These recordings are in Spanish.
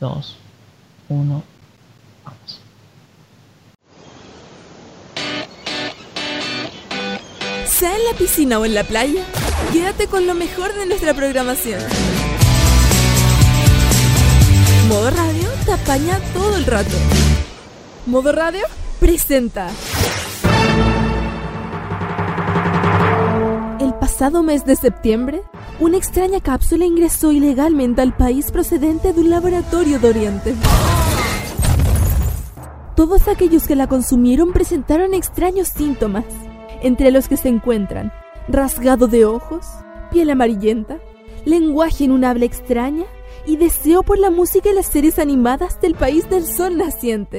2, 1, vamos. Sea en la piscina o en la playa, quédate con lo mejor de nuestra programación. Modo Radio te apaña todo el rato. Modo Radio presenta. El pasado mes de septiembre, una extraña cápsula ingresó ilegalmente al país procedente de un laboratorio de Oriente. Todos aquellos que la consumieron presentaron extraños síntomas, entre los que se encuentran rasgado de ojos, piel amarillenta, lenguaje en un habla extraña y deseo por la música y las series animadas del país del sol naciente.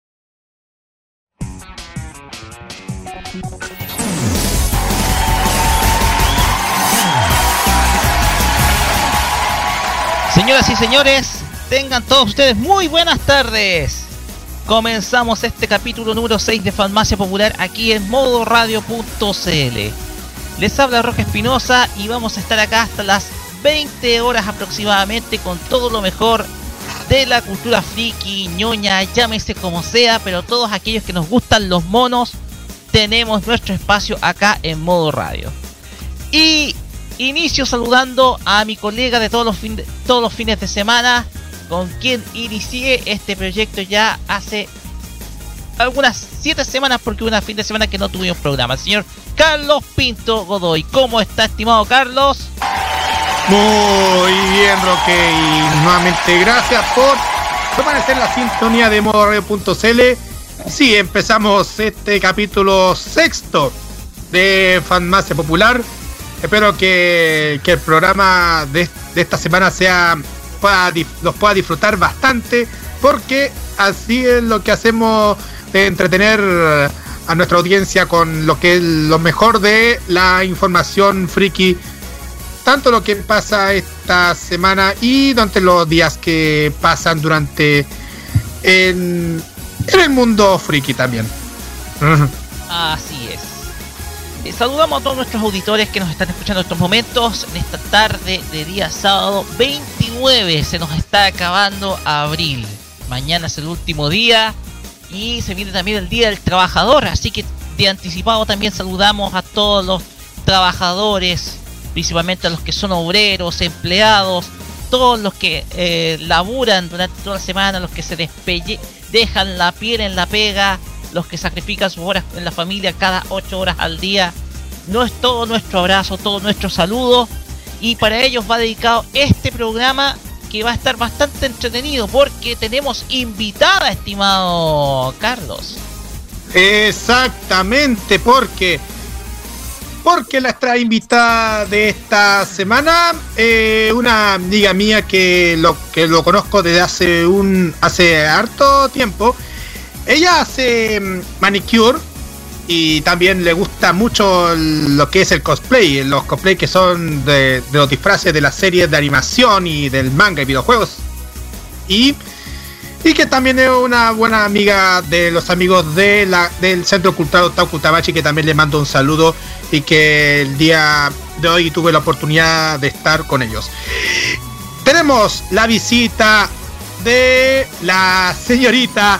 Señoras y señores, tengan todos ustedes muy buenas tardes. Comenzamos este capítulo número 6 de Farmacia Popular aquí en modoradio.cl. Les habla Roque Espinosa y vamos a estar acá hasta las 20 horas aproximadamente con todo lo mejor de la cultura friki, ñoña, llámese como sea, pero todos aquellos que nos gustan los monos, tenemos nuestro espacio acá en modo radio. Y inicio saludando a mi colega de todos los, fin todos los fines de semana, con quien inicié este proyecto ya hace algunas 7 semanas, porque una fin de semana que no tuvimos programa. El señor Carlos Pinto Godoy. ¿Cómo está, estimado Carlos? Muy bien, Roque, y nuevamente gracias por permanecer la sintonía de modoradio.cl. Sí, empezamos este capítulo sexto de Fanmacia Popular. Espero que, el programa de, esta semana sea pueda, los pueda disfrutar bastante, porque así es lo que hacemos de entretener a nuestra audiencia con lo que es lo mejor de la información friki tanto lo que pasa esta semana y durante los días que pasan durante en el mundo friki también. Así es. Eh, saludamos a todos nuestros auditores que nos están escuchando en estos momentos. En esta tarde de día sábado 29 se nos está acabando abril. Mañana es el último día y se viene también el Día del Trabajador. Así que de anticipado también saludamos a todos los trabajadores principalmente a los que son obreros, empleados, todos los que eh, laburan durante toda la semana, los que se despelle dejan la piel en la pega, los que sacrifican sus horas en la familia cada 8 horas al día. No es todo nuestro abrazo, todo nuestro saludo. Y para ellos va dedicado este programa que va a estar bastante entretenido porque tenemos invitada, estimado Carlos. Exactamente, porque porque la extra invitada de esta semana, eh, una amiga mía que lo, que lo conozco desde hace un hace harto tiempo. Ella hace manicure y también le gusta mucho lo que es el cosplay, los cosplay que son de, de los disfraces de las series de animación y del manga y videojuegos. Y y que también es una buena amiga de los amigos de la, del Centro Cultural Otaku Tabachi, que también le mando un saludo y que el día de hoy tuve la oportunidad de estar con ellos. Tenemos la visita de la señorita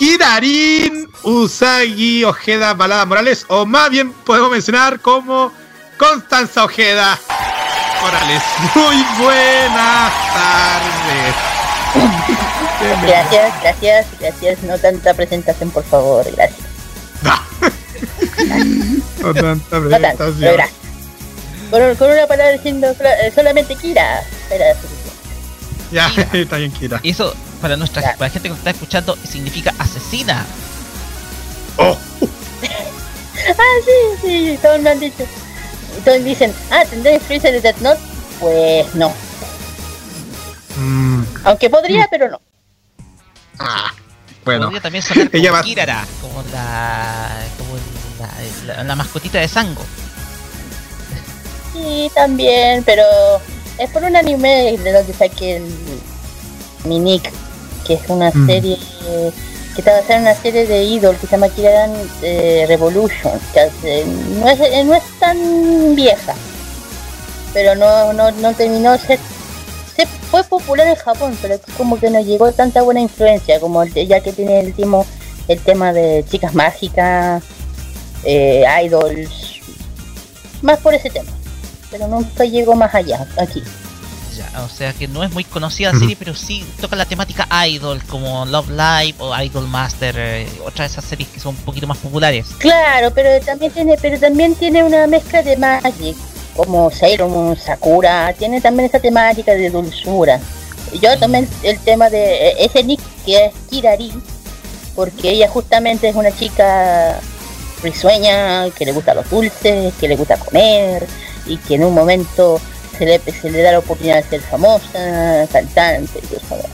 Kirarin Usagi Ojeda Balada Morales, o más bien podemos mencionar como Constanza Ojeda Morales. Muy buenas tardes. Gracias, gracias, gracias. No tanta presentación, por favor, gracias. no tanta No tanto, pero gracias. Con, con, una palabra diciendo eh, solamente Kira. Era ya, está bien, Kira. Y eso, para nuestra para la gente que está escuchando, significa asesina. Oh. ah, sí, sí, todos me han dicho. Y todos dicen, ah, ¿tendrá influencia de Death Note? Pues no. Mm. Aunque podría, pero no. Ah. Bueno, Podría también sonar como ella va- Kirara, como la, como la, la- la mascotita de Sango. Sí, también, pero es por un anime de donde saqué el mi nick, que es una Mm. serie que está basada en una serie de Idol que se llama Kiraran eh, Revolution, que hace- no, es, eh, no es tan vieja, pero no, no, no terminó se fue popular en Japón, pero aquí como que no llegó tanta buena influencia, como ya que tiene el, timo- el tema de chicas mágicas, eh, idols, más por ese tema. Pero nunca llegó más allá, aquí. O sea que no es muy conocida la serie, pero sí toca la temática idol, como Love Live o Idol Master, eh, otras de esas series que son un poquito más populares. Claro, pero también tiene, pero también tiene una mezcla de Magic, como Sailor Moon, Sakura, tiene también esa temática de dulzura. Yo tomé el, el tema de eh, ese nick que es Kirari, porque ella justamente es una chica risueña, que le gusta los dulces, que le gusta comer, y que en un momento se le, se le da la oportunidad de ser famosa, cantante, y todo eso.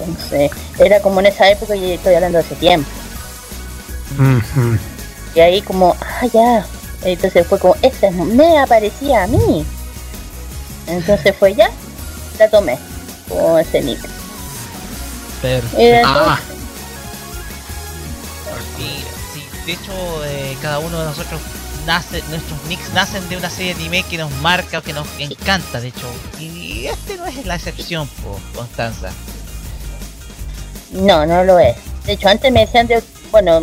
Entonces, era como en esa época y estoy hablando de hace tiempo. Y ahí como, ah, ya. Entonces fue como, esta es- me aparecía a mí. Entonces fue ya, la tomé. Como ese nick. Perfecto. Ah, Sí, sí, de hecho, eh, cada uno de nosotros nace, nuestros nicks nacen de una serie de anime que nos marca o que nos encanta, de hecho. Y este no es la excepción, po, Constanza. no, no lo es. De hecho, antes me decían de, bueno,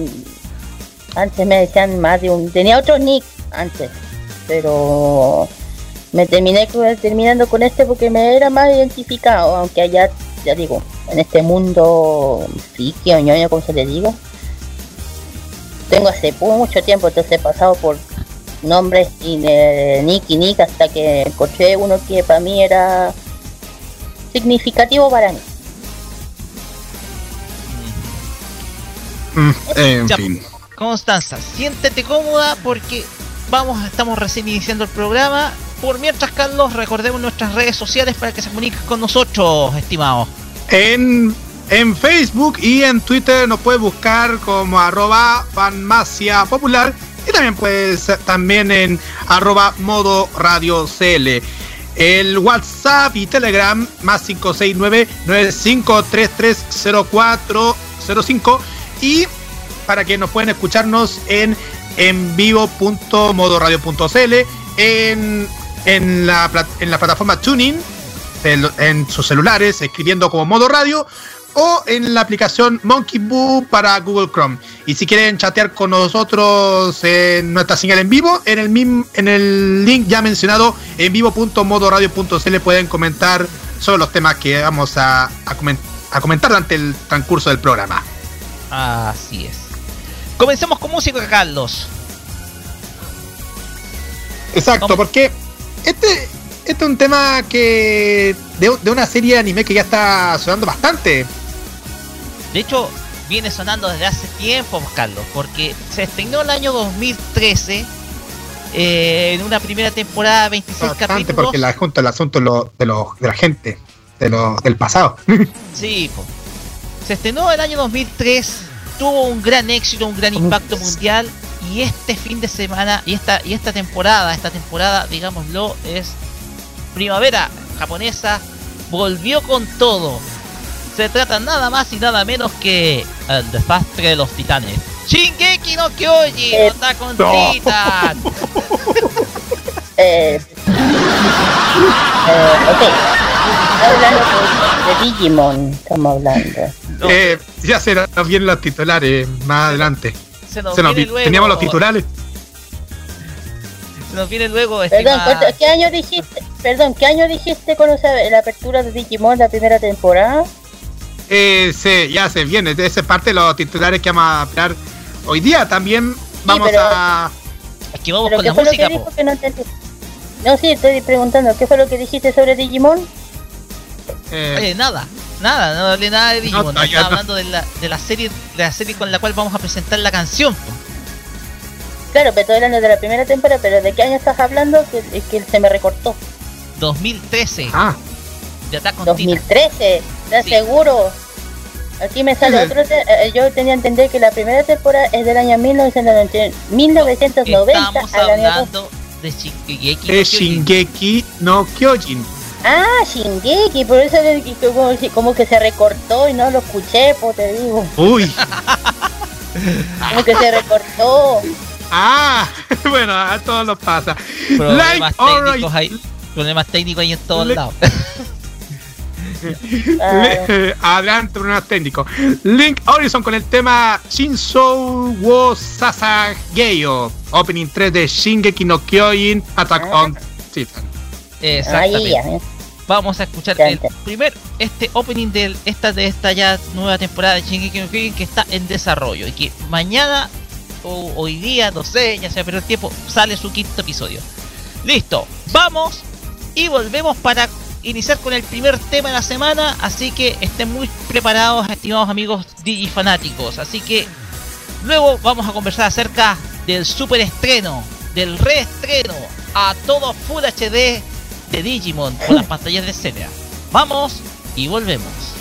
antes me decían más de un, tenía otro nick antes, pero me terminé terminando con este porque me era más identificado, aunque allá, ya digo, en este mundo friki o ñoño, como se le diga, tengo hace mucho tiempo, entonces he pasado por nombres y de nick y nick hasta que encontré uno que para mí era significativo para mí. mm, en Ya, fin. Constanza, siéntete cómoda porque vamos, estamos recién iniciando el programa. Por mientras, Carlos, recordemos nuestras redes sociales para que se comuniquen con nosotros, estimados. En, en Facebook y en Twitter nos puedes buscar como arroba fanmacia popular y también puedes también en arroba modo radio CL. El WhatsApp y Telegram más 569-95330405 y para que nos pueden escucharnos en en vivo.modoradio.cl en, en, la, en la plataforma Tuning en sus celulares escribiendo como modo radio o en la aplicación Monkey Boo para Google Chrome. Y si quieren chatear con nosotros en nuestra señal en vivo, en el, mim- en el link ya mencionado en vivo.modoradio.cl pueden comentar sobre los temas que vamos a, a a comentar durante el transcurso del programa. Así es. Comencemos con música, Carlos. Exacto, porque este, este es un tema que de, de una serie de anime que ya está sonando bastante. De hecho, viene sonando desde hace tiempo, Carlos, porque se estrenó el año 2013 eh, en una primera temporada, 26 Bastante, capítulos. porque la junta el asunto de, lo- de, lo- de la gente, de lo, del pasado. Sí, po. se estrenó el año 2003, tuvo un gran éxito, un gran impacto mundial y este fin de semana y esta y esta temporada, esta temporada, digámoslo, es primavera japonesa, volvió con todo. Se trata nada más y nada menos que el desastre de los titanes. Shingeki no Kyoji, Eh, no está con. Titan. Eh, eh, ok. Hablando de, de Digimon, estamos hablando. No, Eh, ya se nos vienen los titulares más adelante. se nos Se nos viene vi- luego, teníamos los titulares. Nos viene luego, Perdón, ¿qué año dijiste? Perdón, ¿qué año dijiste se la apertura de Digimon la primera temporada? Eh, se, ya se viene. Esa es parte de los titulares que vamos a hablar hoy día. También vamos pero- a. Es que vamos ¿Pero con la música, que po. dijo que no entendí? No, sí, estoy preguntando, ¿qué fue lo que dijiste sobre Digimon? eh, Oye, nada, nada, no hablé nada de Digimon. No, estaba ya no. hablando de la, de la serie, de la serie con la cual vamos a presentar la canción. Claro, pero estoy hablando de la primera temporada, pero ¿de qué año estás hablando? Que, que se me recortó. 2013, ah, de Attack on Titan. 2013, ¿estás Sí. seguro? Aquí me sale otro. eh, yo tenía que entender que la primera temporada es del año 1990, 1990 Estamos al año dos- hablando de Shingeki no. Shingeki no Kyojin. Ah, Shingeki, por eso como, que- como que se recortó y no lo escuché, pues te digo. Uy. Como que se recortó. Ah, bueno, a todos nos pasa. Problemas Like técnicos hay. Problemas técnicos hay en todos Le- lados. Ah, adelante, problemas técnicos. Link Horizon con el tema Shinso wo Sasageyo. Opening 3 de Shingeki no Kyojin Attack Ah. on Titan. Exactamente. ya. ¿eh? Vamos a escuchar el primer este opening de esta de esta ya nueva temporada de Shingeki no Kyojin que está en desarrollo y que mañana o hoy día, no sé, ya se ha perdido el tiempo, sale su quinto episodio. Listo, vamos y volvemos para iniciar con el primer tema de la semana, así que estén muy preparados, estimados amigos digifanáticos. Así que luego vamos a conversar acerca del super estreno, del reestreno a todo Full HD de Digimon con las pantallas de escena. Vamos y volvemos.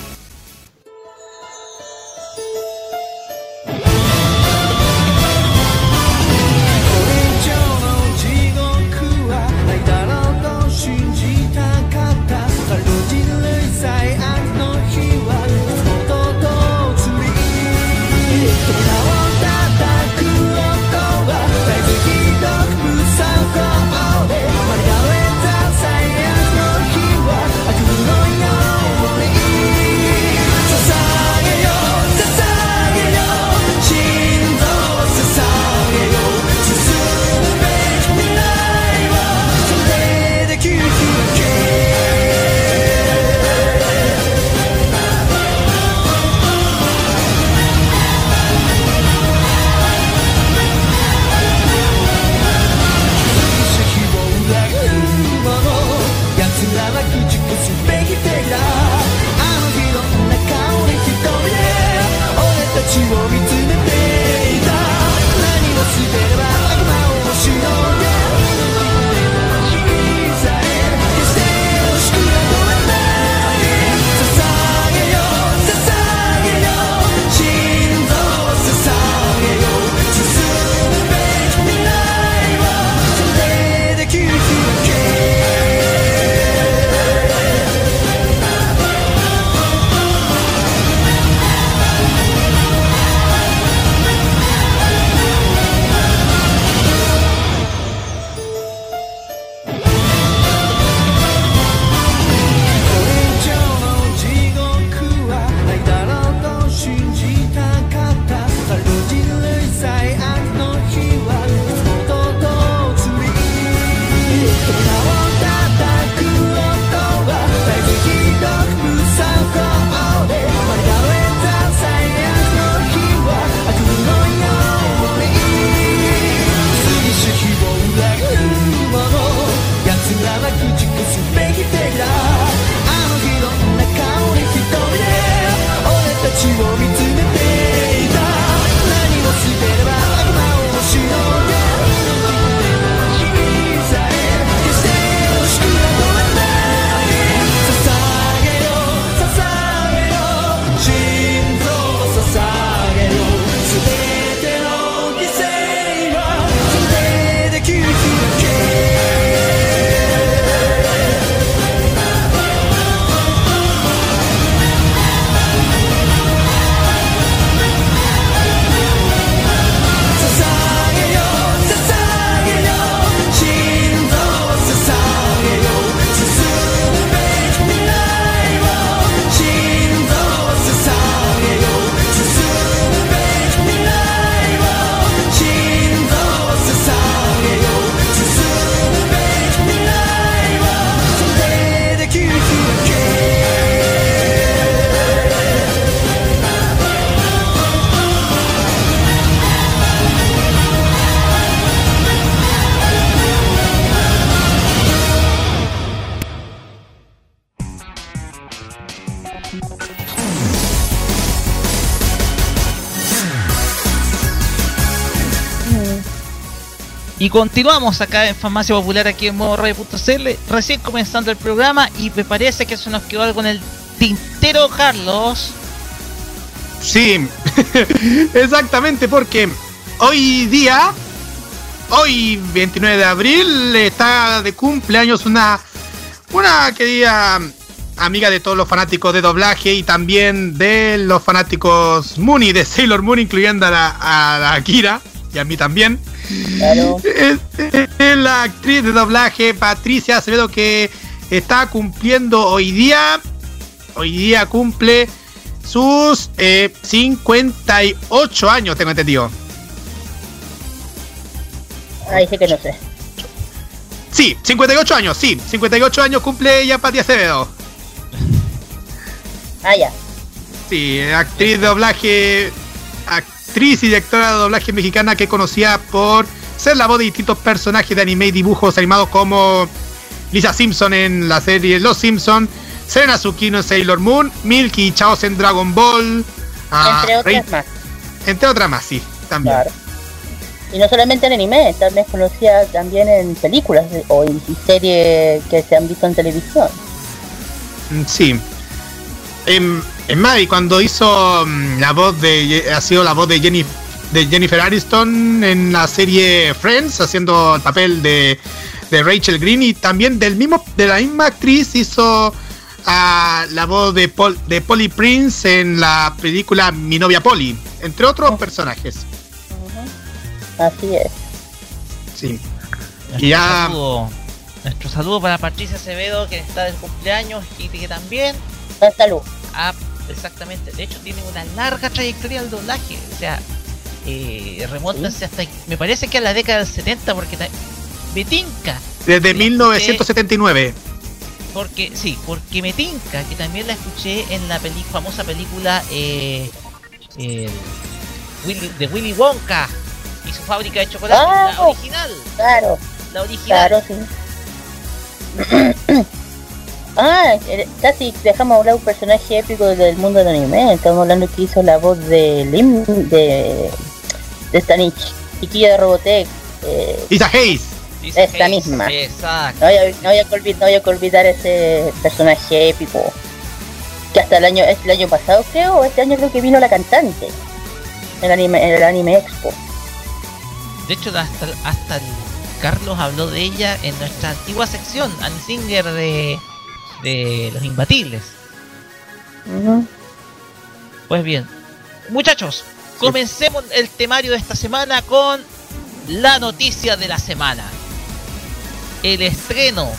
Continuamos acá en Farmacia Popular, aquí en modo radio.cl, recién comenzando el programa y me parece que se nos quedó algo en el tintero, Carlos. Sí, exactamente, porque hoy día, hoy 29 de abril, está de cumpleaños una, una querida amiga de todos los fanáticos de doblaje y también de los fanáticos Mooney, de Sailor Moon, incluyendo a la, a la Akira y a mí también. Claro. Es, es la actriz de doblaje Patricia Acevedo que está cumpliendo hoy día. Hoy día cumple sus eh, 58 años, tengo entendido. Ahí sí que no sé. Sí, 58 años, sí. 58 años cumple ella Patricia Acevedo. Ah, ya. Sí, actriz de doblaje, actriz y directora de doblaje mexicana que conocía por ser la voz de distintos personajes de anime y dibujos animados como Lisa Simpson en la serie Los Simpson, Serena Tsukino en Sailor Moon, Milky y Chaos en Dragon Ball, ah, Entre otras Rey- más. entre otras más, sí, también. Claro. Y no solamente en anime, también es conocida también en películas o en series que se han visto en televisión. Mm, Sí. En, en Mavi, cuando hizo mm, la voz de. Ha sido la voz de, Jenny, de Jennifer Aniston en la serie Friends, haciendo el papel de, de Rachel Green y también del mismo de la misma actriz hizo a la voz de, Paul, de Polly Prince en la película Mi novia Polly, entre otros personajes. Así es. Sí. Nuestro, Y ya- saludo, nuestro saludo para Patricia Acevedo, que está de cumpleaños y que también Ah, Salud. ha, exactamente, de hecho tiene una larga trayectoria del doblaje. O sea, eh, remóntense hasta, me parece que a la década del 70, porque me tinca, Desde Sí, 1979. porque sí, porque me tinca, que también la escuché en la peli, famosa película eh, Willy- de Willy Wonka y su fábrica de chocolate, Ah, la original, Claro, la original. claro, sí. ah, eh, casi dejamos hablar un personaje épico del mundo del anime. Estamos hablando que hizo la voz de Lim, de, de esta ni- chiquilla de Robotech. Eh, Isa Hayes. Esta Hayes, misma. Exacto. no, había, no, había que olvidar, no había que olvidar ese personaje épico. Que hasta el año, el año pasado creo, o este año creo que vino la cantante. En el anime, en el anime expo. De hecho, hasta, hasta el Carlos habló de ella en nuestra antigua sección, Annie Singer de, de Los Imbatibles. Pues bien, muchachos, comencemos el temario de esta semana con la noticia de la semana. El estreno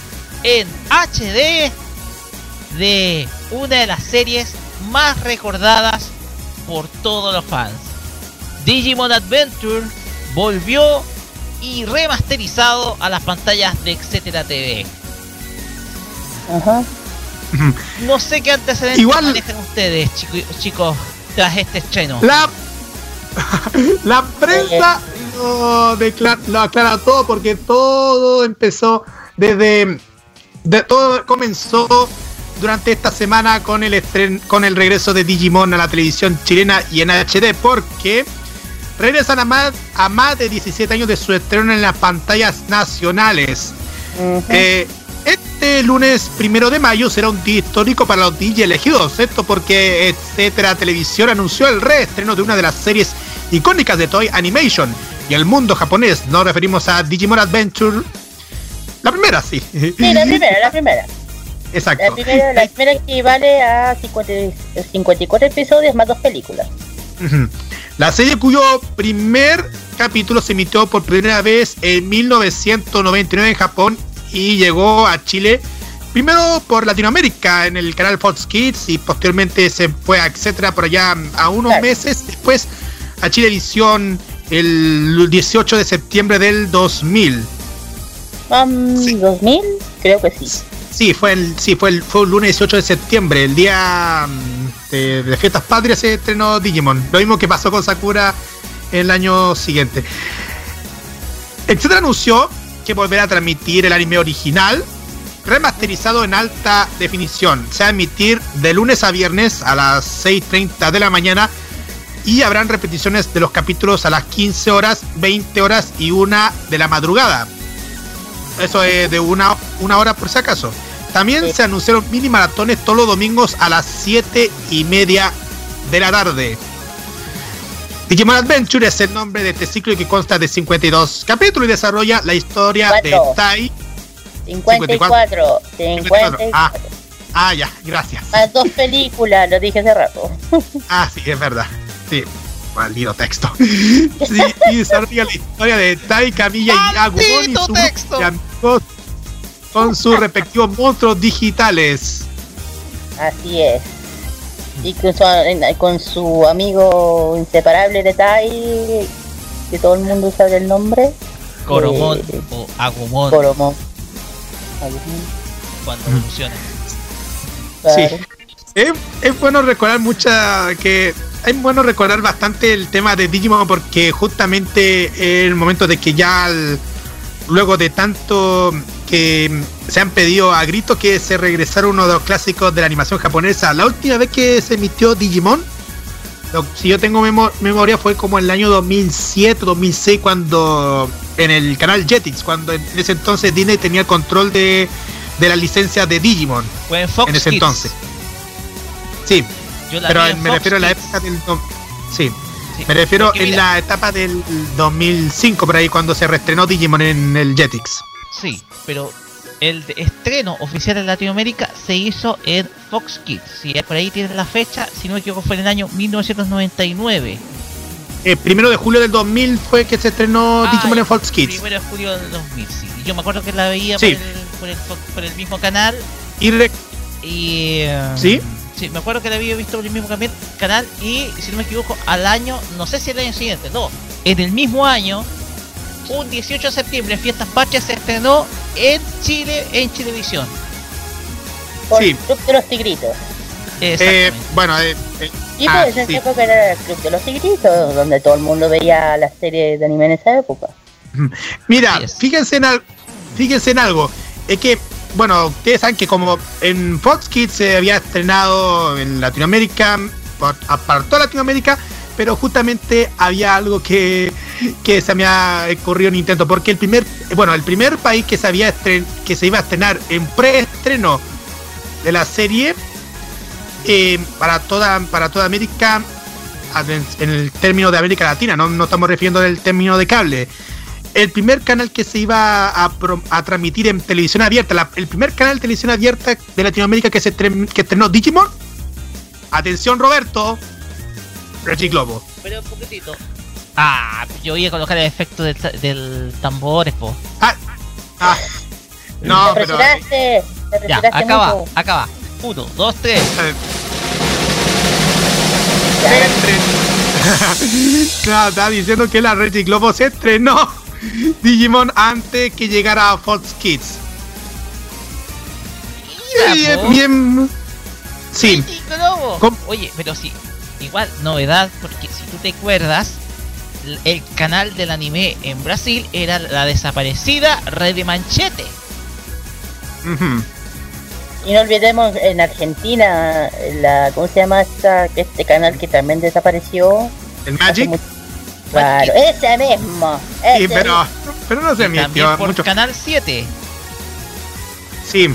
en HD de una de las series más recordadas por todos los fans. Digimon Adventure volvió y remasterizado a las pantallas de Etcétera TV. Ajá. No sé qué antecedentes Igual- manejan ustedes, chico- chicos, tras este estreno. La, la prensa lo, declara- lo aclara todo porque todo empezó desde. de- todo comenzó durante esta semana con el estren, con el regreso de Digimon a la televisión chilena y en HD porque regresan a más, a más de 17 años de su estreno en las pantallas nacionales. Eh, este lunes primero de mayo será un día histórico para los DJ elegidos, esto porque Etcétera Televisión anunció el reestreno de una de las series icónicas de Toy Animation y el mundo japonés. Nos referimos a Digimon Adventure. La primera, sí. Sí, la primera, la primera. La Exacto. primera, la primera equivale a 50 54 episodios más dos películas. La serie cuyo primer capítulo se emitió por primera vez en 1999 en Japón y llegó a Chile primero por Latinoamérica en el canal Fox Kids y posteriormente se fue a etcétera por allá a unos Claro. meses después a Chilevisión el 18 de septiembre del 2000. Um, Sí. ¿2000? Creo que sí. Sí, fue el, sí, fue el, fue el lunes 18 de septiembre, el día mm, de, de fiestas patrias se estrenó Digimon. Lo mismo que pasó con Sakura el año siguiente. Etcétera anunció que volverá a transmitir el anime original remasterizado en alta definición. Se va a emitir de lunes a viernes a las 6.30 de la mañana y habrán repeticiones de los capítulos a las 15 horas, 20 horas y una de la madrugada. Eso es de una, una hora por si acaso. También se anunciaron mini maratones todos los domingos a las 7 y media de la tarde. Digimon Adventure es el nombre de este ciclo que consta de 52 capítulos y desarrolla la historia de. Tai. 54. 54. Ah. Ah, ya, gracias. Más dos películas, lo dije hace rato. Ah, sí, es verdad. Sí, maldito texto. Sí, y desarrolla la historia de Tai, Camilla y Agumon y ¡Maldito su grupo texto! amigos con sus respectivos monstruos digitales. Así es. Y con su, con su amigo inseparable de Tai, que todo el mundo sabe el nombre, Coromon Eh, o Agumon Coromon. Agumon, cuando evoluciona. Sí. Es, es bueno recordar mucha que es bueno recordar bastante el tema de Digimon porque justamente en el momento de que ya al- luego de tanto que se han pedido a gritos que se regresara uno de los clásicos de la animación japonesa. La última vez que se emitió Digimon, lo- si yo tengo memo- memoria, fue como en el año 2007, 2006, cuando en el canal Jetix, cuando en ese entonces Disney tenía el control de, de la licencia de Digimon. Fue en Fox En ese Kids. entonces. Sí, Yo la pero en me Fox refiero a la época del. Sí, Sí, me refiero porque en mira, la etapa del 2005, por ahí, cuando se reestrenó Digimon en el Jetix. Sí, pero el estreno oficial en Latinoamérica se hizo en Fox Kids. Si por ahí tienen la fecha, si no me equivoco, fue en el año 1999. El primero de julio del 2000 fue que se estrenó Ah, Digimon en Fox Kids. Primero de julio del 2000, sí. Yo me acuerdo que la veía Sí. por, el, por, el, Fox- por el mismo canal. Y re- Y. eh, ¿Sí? Sí, me acuerdo que la había visto por el mismo canal. Y si no me equivoco, al año, no sé si el año siguiente, no. En el mismo año, un 18 de septiembre, en Fiestas Patrias, se estrenó en Chile, en Chilevisión. Por Sí. Club de los Tigritos. eh, bueno, eh, eh, Y Ah, pues en sí. esa época era el Club de los Tigritos, donde todo el mundo veía las series de anime en esa época. mira, fíjense en, al- fíjense en algo. Es que, bueno, ustedes saben que como en Fox Kids se había estrenado en Latinoamérica, por- a- para toda Latinoamérica, pero justamente había algo que, que se me ha ocurrido en intento, porque el primer, bueno, el primer país que se iba a estrenar en preestreno de la serie eh, para toda para toda América en, el término de América Latina, no, no estamos refiriendo del término de cable. El primer canal que se iba a, transmitir en televisión abierta, el primer canal de televisión abierta de Latinoamérica que se que estrenó Digimon. Atención Roberto, Reggie Globo. Un poquitito. Ah, yo iba a colocar el efecto del, ta- del tambores, po. Ah, ah, no, te pero retiraste, te Ya, acaba, mucho. acaba. Uno, dos, tres. eh, estrenó. no, estaba diciendo que la Reggie Globo se estrenó Digimon antes que llegara a Fox Kids. Mira, Sí, po. bien. Sí. Oye, pero sí, igual novedad, porque si tú te acuerdas, el canal del anime en Brasil era la desaparecida Red de Manchete. Y no olvidemos en Argentina, la, ¿cómo se llama esta, este canal que también desapareció? el Magic. mucho- Claro, ese mismo. Sí, pero, mismo. pero no se también emitió por mucho. Canal 7 Sí,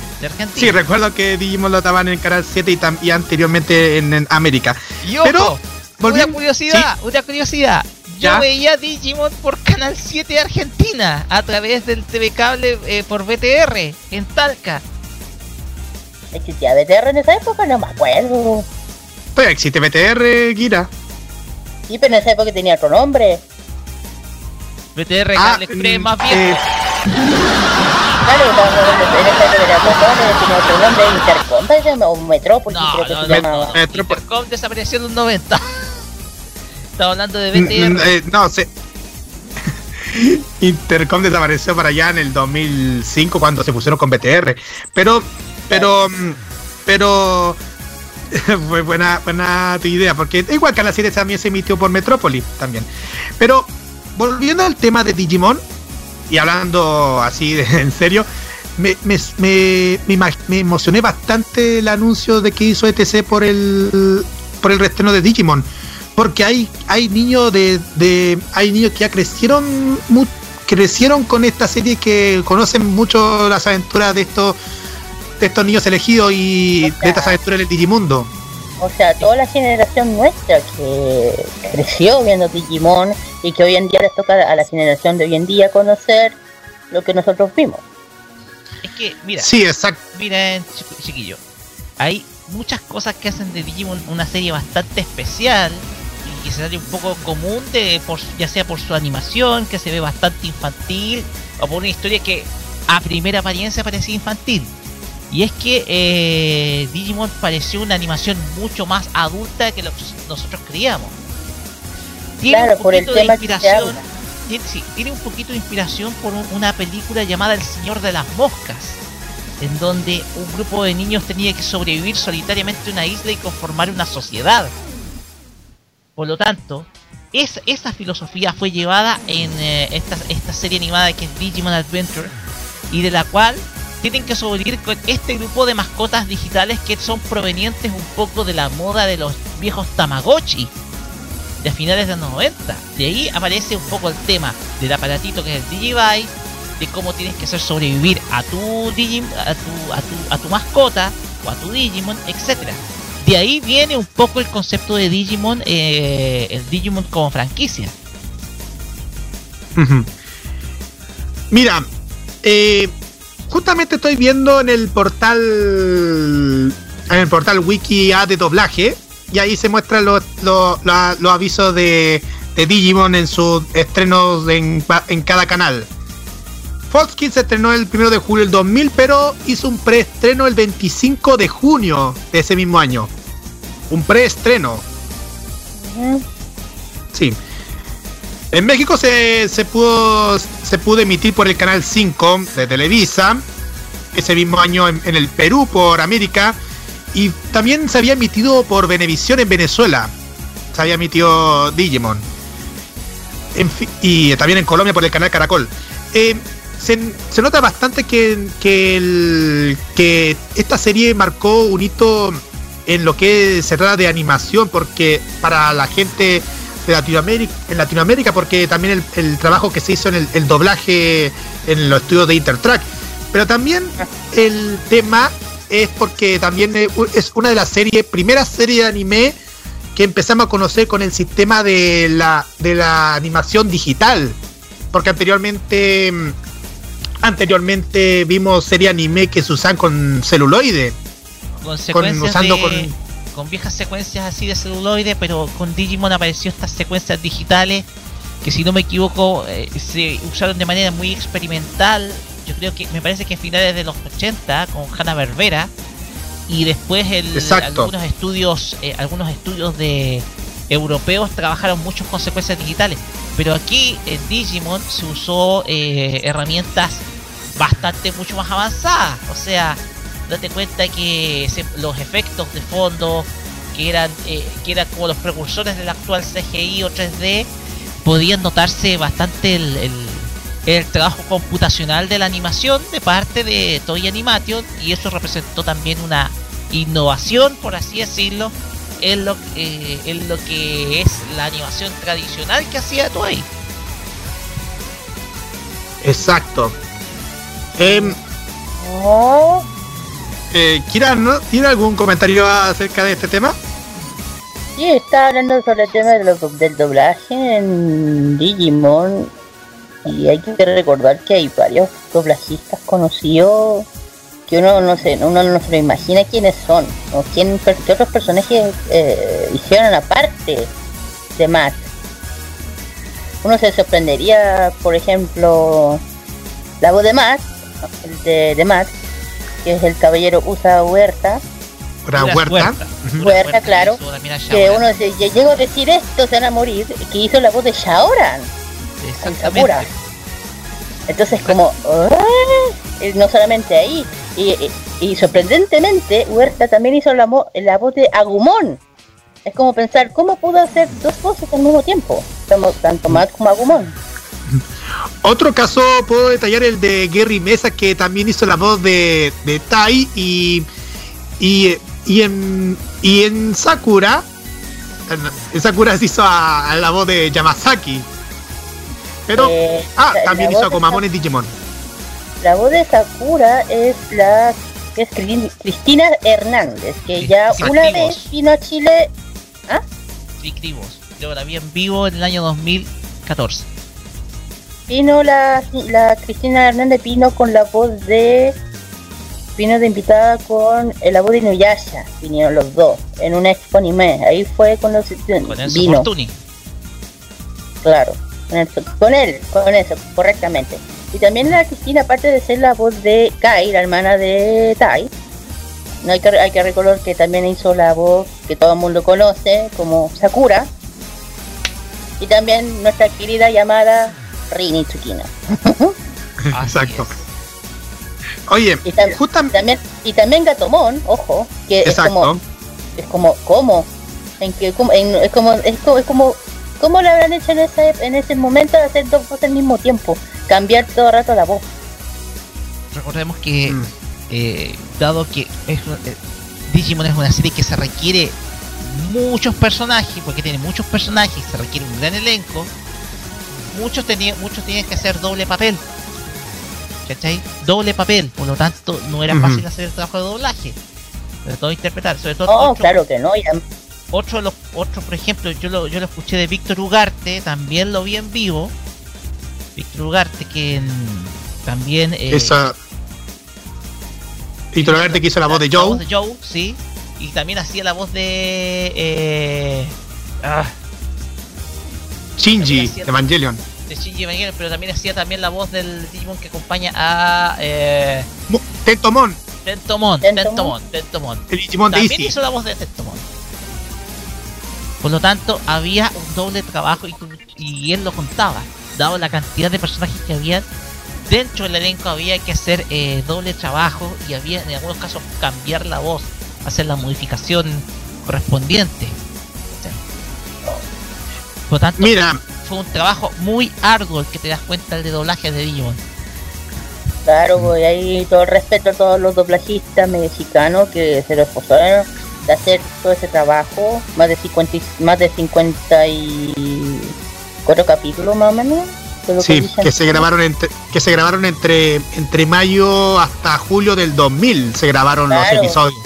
sí, recuerdo que Digimon lo daban en Canal 7 y, y anteriormente en, en América. Y ojo, Pero, una volviendo- curiosidad, una curiosidad. Yo veía Digimon por Canal 7 de Argentina a través del TV cable eh, por BTR en Talca. ¿Existía BTR en esa época? No me acuerdo. Pues existe BTR, Gira. Sí, pero en esa época tenía otro nombre. BTR Ah, Cable Express mm, más viejo. eh, Claro, en esa época tenía otro nombre, o Metrópolis, No, creo que no, se no, llamaba. Intercom desapareció en los 90. Estaba hablando de mm, mm, BTR. eh, no sé. Intercom desapareció para allá en el 2005 cuando se pusieron con BTR. Pero, pero, mm, pero fue buena, buena tu idea, porque igual que a la serie también se emitió por Metrópolis también. Pero volviendo al tema de Digimon y hablando así de, en serio, me, me, me, emocioné bastante el anuncio de que hizo ETC por el por el reestreno de Digimon. Porque hay, hay niños de, de. hay niños que ya crecieron mu- crecieron con esta serie que conocen mucho las aventuras de estos de estos niños elegidos y de estas aventuras del Digimundo. O sea, toda la generación nuestra que creció viendo Digimon y que hoy en día les toca a la generación de hoy en día conocer lo que nosotros vimos. Es que, mira, Sí, exacto. miren, chiqui- chiquillo, hay muchas cosas que hacen de Digimon una serie bastante especial sale un poco común de por, ya sea por su animación que se ve bastante infantil o por una historia que a primera apariencia parecía infantil. Y es que eh, Digimon pareció una animación mucho más adulta que lo que nosotros creíamos. Tiene Claro, un por el poquito de tema inspiración tiene, sí, tiene un poquito de inspiración por un- una película llamada El Señor de las Moscas, en donde un grupo de niños tenía que sobrevivir solitariamente en una isla y conformar una sociedad. Por lo tanto, es, esa filosofía fue llevada en eh, esta, esta serie animada que es Digimon Adventure, y de la cual tienen que sobrevivir con este grupo de mascotas digitales que son provenientes un poco de la moda de los viejos Tamagotchi de finales de los 90. De ahí aparece un poco el tema del aparatito que es el Digivice, de cómo tienes que hacer sobrevivir a tu, Digim, a tu, a tu, a tu mascota o a tu Digimon, etcétera. De ahí viene un poco el concepto de Digimon, eh, el Digimon como franquicia. Mira, eh, justamente estoy viendo en el portal en el portal Wikia de doblaje y ahí se muestran los, avisos de, de Digimon en sus estrenos en, en cada canal. Fox Kids se estrenó el 1 de julio del 2000, pero hizo un preestreno el 25 de junio de ese mismo año. Un preestreno. Sí. En México se, se pudo se pudo emitir por el canal 5 de Televisa. Ese mismo año en, en el Perú por América. Y también se había emitido por Venevisión en Venezuela. Se había emitido Digimon. En y también en Colombia por el canal Caracol. Eh, se, nota bastante que, que, esta serie marcó un hito en lo que se trata de animación, porque para la gente de Latinoamérica, en Latinoamérica, porque también el, trabajo que se hizo en el, doblaje en los estudios de Intertrack, pero también el tema es porque también es una de las series, primeras series de anime que empezamos a conocer con el sistema de la, de la animación digital, porque anteriormente mm, anteriormente vimos serie anime que se usan con celuloide. Con secuencias usando de- con- con viejas secuencias así de celuloide, pero con Digimon apareció estas secuencias digitales que si no me equivoco eh, se usaron de manera muy experimental. Yo creo que me parece que a finales de los 80 con Hanna Berbera y después el, algunos estudios eh, algunos estudios de europeos trabajaron mucho con secuencias digitales, pero aquí en Digimon se usó eh, herramientas bastante mucho más avanzadas, o sea, date cuenta que los efectos de fondo que eran eh, que eran como los precursores del actual CGI o 3D podían notarse bastante el, el- el trabajo computacional de la animación de parte de Toy Animation y eso representó también una innovación por así decirlo en lo, eh, en lo que es la animación tradicional que hacía Toei Exacto. Em, Oh, eh, Kira, ¿no? ¿tiene algún comentario acerca de este tema? sí, está hablando sobre el tema de lo- del doblaje en Digimon. Y hay que recordar que hay varios doblajistas conocidos que uno no se, uno no se lo imagina quiénes son o quién, qué otros personajes eh, hicieron aparte de Matt. Uno se sorprendería, por ejemplo, la voz de Matt, el de, de Matt, que es el caballero Usa Huerta, Huerta. Huerta. Huerta, claro, que uno dice, "Ya llego a decir esto, se van a morir, que hizo la voz de Shaoran. Exactamente. Entonces como, "Ah", no solamente ahí, y, y- y sorprendentemente Huerta también hizo la, la voz de Agumon. Es como pensar, ¿cómo pudo hacer dos voces al mismo tiempo? Tanto Matt como Agumon. Otro caso puedo detallar el de Gary Mesa, que también hizo la voz de, de Tai y, y, y en, y en Sakura, en, Sakura se hizo a, a la voz de Yamazaki. Pero, Eh, ah, también hizo a en Digimon. La voz de Sakura es la que es Cri- Cristina Hernández, que Sí, ya sí, una vez vino a Chile. Sí, Cribos. Yo la vi en vivo en el año 2014. Vino la, la Cristina Hernández vino con la voz de vino de invitada con eh, la voz de Inuyasha vinieron los dos en una expo anime ahí fue con los Con vino Fortuny. claro con él, con él con eso correctamente. Y también la Cristina aparte de ser la voz de Kai la hermana de Tai no hay que hay que recordar que también hizo la voz que todo el mundo conoce como Sakura. Y también nuestra querida llamada Rini Tsukino. Exacto. Oye, Y tam- justamente. también y también Gatomón ojo que es como es como cómo en que cómo- en- es como es como es como cómo lo habrán hecho en ese en ese momento de hacer dos voces al mismo tiempo cambiar todo el rato la voz Recordemos que, Mm. eh, dado que es, eh, Digimon es una serie que se requiere muchos personajes, porque tiene muchos personajes, se requiere un gran elenco, muchos tenían, muchos tienen que hacer doble papel. ¿Cachai? Doble papel, por lo tanto no era fácil hacer el trabajo de doblaje. Sobre todo interpretar, sobre todo oh claro que no ya otro, de los, otro por ejemplo, yo lo, yo lo escuché de Víctor Ugarte, también lo vi en vivo. Víctor Ugarte que también... eh, Esa. Y Verde que hizo la voz de Joe. de Joe, sí. Y también hacía la voz de. Eh, ah, Shinji, Evangelion. de Shinji Evangelion, pero también hacía también la voz del Digimon que acompaña a. Eh, Mu- Tentomon, Tentomon, Tentomon. Tentomon, Tentomon. el Digimon de También Easy. hizo la voz de Tentomon. Por lo tanto, había un doble trabajo y, tú- y él lo contaba. Dado la cantidad de personajes que había, dentro del elenco había que hacer eh, doble trabajo y había en algunos casos cambiar la voz, hacer la modificación correspondiente. Por lo tanto, Mira, fue un trabajo muy arduo el que te das cuenta el de doblaje de Digimon. claro pues ahí todo el respeto a todos los doblajistas mexicanos que se lo esforzaron de hacer todo ese trabajo más de 50 y- más de 54 capítulos más o menos sí, que se grabaron entre, que se grabaron entre, entre mayo hasta julio del 2000. Se grabaron Claro. los episodios.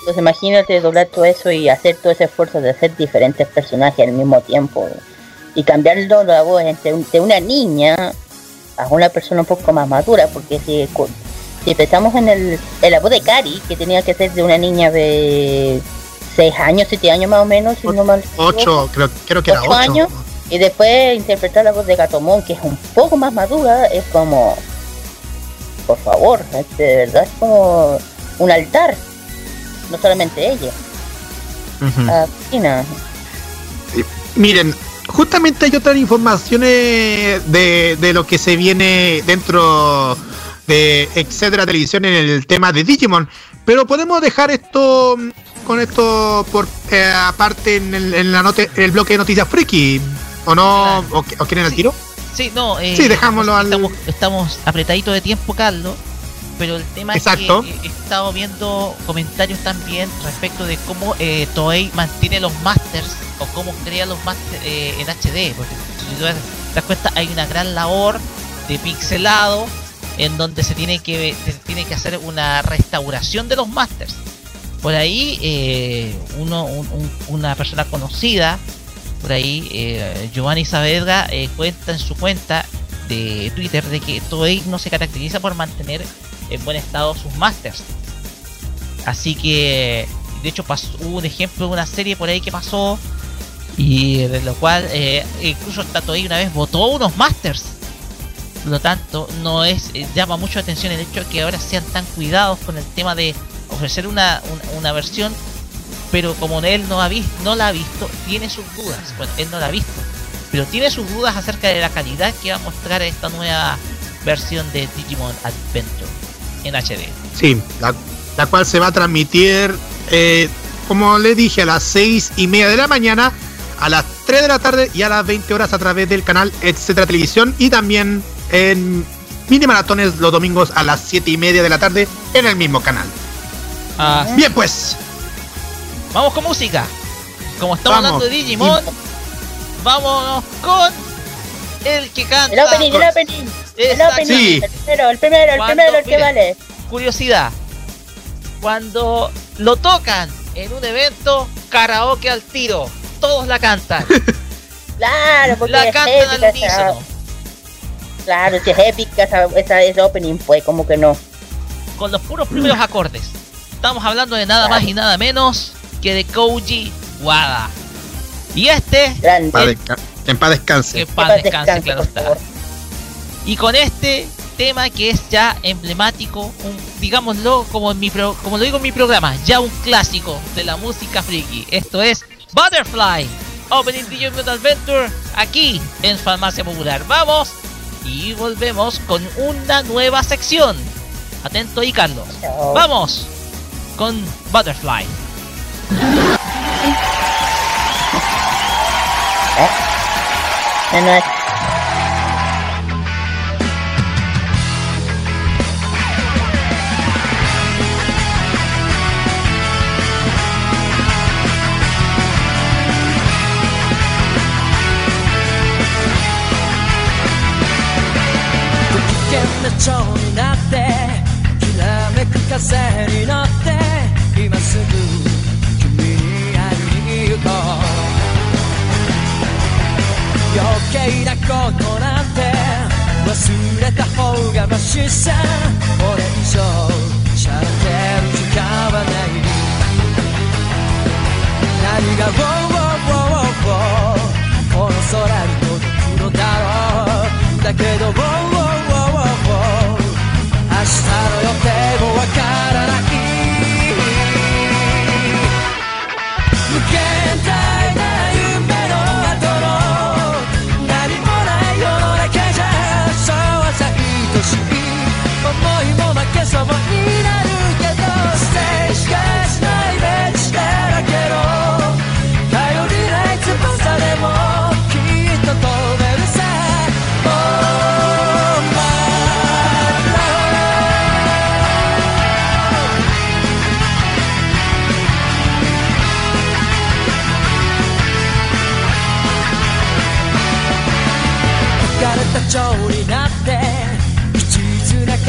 Entonces imagínate doblar todo eso y hacer todo ese esfuerzo de hacer diferentes personajes al mismo tiempo y cambiarlo la voz entre un- de una niña a una persona un poco más madura, porque si, si pensamos en, el, la voz de Cari, que tenía que ser de una niña de 6 años, 7 años más o menos, si no mal equivoco, 8, creo, creo que era Ocho 8. años. y después interpretar la voz de Gatomón, que es un poco más madura, es como, por favor, este, de verdad es como un altar, no solamente ella. Ah, Cristina. Miren, justamente hay otras informaciones de, de lo que se viene dentro de etcétera televisión en el tema de Digimon, pero podemos dejar esto mm, con esto por eh, aparte en el, en la nota, en el bloque de noticias friki, ¿o no? Claro. ¿O, o quieren el Sí. tiro? Sí, no, eh, Sí, dejámoslo al- estamos, estamos apretaditos de tiempo, Carlos. Pero el tema Exacto. es que he estado viendo comentarios también respecto de cómo eh, Toei mantiene los masters o cómo crea los masters eh, en HD. Porque si tú te das cuenta, hay una gran labor de pixelado en donde se tiene que se tiene que hacer una restauración de los masters. Por ahí, eh, uno, un- un- una persona conocida por ahí, eh, Giovanni Saavedra eh, cuenta en su cuenta de Twitter de que Toei no se caracteriza por mantener en buen estado sus masters. Así que, de hecho, hubo un ejemplo de una serie por ahí que pasó y de lo cual eh, incluso Toei una vez votó unos masters. Por lo tanto, no es eh, llama mucho atención el hecho de que ahora sean tan cuidados con el tema de ofrecer una, una, versión pero como él no ha visto, no la ha visto, tiene sus dudas. Bueno, él no la ha visto, pero tiene sus dudas acerca de la calidad que va a mostrar esta nueva versión de Digimon Adventure en HD. Sí, la, la cual se va a transmitir, eh, como le dije, a las 6 y media de la mañana, a las 3 de la tarde y a las 20 horas a través del canal Etcétera Televisión y también en mini maratones los domingos a las 7 y media de la tarde en el mismo canal. Ah, Bien, pues, vamos con música. Como estamos Vamos. hablando de Digimon, vámonos con el que canta. El opening, el opening. El opening. Sí. El primero, el primero, el Cuando- primero, el que vale. Curiosidad. cuando lo tocan en un evento, karaoke al tiro. Todos la cantan. Claro, porque la es cantan al unísono. Claro, si es épica esa, esa, ese opening, pues como que no. Con los puros primeros acordes. Estamos hablando de nada más y nada menos que de Koji Wada. Y este, Grande. Que en paz descanse. que Que paz descanse, descanse, claro está. Y con este tema que es ya emblemático, un- digámoslo como, en mi pro- como lo digo en mi programa, ya un clásico de la música friki. Esto es Butterfly, Opening DJ Metal Adventure, aquí en Farmacia Popular. Vamos y volvemos con una nueva sección. Atento ahí, Carlos. Vamos con Butterfly. Es- 蝶になってきらめく風に乗って今すぐ君に会いに行こう余計なことなんて忘れた方がマシさ。これ以上しゃれてる時間はない何が「ウォーウォーウォーウォーこの空に届くのだろう」だけど「ウォーウォーウォー日の予定もわからない」「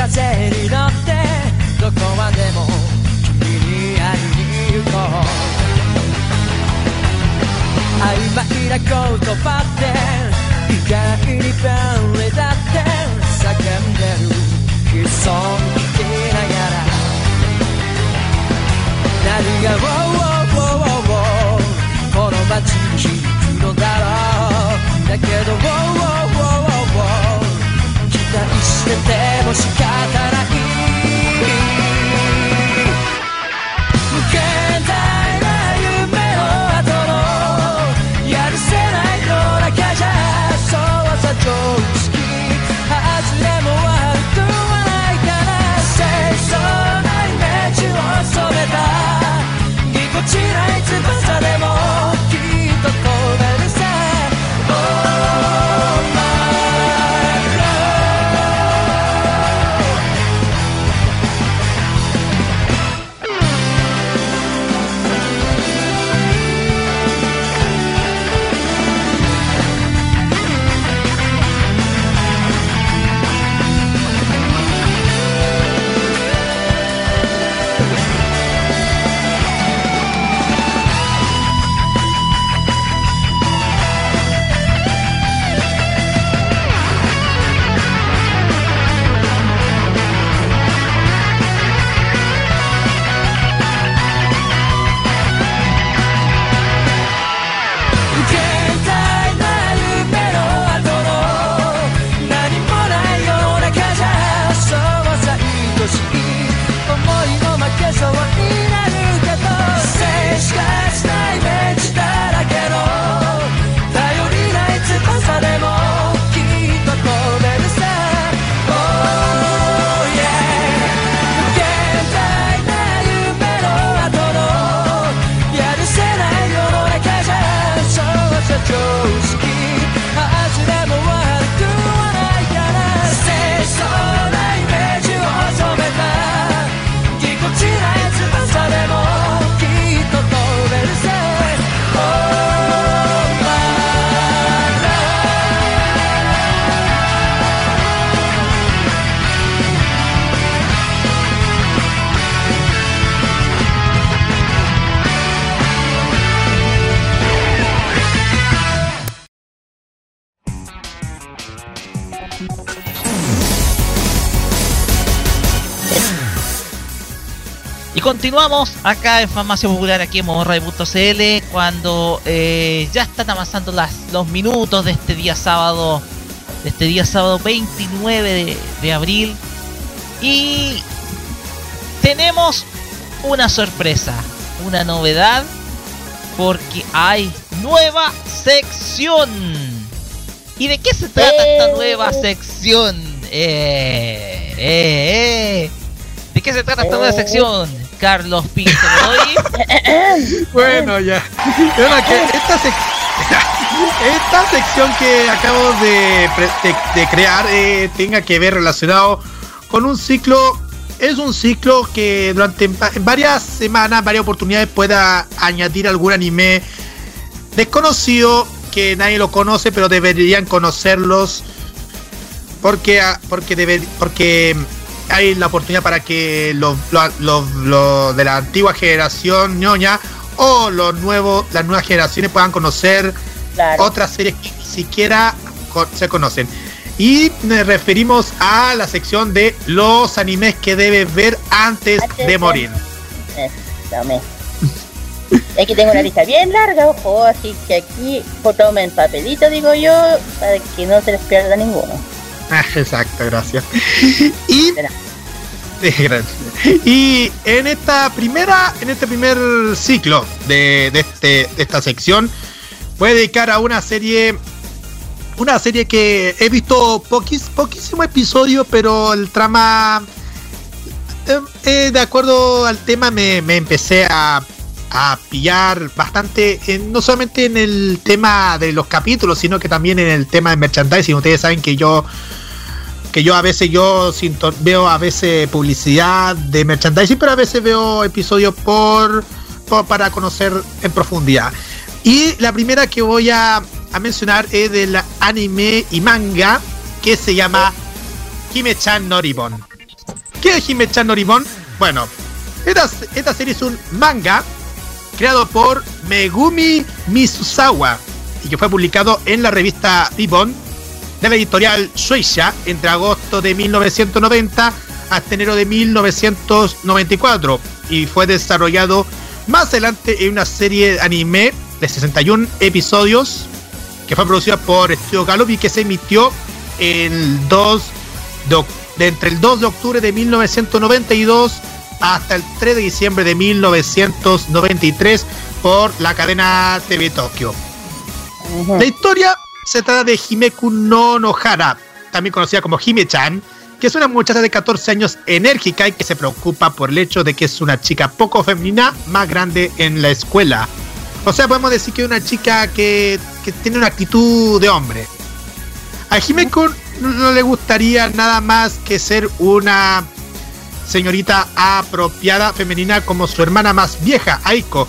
風に乗ってどこまでも君に会いに行こう曖昧な言葉って意外に便利だって叫んでる悲壮に聞きながら何が「ウォーウォーウォーウォーこの街に響くのだろう」だけど「ウォーウォーしてても仕方ない」無限大な夢の後のやるせない世の中じゃそうさ常識外れも悪くはないから清楚なイメージを染めた。ぎこちない翼でも continuamos acá en Farmacia Popular, aquí en Momorray.cl, cuando eh, ya están avanzando las, los minutos de este día sábado, de este día sábado 29 de, de abril. Y tenemos una sorpresa, una novedad, porque hay nueva sección. ¿Y de qué se trata esta Eh. nueva sección? Eh. ¿De qué se trata esta nueva sección? Carlos Pinto. Bueno, ya. Esta, sec- esta sección que acabo de, crear eh, tenga que ver relacionado con un ciclo. Es un ciclo que durante va- varias semanas, varias oportunidades pueda añadir algún anime desconocido que nadie lo conoce, pero deberían conocerlos porque ah, porque debe, porque hay la oportunidad para que los los- los- los de la antigua generación ñoña o los nuevos las nuevas generaciones puedan conocer Claro. otras series que ni siquiera se conocen. Y nos referimos a la sección de los animes que debes ver antes Antes de morir. Dame. Es que tengo una lista bien larga, ojo, así que aquí tomen papelito, digo yo, para que no se les pierda ninguno. Exacto, gracias. Y, y en esta primera, en este primer ciclo de, de este, de esta sección, voy a dedicar a una serie. Una serie que he visto poquís, poquísimo episodio, pero el trama. eh, eh, de acuerdo al tema, me, me empecé a, a pillar bastante, en- no solamente en el tema de los capítulos, sino que también en el tema de merchandising. Ustedes saben que yo que yo a veces yo veo a veces publicidad de merchandising, pero a veces veo episodios por, para conocer en profundidad. Y la primera que voy a, mencionar es del anime y manga que se llama Hime-chan no Ribon. ¿Qué es Hime-chan no Ribon? Bueno, esta, esta serie es un manga creado por Megumi Misusawa y que fue publicado en la revista Ribon de la editorial Shueisha entre agosto de 1990 hasta enero de 1994 y fue desarrollado más adelante en una serie de anime de 61 episodios que fue producida por Studio Gallop y que se emitió el 2 de, de entre el 2 de octubre de 1992 hasta el 3 de diciembre de 1993 por la cadena TV Tokio. La historia se trata de Himeku no Nohara, también conocida como Hime-chan, que es una muchacha de 14 años enérgica y que se preocupa por el hecho de que es una chica poco femenina más grande en la escuela. O sea, podemos decir que es una chica que, que tiene una actitud de hombre. A Himeku no le gustaría nada más que ser una señorita apropiada femenina como su hermana más vieja, Aiko.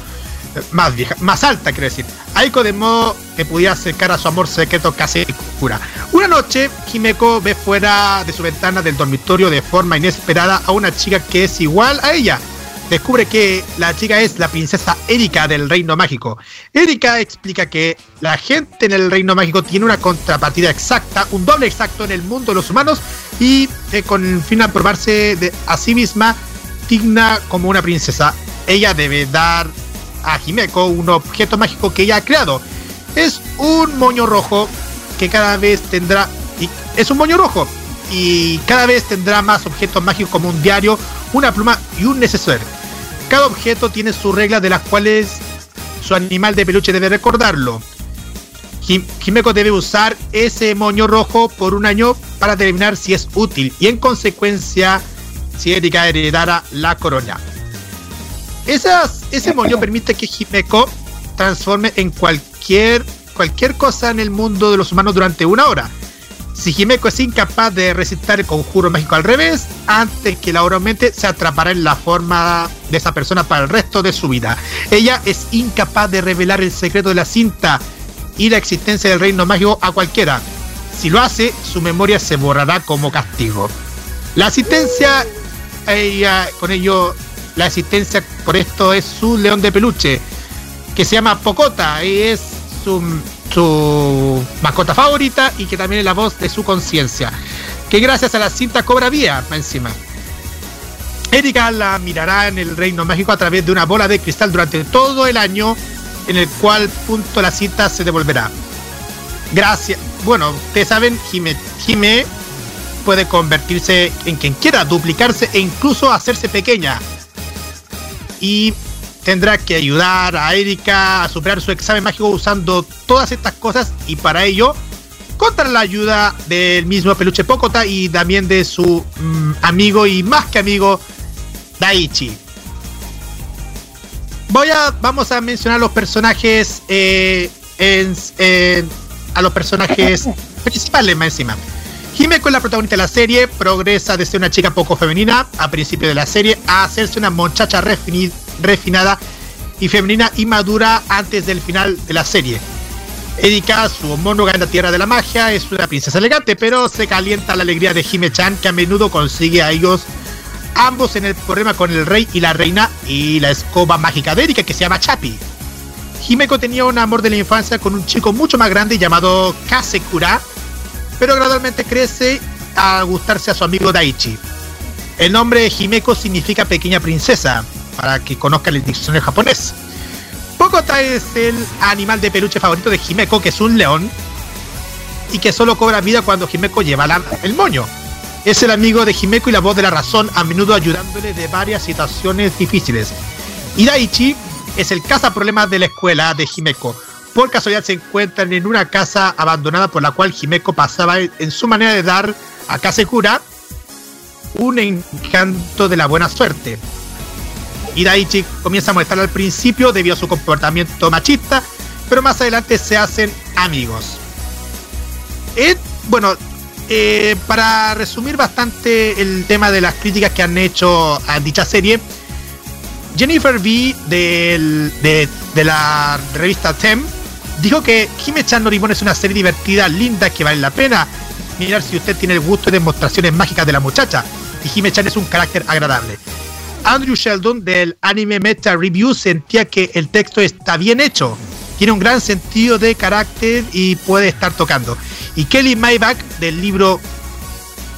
Eh, Más vieja, más alta, quiero decir. Aiko de modo que pudiera acercar a su amor secreto casi cura. Una noche, Himeko ve fuera de su ventana del dormitorio de forma inesperada a una chica que es igual a ella. Descubre que la chica es la princesa Erika del Reino Mágico. Erika explica que la gente en el Reino Mágico tiene una contrapartida exacta, un doble exacto en el mundo de los humanos y eh, con fin de probarse de a sí misma digna como una princesa. Ella debe dar a Himeko un objeto mágico que ella ha creado. Es un moño rojo que cada vez tendrá. Y es un moño rojo. Y cada vez tendrá más objetos mágicos como un diario, una pluma y un neceser. Cada objeto tiene sus reglas de las cuales su animal de peluche debe recordarlo. Jim- Himeko debe usar ese moño rojo por un año para determinar si es útil y en consecuencia si Erika heredara la corona. Esas, ese moño permite que Himeko transforme en cualquier, cualquier cosa en el mundo de los humanos durante una hora. Si Himeko es incapaz de recitar el conjuro mágico al revés, antes que la hora aumente, se atrapará en la forma de esa persona para el resto de su vida. Ella es incapaz de revelar el secreto de la cinta y la existencia del reino mágico a cualquiera. Si lo hace, su memoria se borrará como castigo. La asistencia, ella, con ello, la asistencia por esto es su león de peluche, que se llama Pocota y es su, su mascota favorita y que también es la voz de su conciencia. Que gracias a la cinta cobra vía encima. Erika la mirará en el Reino Mágico a través de una bola de cristal durante todo el año, en el cual punto la cinta se devolverá. Gracias. Bueno, ustedes saben, Jime, Jime puede convertirse en quien quiera, duplicarse e incluso hacerse pequeña. Y tendrá que ayudar a Erika a superar su examen mágico usando todas estas cosas y para ello contra la ayuda del mismo peluche Pokota y también de su mm, amigo y más que amigo Daichi. Voy a, vamos a mencionar los personajes eh, en- en- a los personajes principales más encima. Himeko es la protagonista de la serie, progresa de ser una chica poco femenina a principio de la serie a hacerse una muchacha refini- refinada y femenina y madura antes del final de la serie. Erika, su homóloga en la Tierra de la Magia, es una princesa elegante, pero se calienta la alegría de Hime-chan, que a menudo consigue a ellos ambos en el problema con el rey y la reina y la escoba mágica de Erika, que se llama Chapi. Himeko tenía un amor de la infancia con un chico mucho más grande llamado Kasekura, pero gradualmente crece a gustarse a su amigo Daichi. El nombre Himeko significa pequeña princesa, para que conozcan el diccionario japonés. Pokota es el animal de peluche favorito de Himeko, que es un león, y que solo cobra vida cuando Himeko lleva el moño. Es el amigo de Himeko y la voz de la razón, a menudo ayudándole de varias situaciones difíciles. Y Daichi es el cazaproblemas de la escuela de Himeko. Por casualidad se encuentran en una casa abandonada por la cual Himeko pasaba en su manera de dar a Kasekura un encanto de la buena suerte. Y Daichi comienza a molestar al principio debido a su comportamiento machista, pero más adelante se hacen amigos. Eh, bueno, eh, para resumir bastante el tema de las críticas que han hecho a dicha serie, Jennifer del- de, de la revista Tem dijo que Hime-chan no es una serie divertida, linda, que vale la pena mirar si usted tiene el gusto de demostraciones mágicas de la muchacha. Y Hime-chan es un carácter agradable. Andrew Sheldon del Anime Meta Review sentía que el texto está bien hecho, tiene un gran sentido de carácter y puede estar tocando. Y Kelly Maybach del libro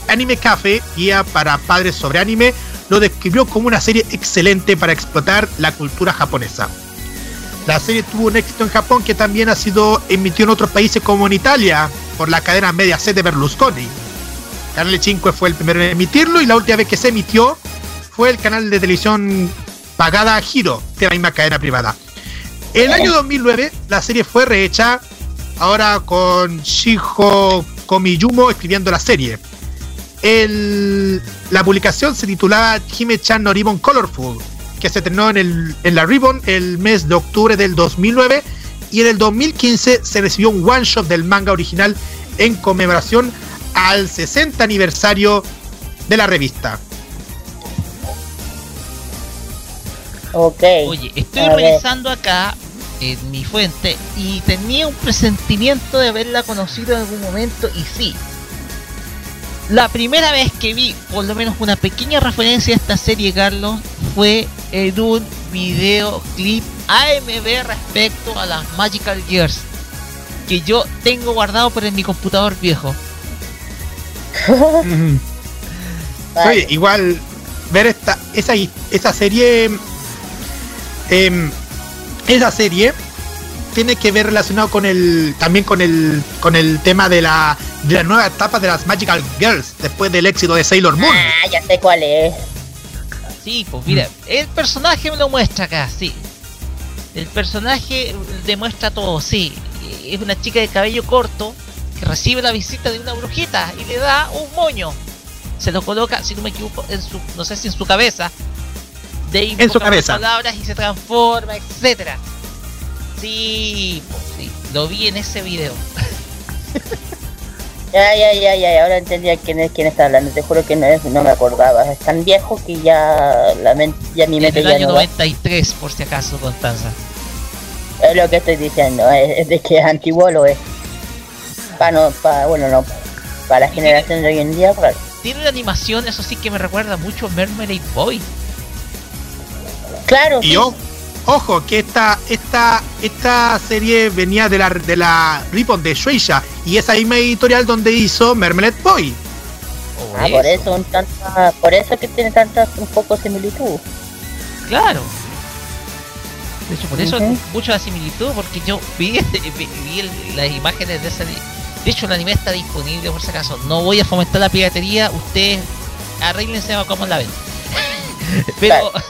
Anime Café, guía para padres sobre anime, lo describió como una serie excelente para explotar la cultura japonesa. La serie tuvo un éxito en Japón que también ha sido emitido en otros países como en Italia por la cadena Mediaset de Berlusconi. Canal 5 fue el primero en emitirlo y la última vez que se emitió fue el canal de televisión pagada Giro de la misma cadena privada. El año 2009 la serie fue rehecha ahora con Shiho Komiyumo escribiendo la serie. El- la publicación se titulaba Hime-chan no Ribbon Colorful, que se estrenó en, el- en la Ribbon el mes de octubre del 2009 y en el 2015 se recibió un one shot del manga original en conmemoración al 60 aniversario de la revista. Ok. Oye, estoy A ver. revisando acá en mi fuente y tenía un presentimiento de haberla conocido en algún momento y sí. La primera vez que vi por lo menos una pequeña referencia a esta serie, Carlos, fue en un videoclip AMV respecto a las Magical Gears que yo tengo guardado por en mi computador viejo. Oye, igual ver esta esa esa serie em, esa serie tiene que ver relacionado con el también con el con el tema de la de la nueva etapa de las Magical Girls después del éxito de Sailor Moon. Ah, ya sé cuál es. Sí, pues mira, el personaje me lo muestra acá, sí. El personaje demuestra todo, sí. Es una chica de cabello corto que recibe la visita de una brujita y le da un moño. Se lo coloca, si no me equivoco, en su, no sé si en su cabeza. De ahí En su cabeza. palabras y se transforma, etcétera. Sí, pues sí, lo vi en ese video. Ya, ya, ya, ya, ahora entendía quién es quién está hablando. Te juro que no, es- no me acordaba. Es tan viejo que ya la men- ya mi En mente el ya año no va. 93, por si acaso, Constanza. Es lo que estoy diciendo, es, es de que es antiguo lo es. Para no, para, bueno, no, para la generación de hoy en día, claro. Tiene una animación, eso sí que me recuerda mucho a Mermaid Boy. Claro, Y Ojo, que esta, esta, esta serie venía de la, de la Ribbon de Shueisha y esa misma editorial donde hizo Mermelette Boy. O Ah, por eso, un tanta, por eso que tiene tantas un poco similitud. Claro. De hecho, por eso Ujú. mucho la similitud, porque yo vi, vi- vi el- las imágenes de ese. De hecho, el anime está disponible por si acaso. No voy a fomentar la piratería, ustedes arréglense a cómo la ven. Pero.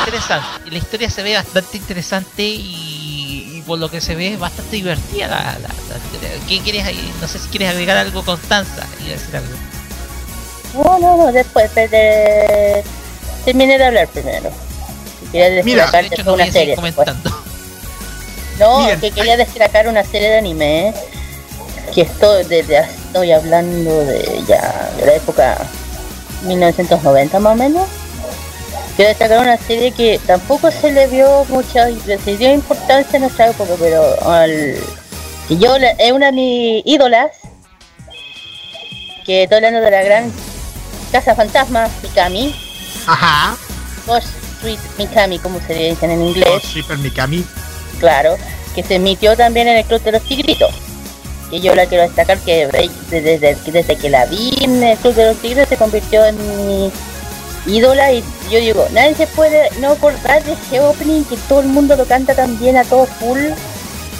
interesante. y La historia se ve bastante interesante y, y por lo que se ve es bastante divertida la, la- la. ¿Qué quieres ahí? No sé si quieres agregar algo, Constanza. Iba a decir algo. No, no, no, después, pero de... terminé de hablar primero. Si quería Mira, De hecho, no una serie. pues. comentando. No, Miren, que quería destacar una serie de anime que estoy desde estoy hablando de ya de la época 1990 más o menos. Quiero destacar una serie que tampoco se le vio mucha se dio importancia en nuestra época, pero al que yo es una de mis ídolas que estoy hablando de la gran casa fantasma Mikami, Ajá. Ghost Street Mikami como se le dicen en inglés. Shipper Mikami. claro, que se emitió también en el Club de los Tigritos. Y yo la quiero destacar que desde, desde, desde que la vi en el Club de los Tigres se convirtió en mi ídola y yo digo, nadie se puede no acordar de ese opening que todo el mundo lo canta también a todo full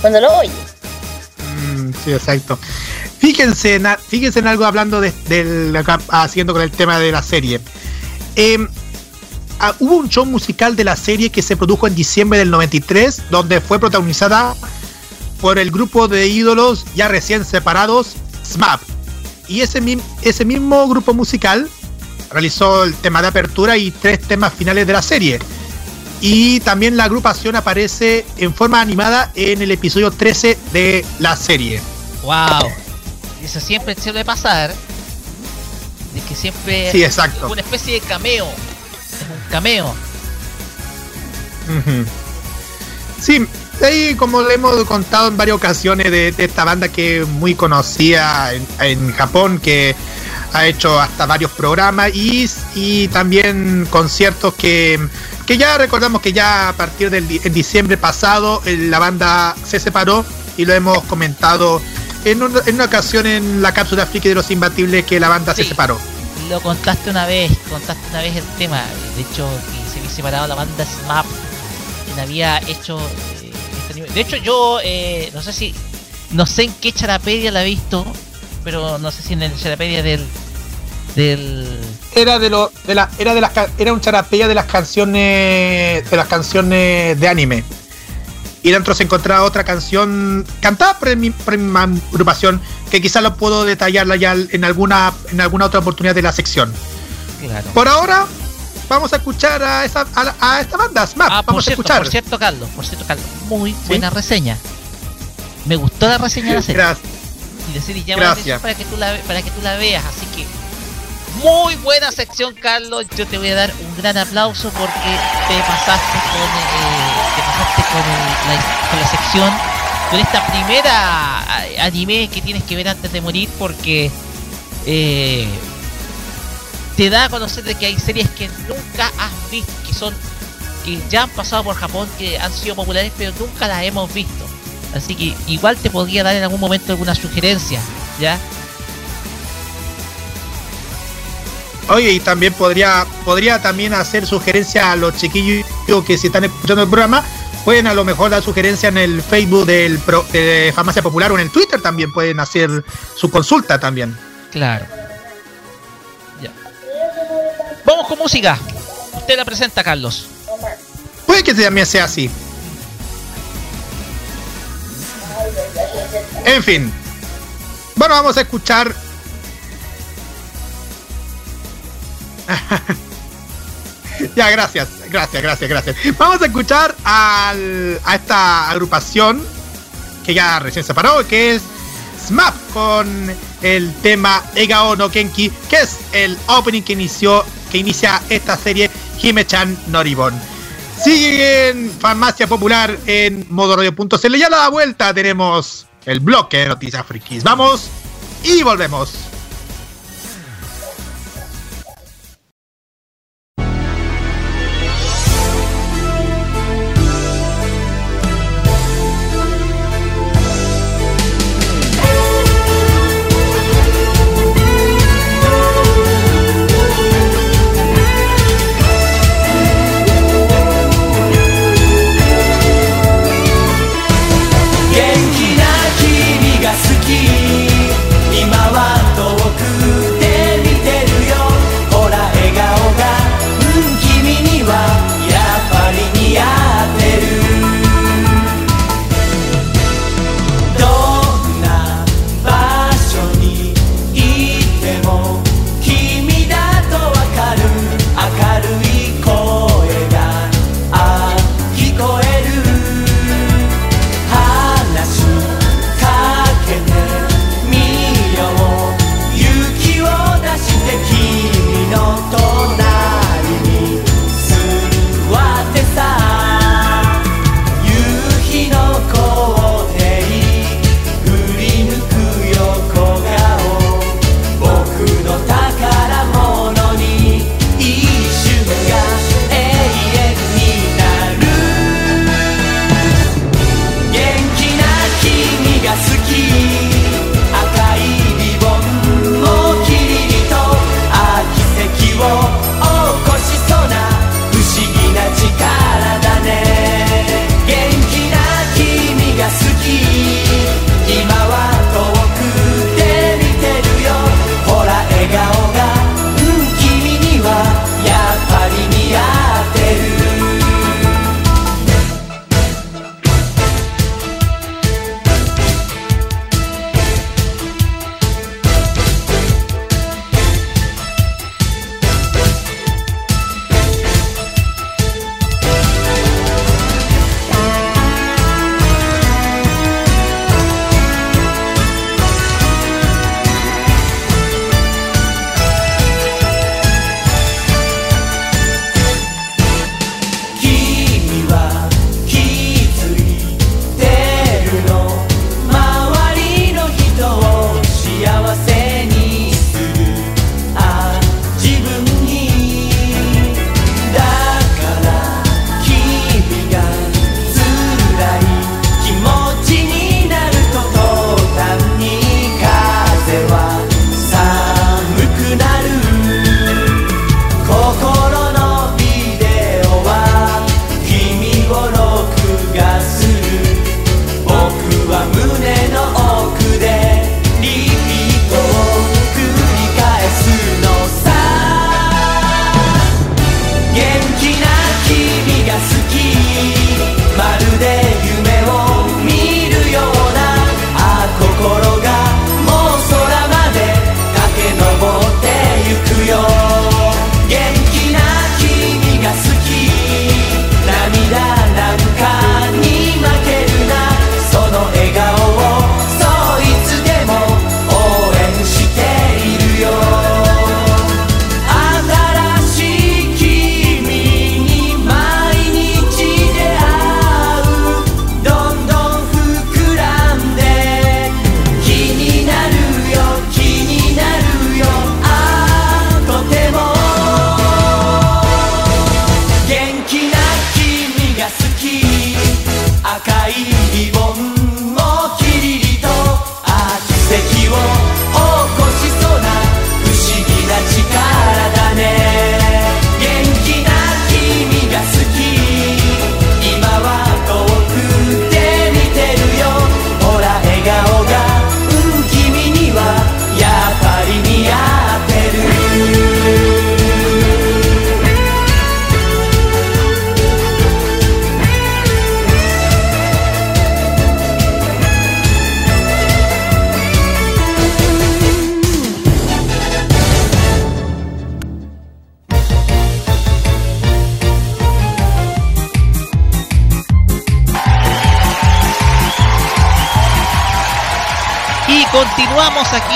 cuando lo oye. Mm, sí, exacto. Fíjense en, fíjense en algo hablando de, del- acá, siguiendo con el tema de la serie. Em, ah, hubo un show musical de la serie que se produjo en diciembre del 93, donde fue protagonizada por el grupo de ídolos ya recién separados, SMAP. Y ese, mi- ese mismo grupo musical realizó el tema de apertura y tres temas finales de la serie. Y también la agrupación aparece en forma animada en el episodio 13 de la serie. Wow. Eso siempre suele pasar. De que siempre Sí, es exacto. una especie de cameo. Es un cameo. Ujú. Sí, ahí como le hemos contado en varias ocasiones de, de esta banda que es muy conocida en, en Japón, que ha hecho hasta varios programas y, y también conciertos que, que ya recordamos que ya a partir del diciembre pasado eh, la banda se separó y lo hemos comentado en, un- en una ocasión en la cápsula friki de los imbatibles que la banda se Sí. separó. Lo contaste una vez, contaste una vez el tema. De hecho, que se había separado la banda SMAP. Quien había hecho anime. De hecho, yo eh, no sé si. No sé en qué charapedia la he visto. Pero no sé si en el charapedia del. Del. era de lo de la era de las era un charapeya de las canciones de las canciones de anime y dentro se encontraba otra canción cantada por, mi- por mi agrupación que quizás lo puedo detallarla ya en alguna en alguna otra oportunidad de la sección Claro. por ahora vamos a escuchar a esa a, la- a esta banda Smap Ah, vamos a escuchar por cierto, Carlos, por cierto, Carlos, muy buena reseña. Me gustó la reseña de la serie. Gracias. Y decir y llama la Gracias. para que tú la para que tú la veas, así que muy buena sección, Carlos. Yo te voy a dar un gran aplauso porque te pasaste con eh, te pasaste con, el- la, con la sección con esta primera a- anime que tienes que ver antes de morir porque eh, te da a conocer de que hay series que nunca has visto, que son que ya han pasado por Japón, que han sido populares, pero nunca las hemos visto. Así que igual te podría dar en algún momento alguna sugerencia, ¿ya? Oye, y también podría, podría también hacer sugerencia a los chiquillos que si están escuchando el programa, pueden a lo mejor dar sugerencia en el Facebook del pro- de Farmacia Popular o en el Twitter también pueden hacer su consulta también. Claro. Vamos con música. Usted la presenta, Carlos. Puede que también sea así. En fin. Bueno, vamos a escuchar. ya, gracias, gracias, gracias, gracias. Vamos a escuchar al- a esta agrupación que ya recién se paró, que es SMAP con el tema Egao no Kenki, que es el opening que inició, que inicia esta serie Hime-chan Noribon. Sigue en Farmacia Popular en modoradio.cl. Ya a la vuelta tenemos el bloque de noticias frikis. Vamos y volvemos.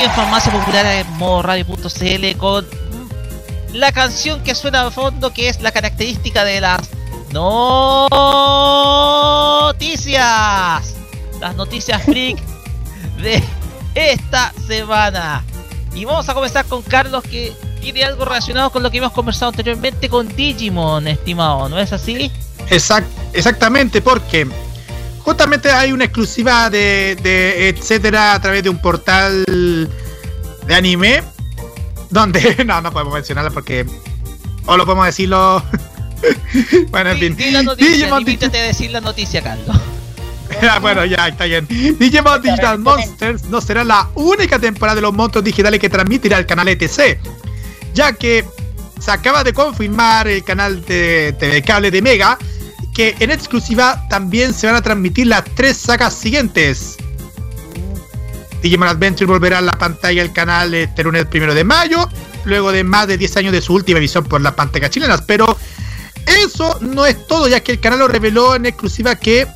En Farmacia Popular en modo radio.cl con la canción que suena de fondo, que es la característica de las noticias. Las noticias freak de esta semana. Y vamos a comenzar con Carlos, que tiene algo relacionado con lo que hemos conversado anteriormente con Digimon, estimado, ¿no es así? Exact, exactamente, porque justamente hay una exclusiva de, de etcétera a través de un portal de anime donde no no podemos mencionarla porque o lo podemos decirlo bueno en Di- fin di la noticia, Digimon decir la noticia, Carlos. Ah, bueno, ya está bien. Digimon Digital Monsters no será la única temporada de los monstruos digitales que transmitirá el canal ETC, ya que se acaba de confirmar el canal de, de cable de Mega que en exclusiva también se van a transmitir las tres sagas siguientes. Digimon Adventure volverá a la pantalla del canal este lunes primero de mayo, luego de más de 10 años de su última emisión por las pantallas chilenas, pero eso no es todo, ya que el canal lo reveló en exclusiva que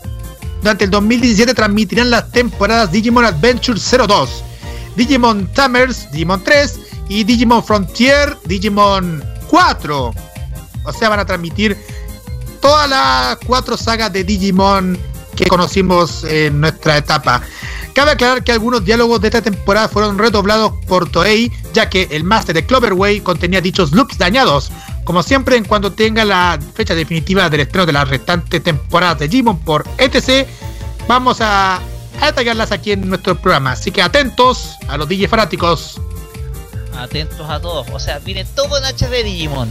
durante el 2017 transmitirán las temporadas Digimon Adventure 02, Digimon Tamers, Digimon 3 y Digimon Frontier, Digimon 4. O sea, van a transmitir todas las cuatro sagas de Digimon que conocimos en nuestra etapa. Cabe aclarar que algunos diálogos de esta temporada fueron redoblados por Toei, ya que el máster de Cloverway contenía dichos loops dañados. Como siempre, en cuanto tenga la fecha definitiva del estreno de las restantes temporadas de Digimon por ETC, vamos a, detallarlas aquí en nuestro programa. Así que atentos a los DJ fanáticos. Atentos a todos. O sea, viene todo en HD Digimon.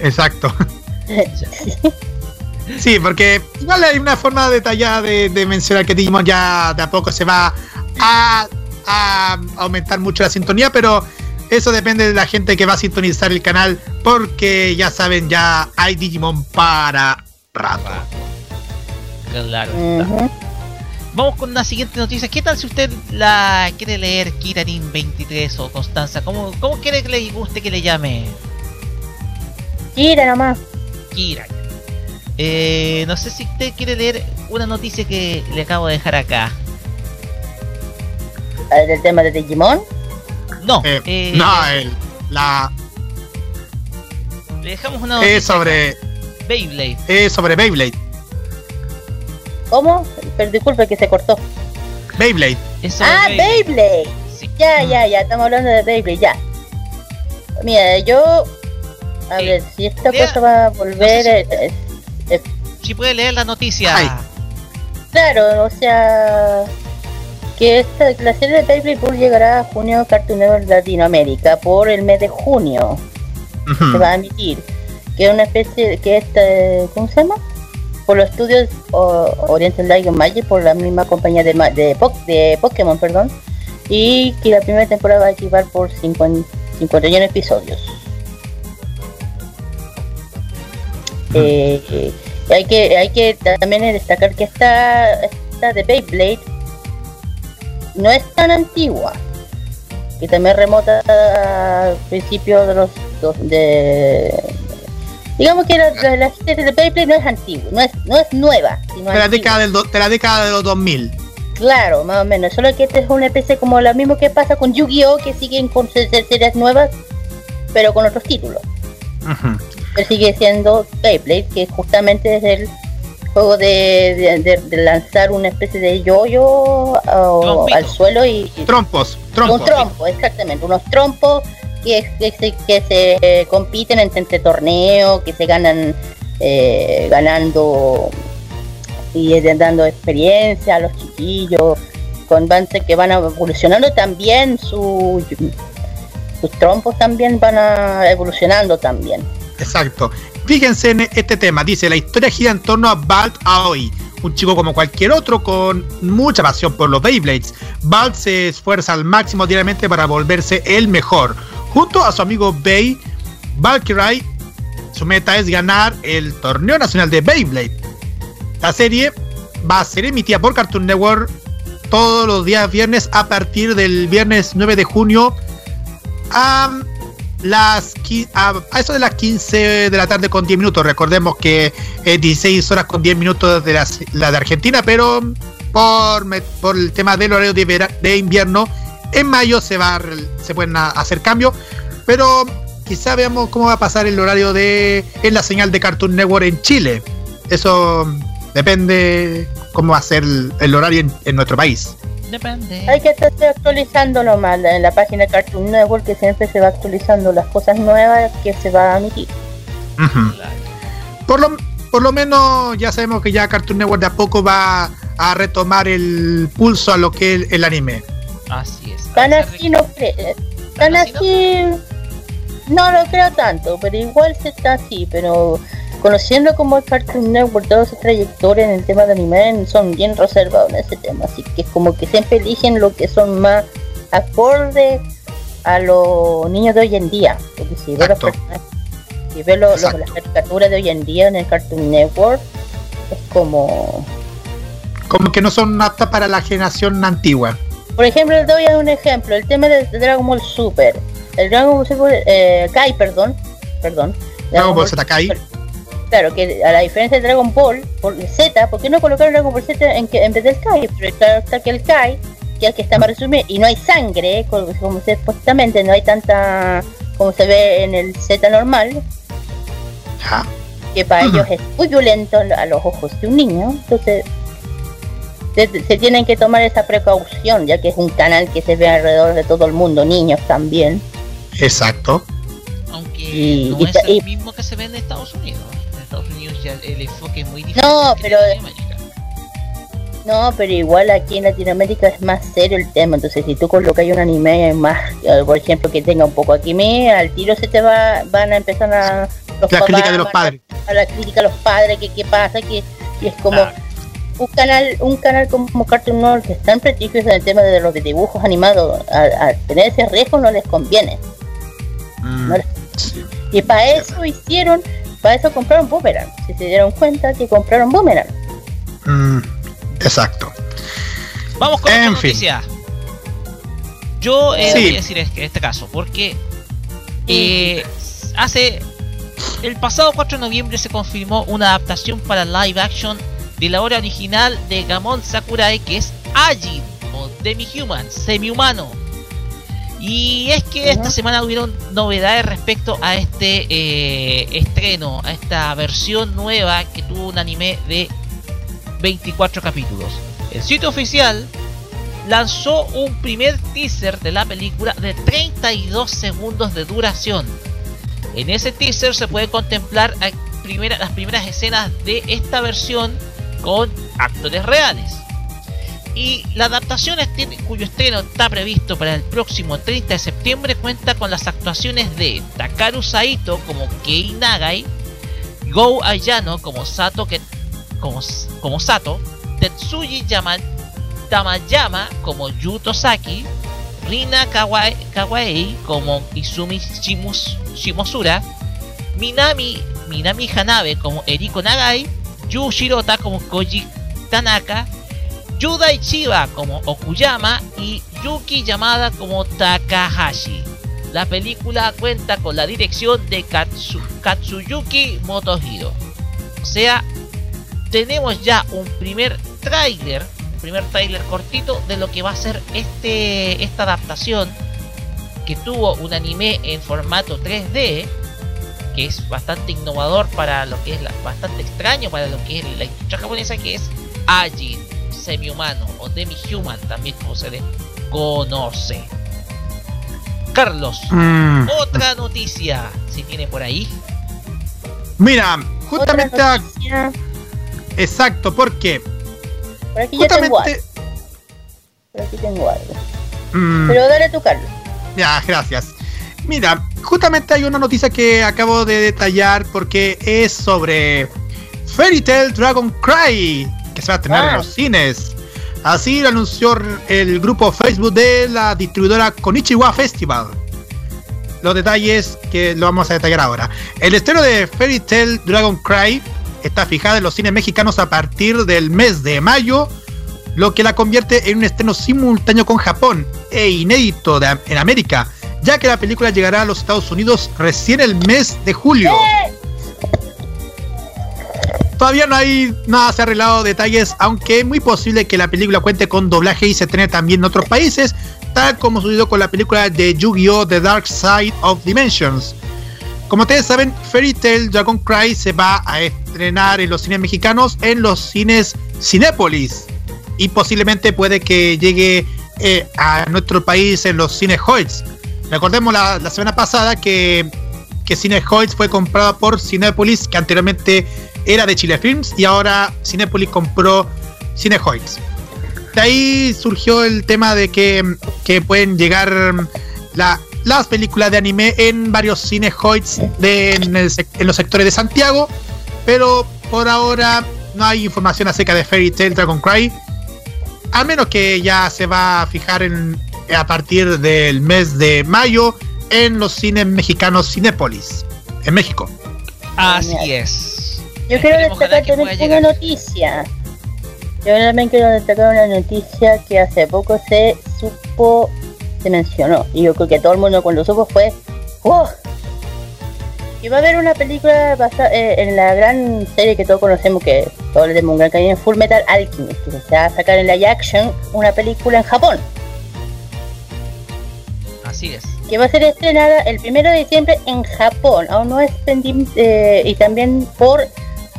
Exacto. Sí, porque igual hay una forma detallada de, de mencionar que Digimon ya de a poco se va a, a aumentar mucho la sintonía, pero eso depende de la gente que va a sintonizar el canal, porque ya saben, ya hay Digimon para rato. Claro. Vamos con la siguiente noticia. ¿Qué tal si usted la quiere leer Kiranin 23 o Constanza? ¿Cómo, cómo quiere que le guste que le llame? Gira nomás. Kira. Eh, no sé si usted quiere leer una noticia que le acabo de dejar acá. Del tema de Digimon. No, Eh, eh, no, el- la, le dejamos una noticia es sobre, acá. Beyblade. es sobre Beyblade. ¿Cómo? Pero disculpe que se cortó. Beyblade. Es Ah, Beyblade. Sí. Ya, ya, ya. Estamos hablando de Beyblade, ya. Mira, yo. A Sí. ver, si esta Lea. cosa va a volver. No sé si- eh, eh, Si puede leer la noticia. Ay. Claro, o sea. Que esta, la serie de Bull llegará a junio Cartoon Network Latinoamérica por el mes de junio. Se va a emitir. Que es una especie de. que este. ¿Cómo se llama? Por los estudios o- Oriental Light and Magic, por la misma compañía de, ma- de, Po- de Pokémon, perdón. Y que la primera temporada va a llevar por 50, 51 episodios. Eh, hay que hay que también destacar que esta, esta de Beyblade no es tan antigua y también remota al principio de los dos- de digamos que la, la, la serie de Beyblade no es antigua no es no es nueva sino De la, década del do- de la década de los 2000. claro más o menos solo que este es una especie como lo mismo que pasa con Yu-Gi-Oh que siguen con se- se- series nuevas pero con otros títulos. Pero sigue siendo Beyblade, que justamente es el juego de, de- lanzar una especie de yoyo o- Trompito. al suelo y, Trompos, trompos. un trompo, exactamente, unos trompos que, que se, que se eh, compiten entre, entre torneos, que se ganan eh, ganando y eh, dando experiencia a los chiquillos, con van- que van evolucionando también su, sus trompos también van a evolucionando también. Exacto. Fíjense en este tema. Dice, la historia gira en torno a Balt Aoi, un chico como cualquier otro con mucha pasión por los Beyblades. Balt se esfuerza al máximo diariamente para volverse el mejor. Junto a su amigo Bay, Valkyrie, su meta es ganar el torneo nacional de Beyblade. La serie va a ser emitida por Cartoon Network todos los días viernes a partir del viernes 9 de junio a las a, eso de las 15 de la tarde con 10 minutos. Recordemos que es 16 horas con 10 minutos de la, la de Argentina, pero por, por el tema del horario de, invierno, en mayo se va se pueden hacer cambios, pero quizá veamos cómo va a pasar el horario de en la señal de Cartoon Network en Chile. Eso depende cómo va a ser el, el horario en, en nuestro país. Depende. Hay que estarse actualizando nomás en la página de Cartoon Network que siempre se va actualizando las cosas nuevas que se va a emitir. Por lo, por lo menos ya sabemos que ya Cartoon Network de a poco va a retomar el pulso a lo que es el anime. Así es. Tan así no creo. Tan ¿Tan así así no lo creo tanto, pero igual se está así, pero conociendo como el Cartoon Network, toda su trayectoria en el tema de anime, son bien reservados en ese tema, así que es como que siempre eligen lo que son más acorde a los niños de hoy en día, porque si ves los si ves lo- lo- Exacto. las caricaturas de hoy en día en el Cartoon Network, es como Como que no son aptas para la generación antigua. Por ejemplo, les doy un ejemplo, el tema de Dragon Ball Super. El Dragon Ball Super, eh, Kai, perdón, perdón. Dragon Ball Z Kai. Super. Claro, que a la diferencia de Dragon Ball, por Z, ¿por qué no colocaron Dragon Ball Z en, que, en vez del Kai? Pero claro está que el Kai, que es el que está más resumido, y no hay sangre, como, como se supuestamente no hay tanta como se ve en el Z normal, Ya. que para ellos es muy violento a los ojos de un niño, entonces se, se tienen que tomar esa precaución, ya que es un canal que se ve alrededor de todo el mundo, niños también. Exacto. Aunque Y- no y es el y- mismo que se ve en Estados Unidos. Estados Unidos ya el enfoque es muy diferente. No, pero- Latinoamérica. No, pero igual aquí en Latinoamérica es más serio el tema, entonces si tú colocas un anime más, eh, por ejemplo, que tenga un poco aquí me al tiro se te va, van a empezar a... Los La crítica de los a- padres. A la crítica a los padres, que qué pasa, que es como... Un canal un canal como Cartoon Network que están prestigiosos en el tema de los dibujos animados a, a tener ese riesgo no les conviene Mm, No les- sí. y para eso hicieron para eso compraron Boomerang si se dieron cuenta que compraron Boomerang Mm, exacto. Vamos con fin. noticia. Yo eh, Sí. voy a decir es que en este caso, porque eh, hace el pasado 4 de noviembre se confirmó una adaptación para live action de la obra original de Gamon Sakurai que es Ajin o Demi-Human, semi-humano. Y es que esta semana hubieron novedades respecto a este eh, estreno, a esta versión nueva que tuvo un anime de 24 capítulos. El sitio oficial lanzó un primer teaser de la película de 32 segundos de duración. En ese teaser se puede contemplar a primera- las primeras escenas de esta versión con actores reales. Y la adaptación, cuyo estreno está previsto para el próximo 30 de septiembre, cuenta con las actuaciones de Takaru Saito como Kei Nagai, Go Ayano como Sato, que, como, Sato, Tetsuji Yama- Tamayama como Yuto Saki, Rina Kawai, Kawaii como Izumi Shimus- Shimosura, Minami, Minami Hanabe como Eriko Nagai, Yu Shirota como Koji Tanaka, Yudai Chiba como Okuyama y Yuki Yamada como Takahashi. La película cuenta con la dirección de Katsu- Katsuyuki Motohiro. O sea, tenemos ya un primer tráiler, un primer tráiler cortito de lo que va a ser este esta adaptación que tuvo un anime en formato 3D que es bastante innovador para lo que es la, bastante extraño para lo que es la industria japonesa que es Ajin, semi-humano o demi-human también como se le conoce. Carlos, Mm, otra noticia si tiene por ahí. Mira, justamente, a- exacto, porque por aquí yo tengo algo. Justamente, por aquí tengo algo. Mm, pero dale tú Carlos. Ya, gracias. Mira, justamente hay una noticia que acabo de detallar porque es sobre Fairy Tail Dragon Cry, que se va a estrenar en Ah. los cines. Así lo anunció el grupo Facebook de la distribuidora Konichiwa Festival. Los detalles que lo vamos a detallar ahora. El estreno de Fairy Tail Dragon Cry está fijada en los cines mexicanos a partir del mes de mayo, lo que la convierte en un estreno simultáneo con Japón e inédito de- en América, ya que la película llegará a los Estados Unidos recién el mes de julio. Todavía no hay nada se ha arreglado detalles, aunque es muy posible que la película cuente con doblaje y se estrene también en otros países, tal como sucedió con la película de Yu-Gi-Oh! The Dark Side of Dimensions. Como ustedes saben, Fairy Tail Dragon Cry se va a estrenar en los cines mexicanos en los cines Cinépolis y posiblemente puede que llegue eh, a nuestro país en los cines Hoyts. Recordemos la, semana pasada que, que Cine Hoyts fue comprado por Cinépolis, que anteriormente era de Chile Films y ahora Cinépolis compró Cine Hoyts. De ahí surgió el tema de que, que pueden llegar la- las películas de anime en varios cines Hoyts de, en, el sec- en los sectores de Santiago, pero por ahora no hay información acerca de Fairy Tail Dragon Cry, a menos que ya se va a fijar en, a partir del mes de mayo en los cines mexicanos Cinépolis, en México. Así es. Yo quiero destacar también una noticia. Yo también quiero destacar una noticia que hace poco se supo, se mencionó. Y yo creo que todo el mundo cuando supo fue, ¡oh! Y va a haber una película basada eh, en la gran serie que todos conocemos, que todos le tenemos un gran cariño, Full Metal Alchemist, que se va a sacar en la action una película en Japón. Así es. que va a ser estrenada el primero de diciembre en Japón, aún no es pendiente, eh, y también por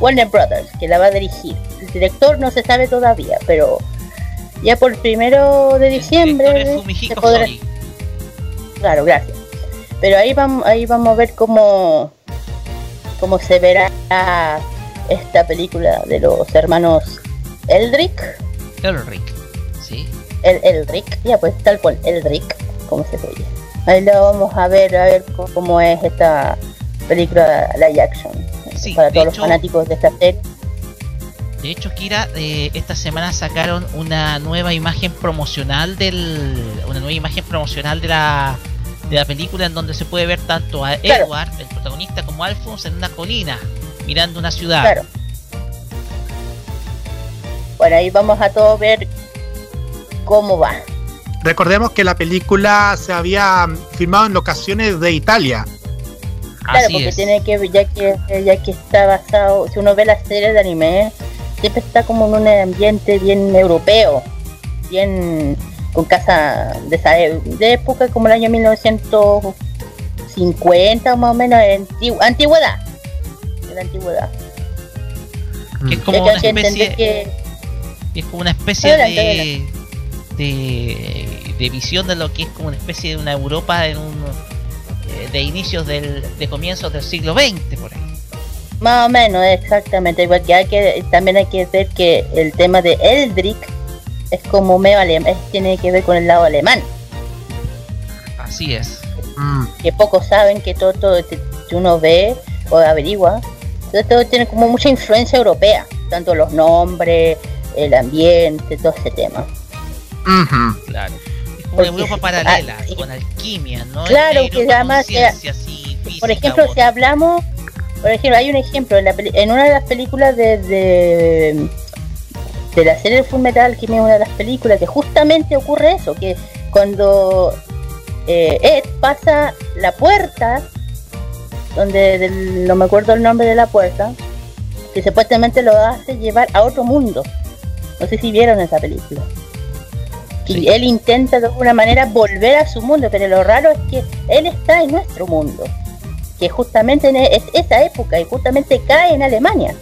Warner Brothers, que la va a dirigir. El director no se sabe todavía, pero ya por el primero de diciembre se podrá-. Claro, gracias. Pero ahí vamos, ahí vamos a ver cómo, cómo se verá esta película de los hermanos Eldrick, Elric. Sí. el Eldrick, ya pues tal cual, Eldrick, como se oye. Ahí lo vamos a ver, a ver cómo es esta película live action. Sí, para todos hecho- los fanáticos de esta serie. De hecho, Kira, eh, esta semana sacaron una nueva imagen promocional del. Una nueva imagen promocional de la. De la película en donde se puede ver tanto a Claro. Edward, el protagonista, como a Alphonse en una colina, mirando una ciudad. Claro. Bueno, ahí vamos a todos ver cómo va. Recordemos que la película se había filmado en locaciones de Italia. Claro, Así porque es. tiene que ya que ya que está basado, si uno ve las series de anime, siempre está como en un ambiente bien europeo, bien con casa de esa e- de época como el año 1950 más o menos, antigua, antigüedad, de la antigüedad. Que es Mm. como Ya una que especie. que Es como una especie Adelante, de, de de visión de lo que es como una especie de una Europa en un de inicios del de comienzos del siglo XX por ahí. Más o menos, exactamente. Igual que hay que también hay que ver que el tema de Eldrick es como medio alemán, tiene que ver con el lado alemán. Así es. Mm. Que pocos saben que todo, todo este- que uno ve o averigua, todo, todo tiene como mucha influencia europea, tanto los nombres, el ambiente, todo ese tema. Claro. Una Europa paralela, ah, con alquimia, ¿no? Claro, que además Por ejemplo, si hablamos, por ejemplo, hay un ejemplo en, la peli- en una de las películas de, de, de la serie de Full Metal, que es una de las películas que justamente ocurre eso, que cuando eh, Ed pasa la puerta, donde del- no me acuerdo el nombre de la puerta, que supuestamente lo hace llevar a otro mundo. No sé si vieron esa película. Que Sí. él intenta de alguna manera volver a su mundo, pero lo raro es que él está en nuestro mundo que justamente en e- es esa época y justamente cae en Alemania.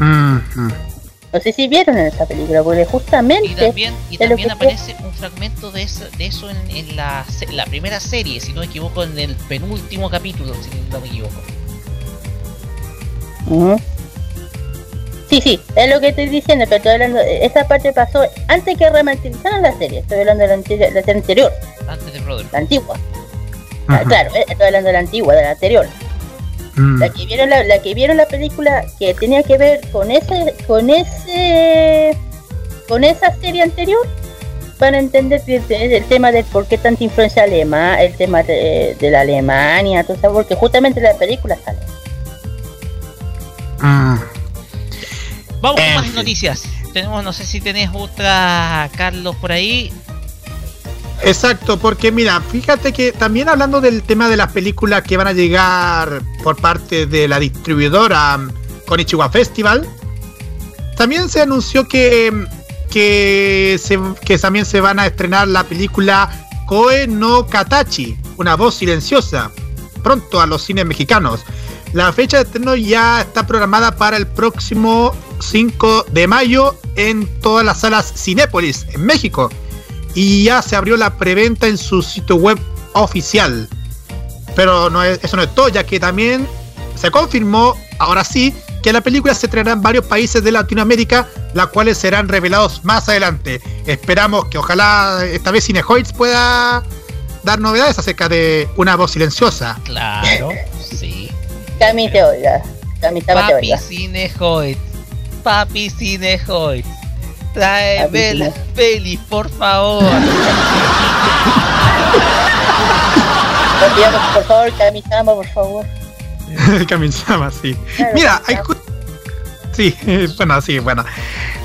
No sé si vieron en esa película, porque Y justamente también, y también que aparece un fragmento de eso, de eso en, en la, se- la primera serie, si no me equivoco, en el penúltimo capítulo, si no me equivoco. Ujú. Sí, sí, es lo que estoy diciendo, pero estoy hablando, esa parte pasó antes que remasterizaran la serie, estoy hablando de la, anterior, la serie anterior, Antes de Brother. la antigua. Ah. Claro, eh, estoy hablando de la antigua, de la anterior. Mm. La que vieron la, la que vieron la película que tenía que ver con ese, con ese, con esa serie anterior, van a entender el, el tema de por qué tanta influencia alemana, el tema de, de la Alemania, todo eso, porque justamente la película sale. Mm. Vamos con En más fin. noticias. Tenemos, no sé si tenés otra, Carlos, por ahí. Exacto, porque mira, fíjate que también hablando del tema de las películas que van a llegar por parte de la distribuidora Konichiwa Festival. También se anunció que, que, se- que también se van a estrenar la película Koe no Katachi, una voz silenciosa, pronto a los cines mexicanos. La fecha de estreno ya está programada para el próximo 5 de mayo en todas las salas Cinépolis en México. Y ya se abrió la preventa en su sitio web oficial. Pero no es- eso no es todo, ya que también se confirmó, ahora sí, que la película se estrenará en varios países de Latinoamérica, las cuales serán revelados más adelante. Esperamos que ojalá esta vez Cinehoids pueda dar novedades acerca de una voz silenciosa. Claro, sí. Cami te oiga. Cami te Papi oiga. Cinehoid. Papi Cinehoid. Trae Papi velas, Cine- pelis, por favor. Por favor, Cami Sama, por favor. Kamisama, sí. Mira, hay Kamisama. Sí, bueno, sí, bueno.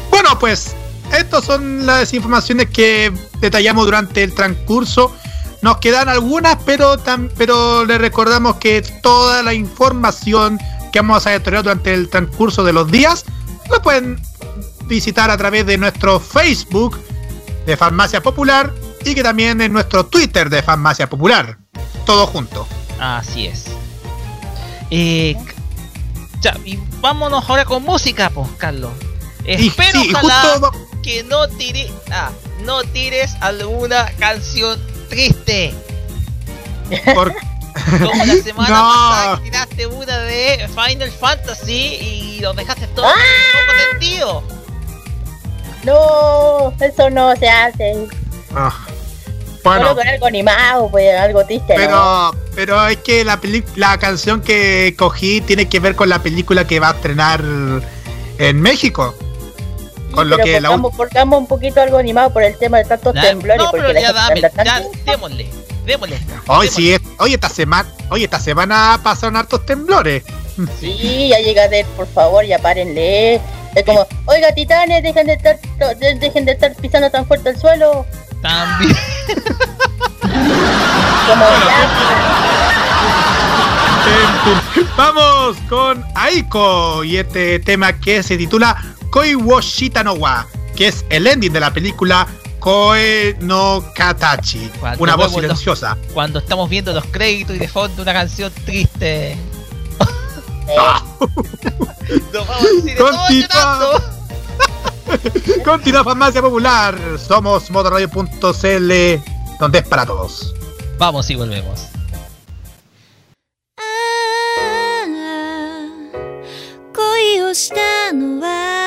Bueno, pues, estas son las informaciones que detallamos durante el transcurso. Nos quedan algunas, pero, tam- pero les recordamos que toda la información que vamos a detallar durante el transcurso de los días lo pueden visitar a través de nuestro Facebook de Farmacia Popular y que también en nuestro Twitter de Farmacia Popular. Todo junto. Así es. Eh, ya, y vámonos ahora con música, pues, Carlos. Espero sí, ojalá justo que no tire, ah, no tires alguna canción triste. por- Como la semana No. pasada que tiraste una de Final Fantasy y nos dejaste todo un poco tendido. No, eso no se hace. Ah, Solo bueno, con algo animado, pues algo triste, ¿no? pero, pero es que la, peli- la canción que cogí tiene que ver con la película que va a estrenar en México. Con lo que la pongamos, pongamos un poquito algo animado por el tema de tantos Ya, temblores, no, porque pero la ya gente dame, ya démosle, démosle. Hoy sí, es- hoy esta semana, hoy esta semana pasaron hartos temblores. Sí, ya llega de, por favor, ya párenle. Es como, oiga, titanes, dejen de estar, dejen de estar pisando tan fuerte el suelo. También. Como Vamos con Aiko y este tema que se titula Koi wo Shita no wa, que es el ending de la película Koe no Katachi, Cuando una voz los- silenciosa. Cuando estamos viendo los créditos y de fondo una canción triste. Nos vamos a decir todo Continúa. Farmacia Popular, somos motorradio.cl, donde es para todos. Vamos y volvemos. ああ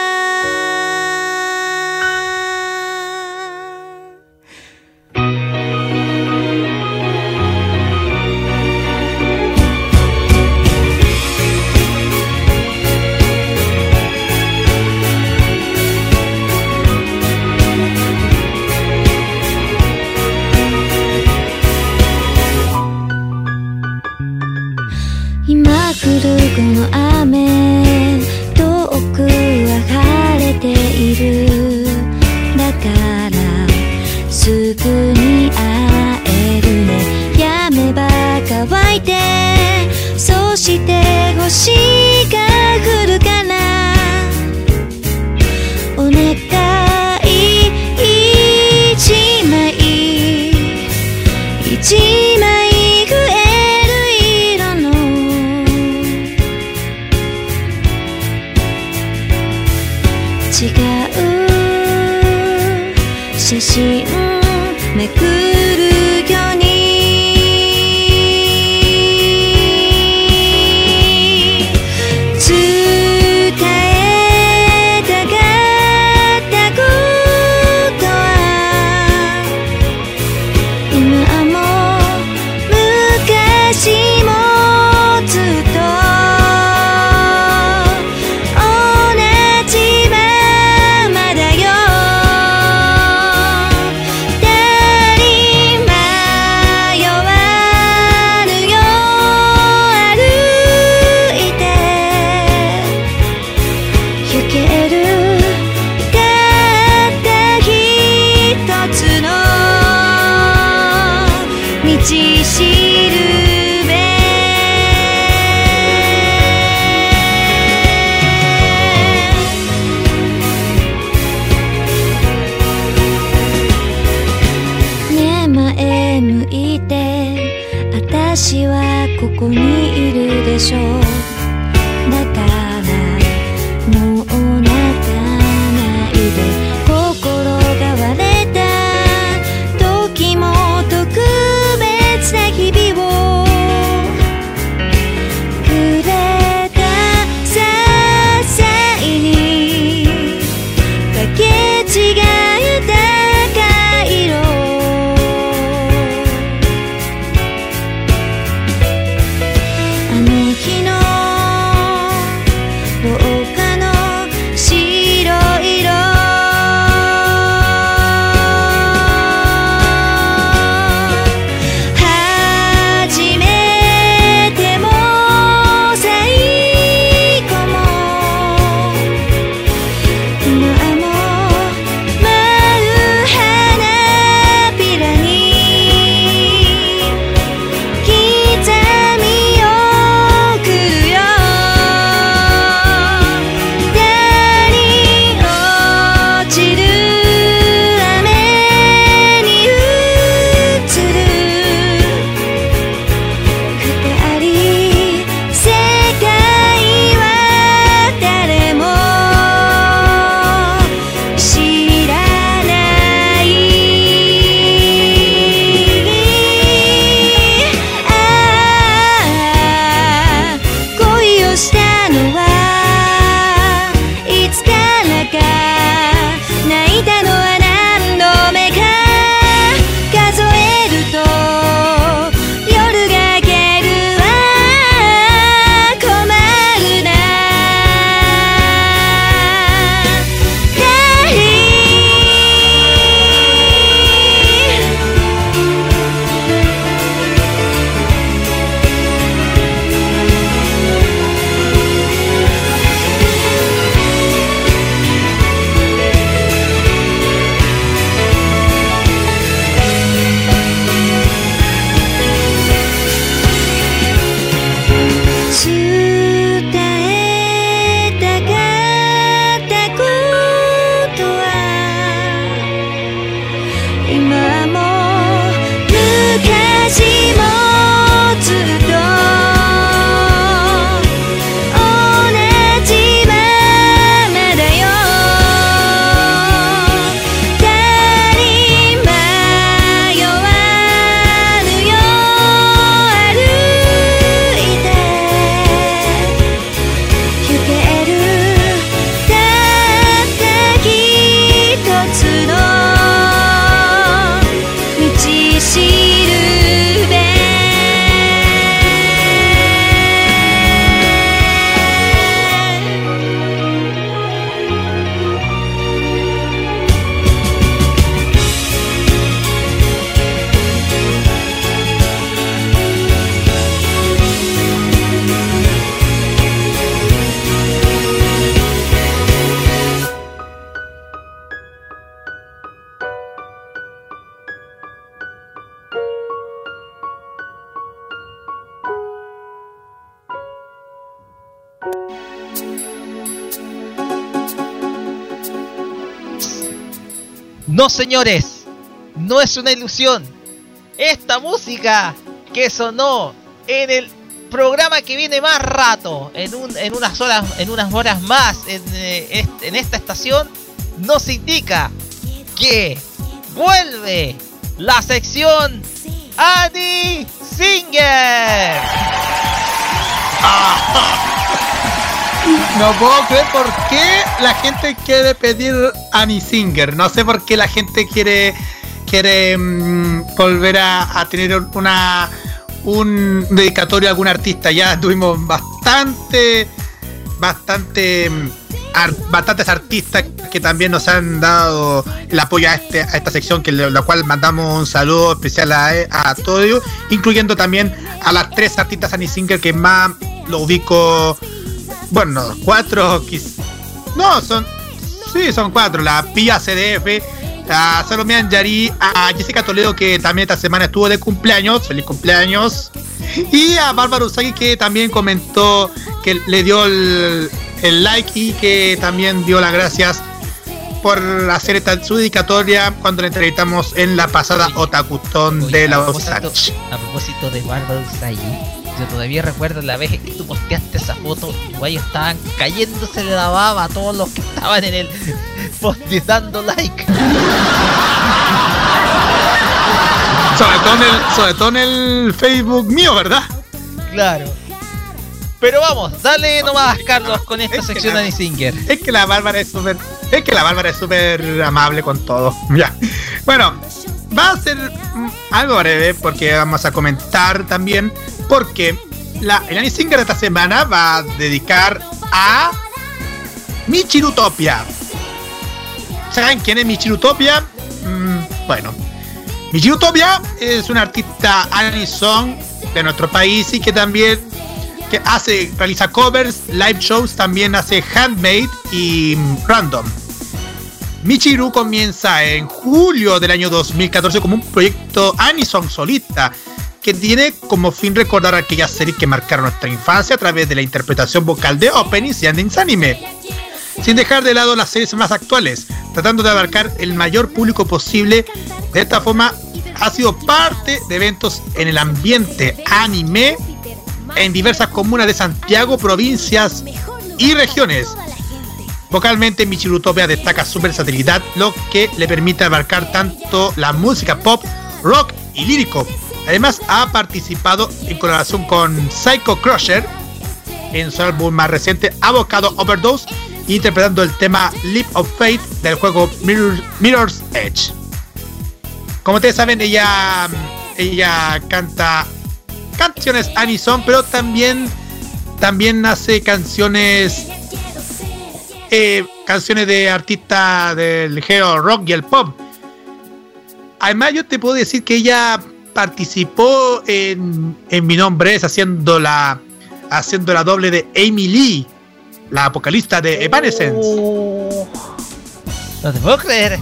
señores, no es una ilusión. Esta música que sonó en el programa que viene más rato, en, un- en unas horas, en unas horas más, en, eh, en esta estación, nos indica que vuelve la sección Annie Singer. No puedo creer por qué la gente quiere pedir Annie Singer. No sé por qué la gente quiere quiere mm, volver a, a tener una un dedicatorio a algún artista. Ya tuvimos bastante bastante mm, bastantes artistas que también nos han dado el apoyo a, este, a esta sección, que lo cual mandamos un saludo especial a, a todos incluyendo también a las tres artistas Annie Singer que más lo ubico bueno, cuatro, no, son, sí, son cuatro, la Pia CDF, a Salomé Anjari, a Jessica Toledo que también esta semana estuvo de cumpleaños, feliz cumpleaños, y a Bárbara Usagi que también comentó que le dio el, el like y que también dio las gracias por hacer esta su dedicatoria cuando le entrevistamos en la pasada Otakutón de la Osage. a propósito de Bárbara Usagi, Yo todavía recuerdo la vez que tú posteaste esa foto, igual estaban cayéndose de la baba a todos los que estaban en el post dando like. Sobre todo, en el, sobre todo en el Facebook mío, ¿verdad? Claro. Pero vamos, dale nomás, Carlos, con esta Es sección de Singer. Es que la Bárbara es súper. Es que la Bárbara es súper amable con todo. Ya. Bueno, va a ser algo breve porque vamos a comentar también. Porque la, el Annie Singer de esta semana va a dedicar a Michirutopia. ¿Saben quién es Michirutopia? Mm, bueno, Michirutopia es una artista Anison de nuestro país y que también que hace, realiza covers, live shows, también hace handmade y random. Michiru comienza en julio del año 2014 como un proyecto Anison solista que tiene como fin recordar aquellas series que marcaron nuestra infancia a través de la interpretación vocal de openings y endings anime, sin dejar de lado las series más actuales, tratando de abarcar el mayor público posible. De esta forma, ha sido parte de eventos en el ambiente anime en diversas comunas de Santiago, provincias y regiones. Vocalmente Michirutopia destaca su versatilidad, lo que le permite abarcar tanto la música pop, rock y lírico. Además ha participado en colaboración con Psycho Crusher en su álbum más reciente Avocado Overdose, interpretando el tema Leap of Faith del juego Mirror- Mirror's Edge. Como ustedes saben, ella, ella canta canciones Anison, pero también, también hace canciones eh, canciones de artistas del género rock y el pop. Además, yo te puedo decir que ella participó en, en Mi Nombre es haciendo la, haciendo la doble de Amy Lee, la vocalista de Evanescence. Oh. No te puedo creer.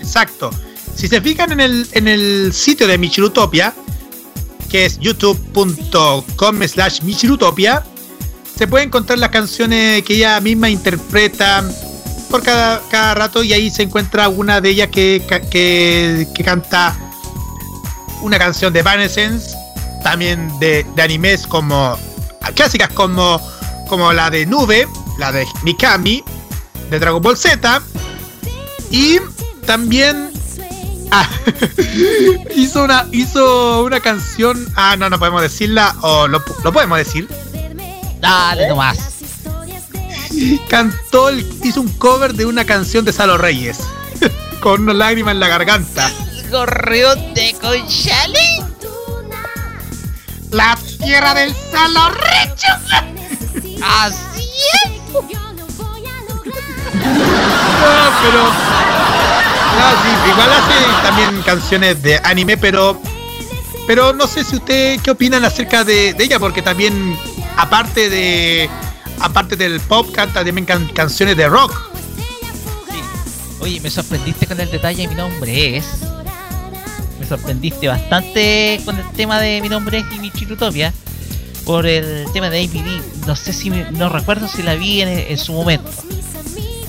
Exacto. Si se fijan en el, en el sitio de Michirutopia, que es youtube.com slash Michirutopia, se pueden encontrar las canciones que ella misma interpreta por cada, cada rato y ahí se encuentra una de ellas que, que, que canta una canción de Evanescence, también de, de animes como clásicas como, como la de Nube, la de Mikami, de Dragon Ball Z, y también ah, hizo una hizo una canción. Ah, no, no podemos decirla. O lo, lo podemos decir. Dale nomás. Cantó, hizo un cover de una canción de Salo Reyes. Con una lágrima en la garganta. Gorrión de Conchale. La tierra del Reyes. Así es. No, pero. No, sí, igual hace también canciones de anime, pero. Pero no sé si ustedes qué opinan acerca de, de ella, porque también, aparte de. Aparte del pop, canta también can- canciones de rock. Oye, me sorprendiste con el detalle, mi nombre es. Me sorprendiste bastante con el tema de mi nombre es y mi Chirutopia. Por el tema de APD. No sé si me- no recuerdo si la vi en, en su momento.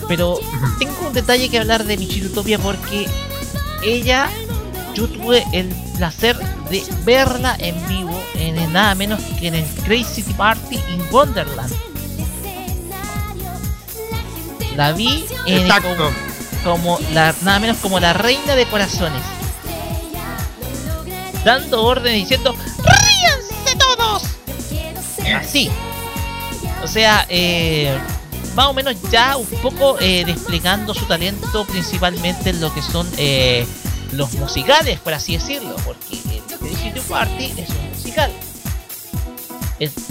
Pero tengo un detalle que hablar de mi Chirutopia porque ella, yo tuve el placer de verla en vivo en el nada menos que en el Crazy Party in Wonderland. La vi en Exacto. como la nada menos como la reina de corazones. Dando órdenes diciendo ¡Ríanse todos! Así. O sea, eh, más o menos ya un poco eh, desplegando su talento principalmente en lo que son eh, los musicales, por así decirlo, porque el Party es un musical.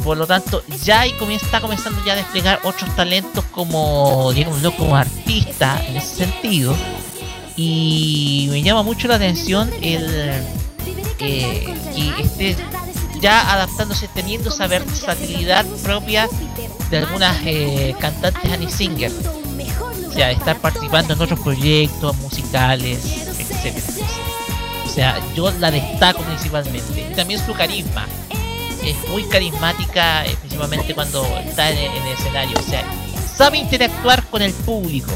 Por lo tanto, ya está comenzando ya a desplegar otros talentos como, digámoslo, como artista en ese sentido. Y me llama mucho la atención el eh, que esté ya adaptándose, teniendo esa versatilidad propia de algunas eh, cantantes Annie Singer. O sea, estar participando en otros proyectos musicales, etcétera. O sea, yo la destaco principalmente. También su carisma. Es muy carismática, eh, principalmente cuando está en, en el escenario. O sea, sabe interactuar con el público.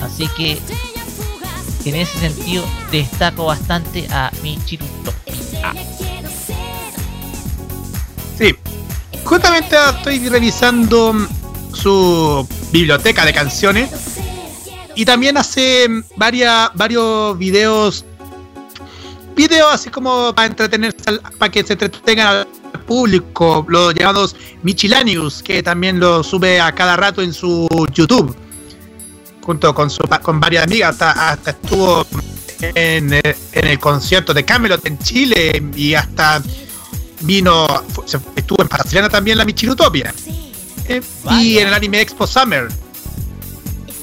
Así que en ese sentido destaco bastante a Michiru Topia. justamente estoy revisando su biblioteca de canciones y también hace varios videos videos así como para entretenerse para que se entretengan al público los llamados Michilanius que también lo sube a cada rato en su YouTube junto con su con varias amigas hasta, hasta estuvo en, eh, en el concierto de Camelot en Chile y hasta vino se- estuvo en Barcelona también la Michilutopia Eh, y en el Anime Expo Summer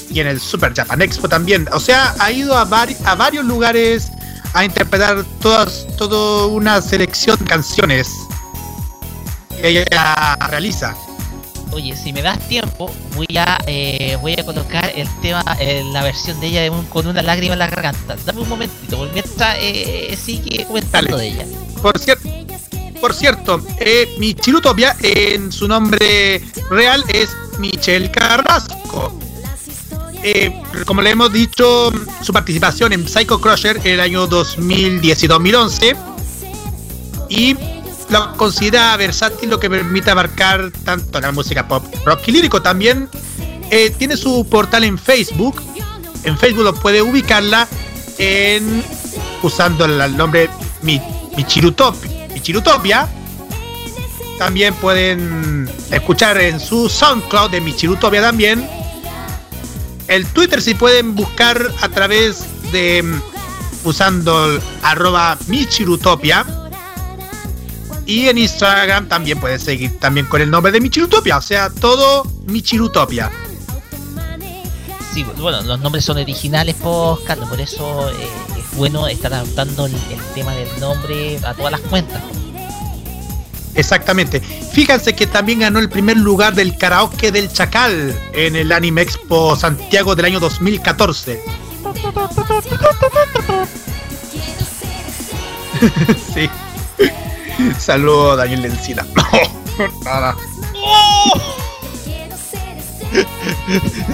y en el Super Japan Expo también. O sea, ha ido a, vari- a varios lugares a interpretar todas, toda una selección de canciones que ella realiza. Oye, si me das tiempo, voy a eh, voy a colocar el tema, eh, la versión de ella de un- con una lágrima en la garganta. Dame un momentito, porque mientras eh, sigue comentando Dale. de ella. Por cierto, por cierto, eh, Michilutopia en su nombre real es Michelle Carrasco. Eh, como le hemos dicho, su participación en Psycho Crusher en el año 2010 y 2011 y lo considera versátil lo que permite abarcar tanto la música pop, rock y lírico. También eh, tiene su portal en Facebook. En Facebook lo puede ubicarla en usando el nombre Mi- Michirutop- Michirutopia. También pueden escuchar en su SoundCloud de Michirutopia también. El Twitter si pueden buscar a través de mm, usando arroba Michirutopia. Y en Instagram también pueden seguir también con el nombre de Michirutopia. O sea, todo Michirutopia. Sí, bueno, los nombres son originales, por Carlos, por eso eh, es bueno estar adaptando el, el tema del nombre a todas las cuentas. Exactamente. Fíjense que también ganó el primer lugar del karaoke del Chacal en el Anime Expo Santiago del año 2014. sí. Saludos Daniel Lencina. Nada.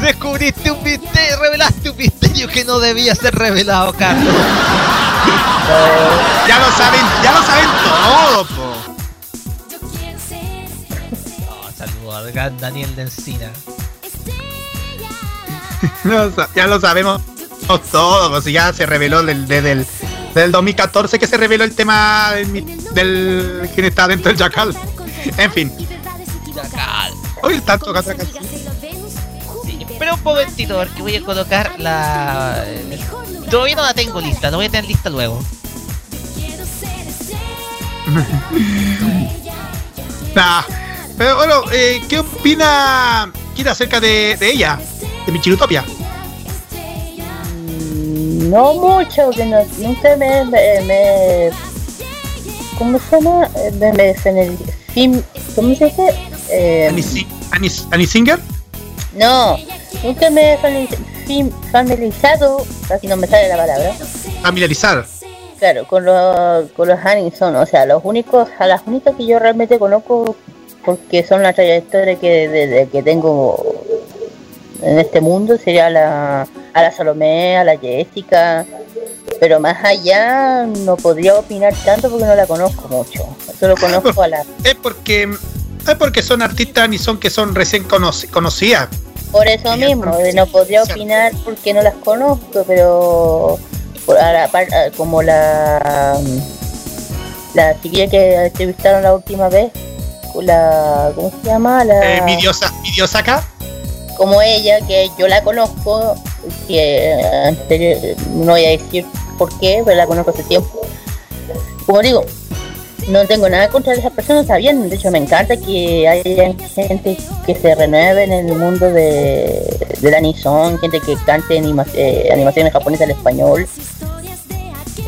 Descubriste un misterio, revelaste un misterio que no debía ser revelado, Carlos. ya lo saben, ya lo saben todo, po. Oh, saludos al gran Daniel de Encina. Lo sa- ya lo sabemos todo, pues ya se reveló desde el del 2014 que se reveló el tema del, del quien está dentro del Chacal. En fin, Chacal. hoy están tocando canción. Sí, espera un momentito porque voy a colocar la. Todavía no la tengo lista, la voy a tener lista luego. Nah, pero bueno, eh, ¿qué opina Kira acerca de, de ella? De Michirutopia. No mucho, que no, nunca me, me, me- ¿Cómo se llama? Me, me fim- ¿Cómo se dice? Eh, Annie, Si- Annie- Annie Singer. no, nunca me he familiarizado, casi no me sale la palabra, Familiarizar. claro, con los, con los Hanison, o sea, los únicos, a las únicas que yo realmente conozco, porque son la trayectoria que, desde que tengo en este mundo, sería la, a la Salomé, a la Jessica, pero más allá no podría opinar tanto porque no la conozco mucho, solo conozco a la... Es porque es porque son artistas ni son que son recién conoci- conocidas. Por eso mismo, no podría opinar porque no las conozco, pero por- a la a- como la la chiquilla que entrevistaron la última vez, la ¿cómo se llama? La, Eh, Midiosa- Midiosaka. como ella, que yo la conozco, que no voy a decir por qué, pero la conozco hace tiempo. Como digo, no tengo nada contra esas personas, está bien, de hecho me encanta que haya gente que se renueve en el mundo de, del anison, gente que cante eh, animaciones japonesas al español.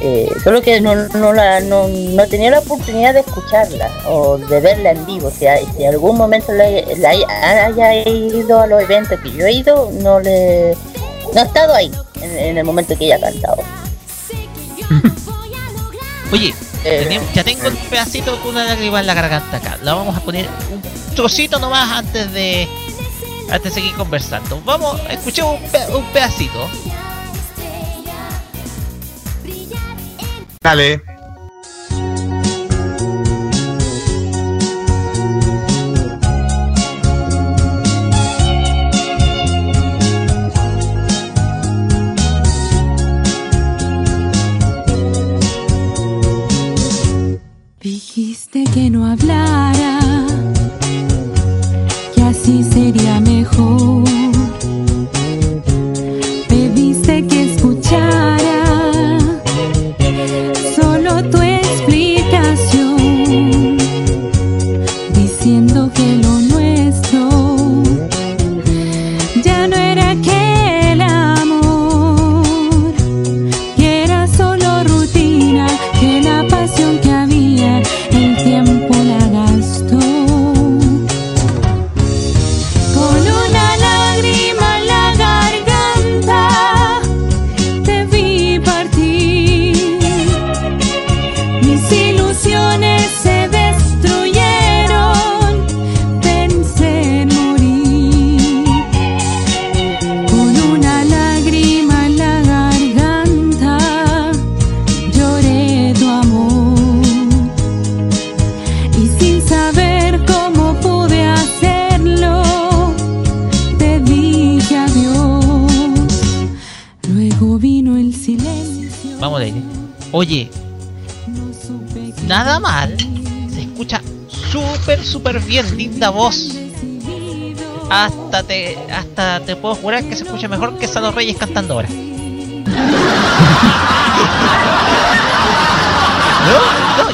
Eh, solo que no, no, la, no, no tenía la oportunidad de escucharla o de verla en vivo. O sea, si en algún momento la haya ido a los eventos que yo he ido, no le no he estado ahí en, en el momento que ella ha cantado. Oye, Eh, ya tengo un pedacito con una lágrima en la garganta acá. La vamos a poner un trocito nomás antes de antes de seguir conversando. Vamos, escuchemos un, pe- un pedacito. Dale. que no hablara, que así sería voz. Hasta te, hasta te puedo jurar que se escucha mejor que Salo Reyes cantando ahora.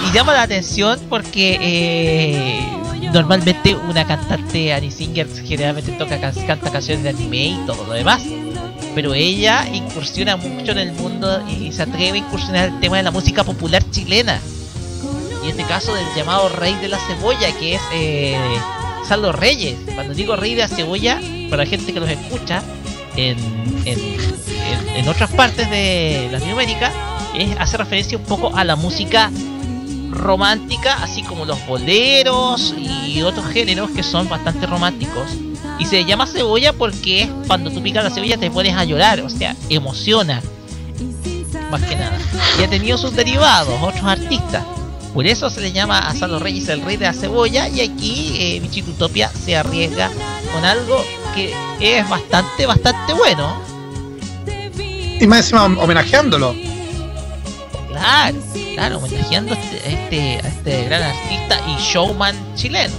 Y llama la atención porque eh, normalmente una cantante Annie Singer generalmente toca can- canta canciones de anime y todo lo demás. Pero ella incursiona mucho en el mundo y se atreve a incursionar el tema de la música popular chilena. Y en este caso del llamado Rey de la Cebolla, que es eh, Saldo Reyes. Cuando digo Rey de la Cebolla, para la gente que los escucha en, en, en- en otras partes de Latinoamérica, es, hace referencia un poco a la música romántica, así como los boleros y otros géneros que son bastante románticos. Y se llama cebolla porque cuando tú picas la cebolla te pones a llorar, o sea, emociona. Más que nada. Y ha tenido sus derivados, otros artistas. Por eso se le llama a Salo Reyes el rey de la cebolla. Y aquí eh, se arriesga con algo que es bastante, bastante bueno. Y más encima homenajeándolo. Claro, claro, homenajeando a este, a este, este gran artista y showman chileno.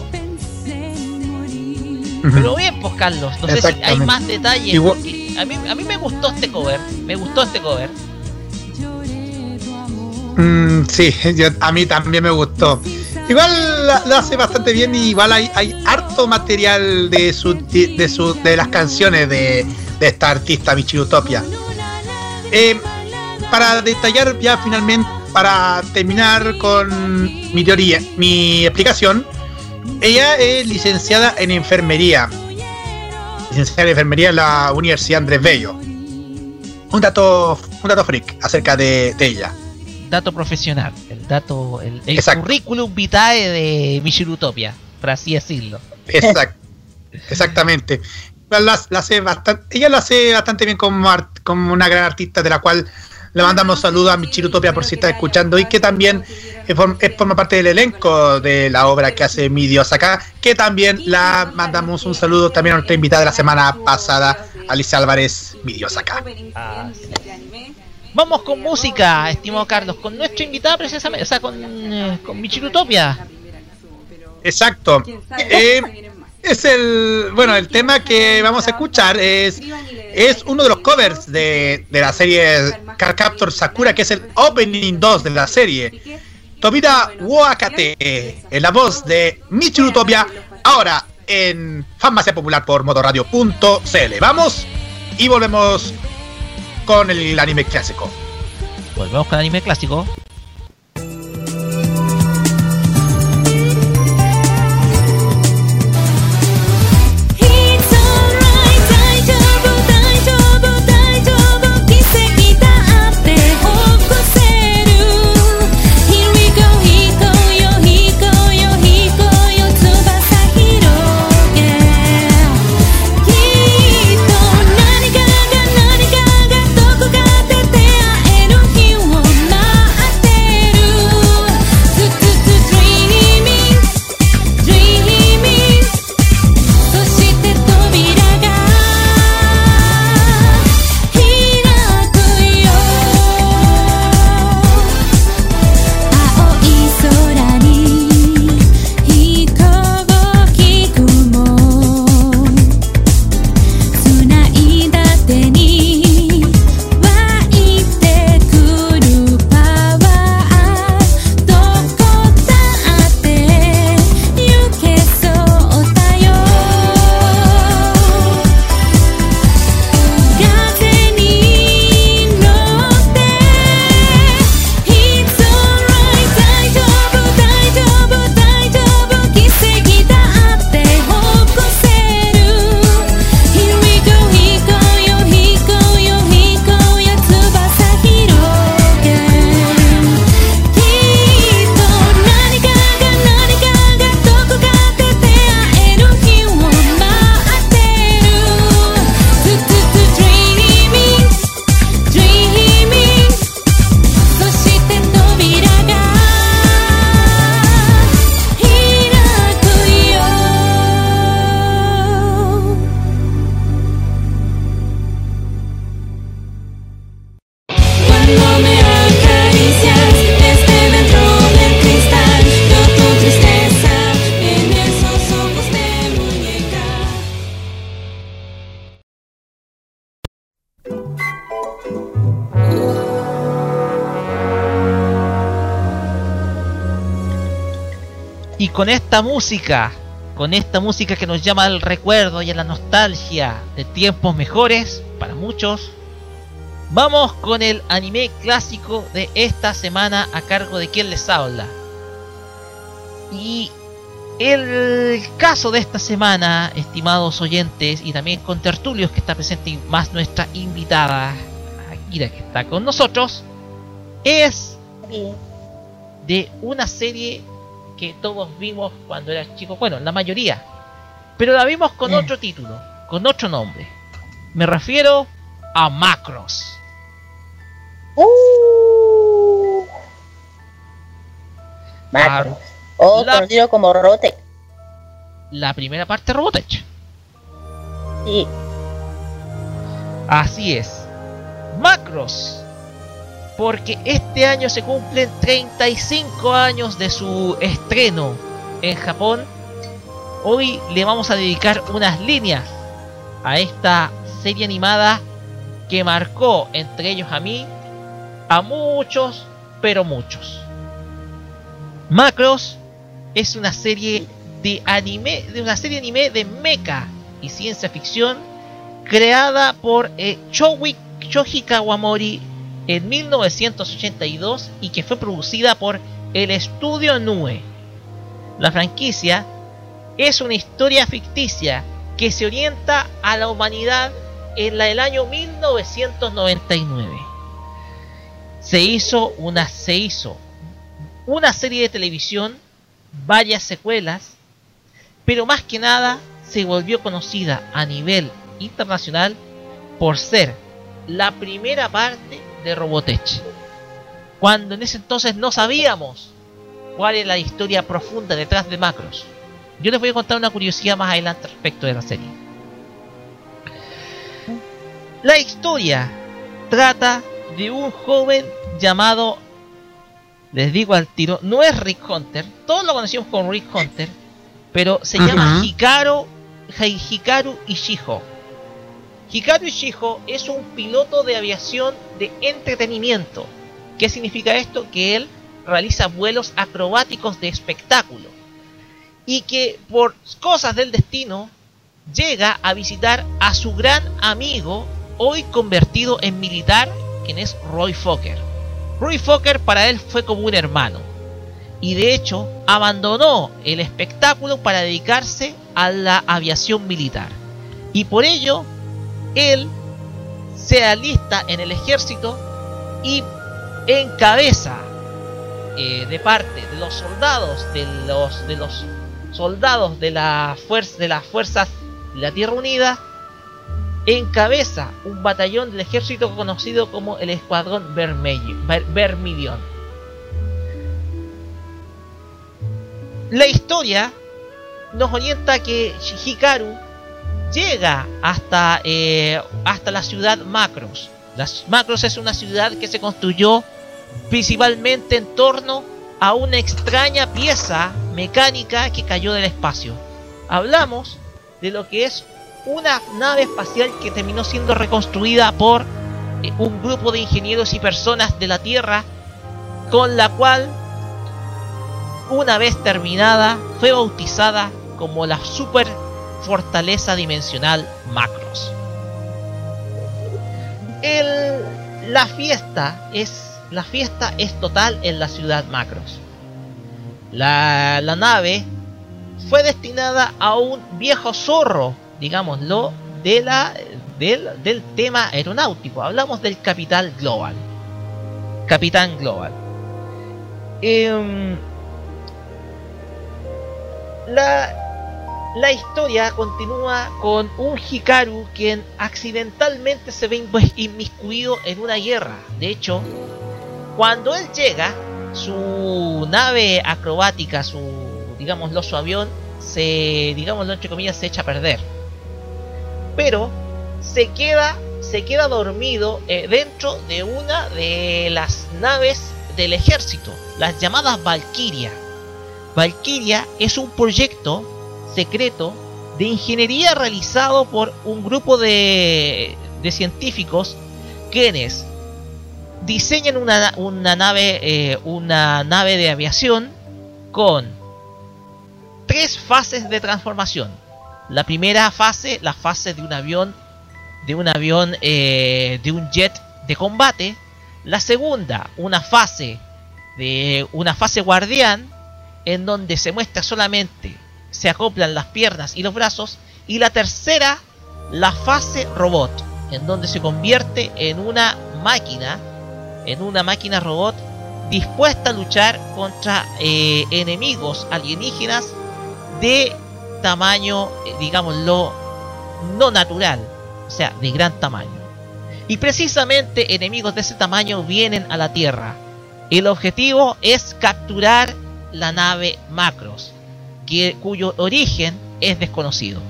Pero bien, pues Carlos, no sé si hay más detalles. Igual- a, mí, a mí me gustó este cover, me gustó este cover. Mm, sí, a mí también me gustó. Igual lo hace bastante bien y igual hay, harto material de su, de su de las canciones de, esta artista Michiru Utopia. Eh, para detallar ya finalmente, para terminar con mi teoría, mi explicación, ella es licenciada en enfermería. Licenciada en enfermería en la Universidad Andrés Bello. Un dato, un dato freak acerca de ella. Dato profesional, el dato, el, el Exacto. currículum vitae de Michiru Utopia, por así decirlo. Exact, exactamente. La, la hace bastante, ella lo hace bastante bien como, art- como una gran artista de la cual le mandamos saludos a Michiru Utopia por si está escuchando y que también es, form- es- forma parte del elenco de la obra que hace mi Dios acá, que también la mandamos un saludo también a nuestra invitada de la semana pasada, Alicia Álvarez, mi Dios acá. Vamos con música, estimado Carlos, con nuestra invitada precisamente, o sea, con, eh, con Michiru Utopia. Exacto. Eh, es el bueno el tema que vamos a escuchar es es uno de los covers de, de la serie Car Captor Sakura que es el opening 2 de la serie Tobira Wakate en la voz de Michiru Utopia ahora en Farmacia Popular por modoradio.cl vamos y volvemos con el anime clásico Volvemos con anime clásico. Esta música, con esta música que nos llama al recuerdo y a la nostalgia de tiempos mejores para muchos, vamos con el anime clásico de esta semana a cargo de quien les habla. Y el caso de esta semana, estimados oyentes, y también con tertulios que está presente y más nuestra invitada, Akira, que está con nosotros, es de una serie que todos vimos cuando eras chicos, bueno, la mayoría, pero la vimos con otro título, con otro nombre. Me refiero a Macros. Uh. Macros. O la- conocido como Robotech. La primera parte Robotech. Sí. Así es. Macros. Porque este año se cumplen 35 años de su estreno en Japón. Hoy le vamos a dedicar unas líneas a esta serie animada que marcó entre ellos a mí, a muchos, pero muchos. Macros es una serie de anime, de una serie anime de mecha y ciencia ficción creada por eh, Shoji, Kawamori en 1982 y que fue producida por el estudio Nue. La franquicia es una historia ficticia que se orienta a la humanidad en la del año 1999. Se hizo una se hizo una serie de televisión, varias secuelas, pero más que nada se volvió conocida a nivel internacional por ser la primera parte de Robotech. Cuando en ese entonces no sabíamos cuál es la historia profunda detrás de Macros. Yo les voy a contar una curiosidad más adelante respecto de la serie. La historia trata de un joven llamado, les digo al tiro, no es Rick Hunter, todos lo conocemos como Rick Hunter, pero se llama. Hikaru, Hi- Hikaru Ishijo. Hikaru Ishijo es un piloto de aviación de entretenimiento. ¿Qué significa esto? Que él realiza vuelos acrobáticos de espectáculo. Y que por cosas del destino llega a visitar a su gran amigo, hoy convertido en militar, quien es Roy Fokker. Roy Fokker para él fue como un hermano. Y de hecho abandonó el espectáculo para dedicarse a la aviación militar. Y por ello, él se alista en el ejército y encabeza eh, de parte de los soldados de los de los soldados de la fuerza de las fuerzas de la Tierra Unida encabeza un batallón del ejército conocido como el Escuadrón Vermilion. La historia nos orienta que Hikaru llega hasta, eh, hasta la ciudad Macros. Las Macros es una ciudad que se construyó principalmente en torno a una extraña pieza mecánica que cayó del espacio. Hablamos de lo que es una nave espacial que terminó siendo reconstruida por eh, un grupo de ingenieros y personas de la Tierra, con la cual, una vez terminada, fue bautizada como la Super Fortaleza Dimensional Macros. El, la fiesta es la fiesta es total en la ciudad Macros. La, la nave fue destinada a un viejo zorro, digámoslo, de la, del, tema aeronáutico. Hablamos del Capital Global. Capitán Global. Em, la, la historia continúa con un Hikaru quien accidentalmente se ve inmiscuido en una guerra. De hecho, cuando él llega, su nave acrobática, su digámoslo su avión, se digámoslo entre comillas se echa a perder. Pero se queda se queda dormido eh, dentro de una de las naves del ejército, las llamadas Valkyria. Valkyria es un proyecto secreto de ingeniería realizado por un grupo de, de científicos quienes diseñan una, una nave eh, una nave de aviación con tres fases de transformación. La primera fase, la fase de un avión, de un avión, eh, de un jet de combate. La segunda, una fase de una fase guardián, en donde se muestra solamente se acoplan las piernas y los brazos. Y la tercera, la fase robot, en donde se convierte en una máquina, en una máquina robot dispuesta a luchar contra eh, enemigos alienígenas de tamaño, eh, digámoslo, no natural, o sea, de gran tamaño. Y precisamente enemigos de ese tamaño vienen a la Tierra. El objetivo es capturar la nave Macros, cuyo origen es desconocido.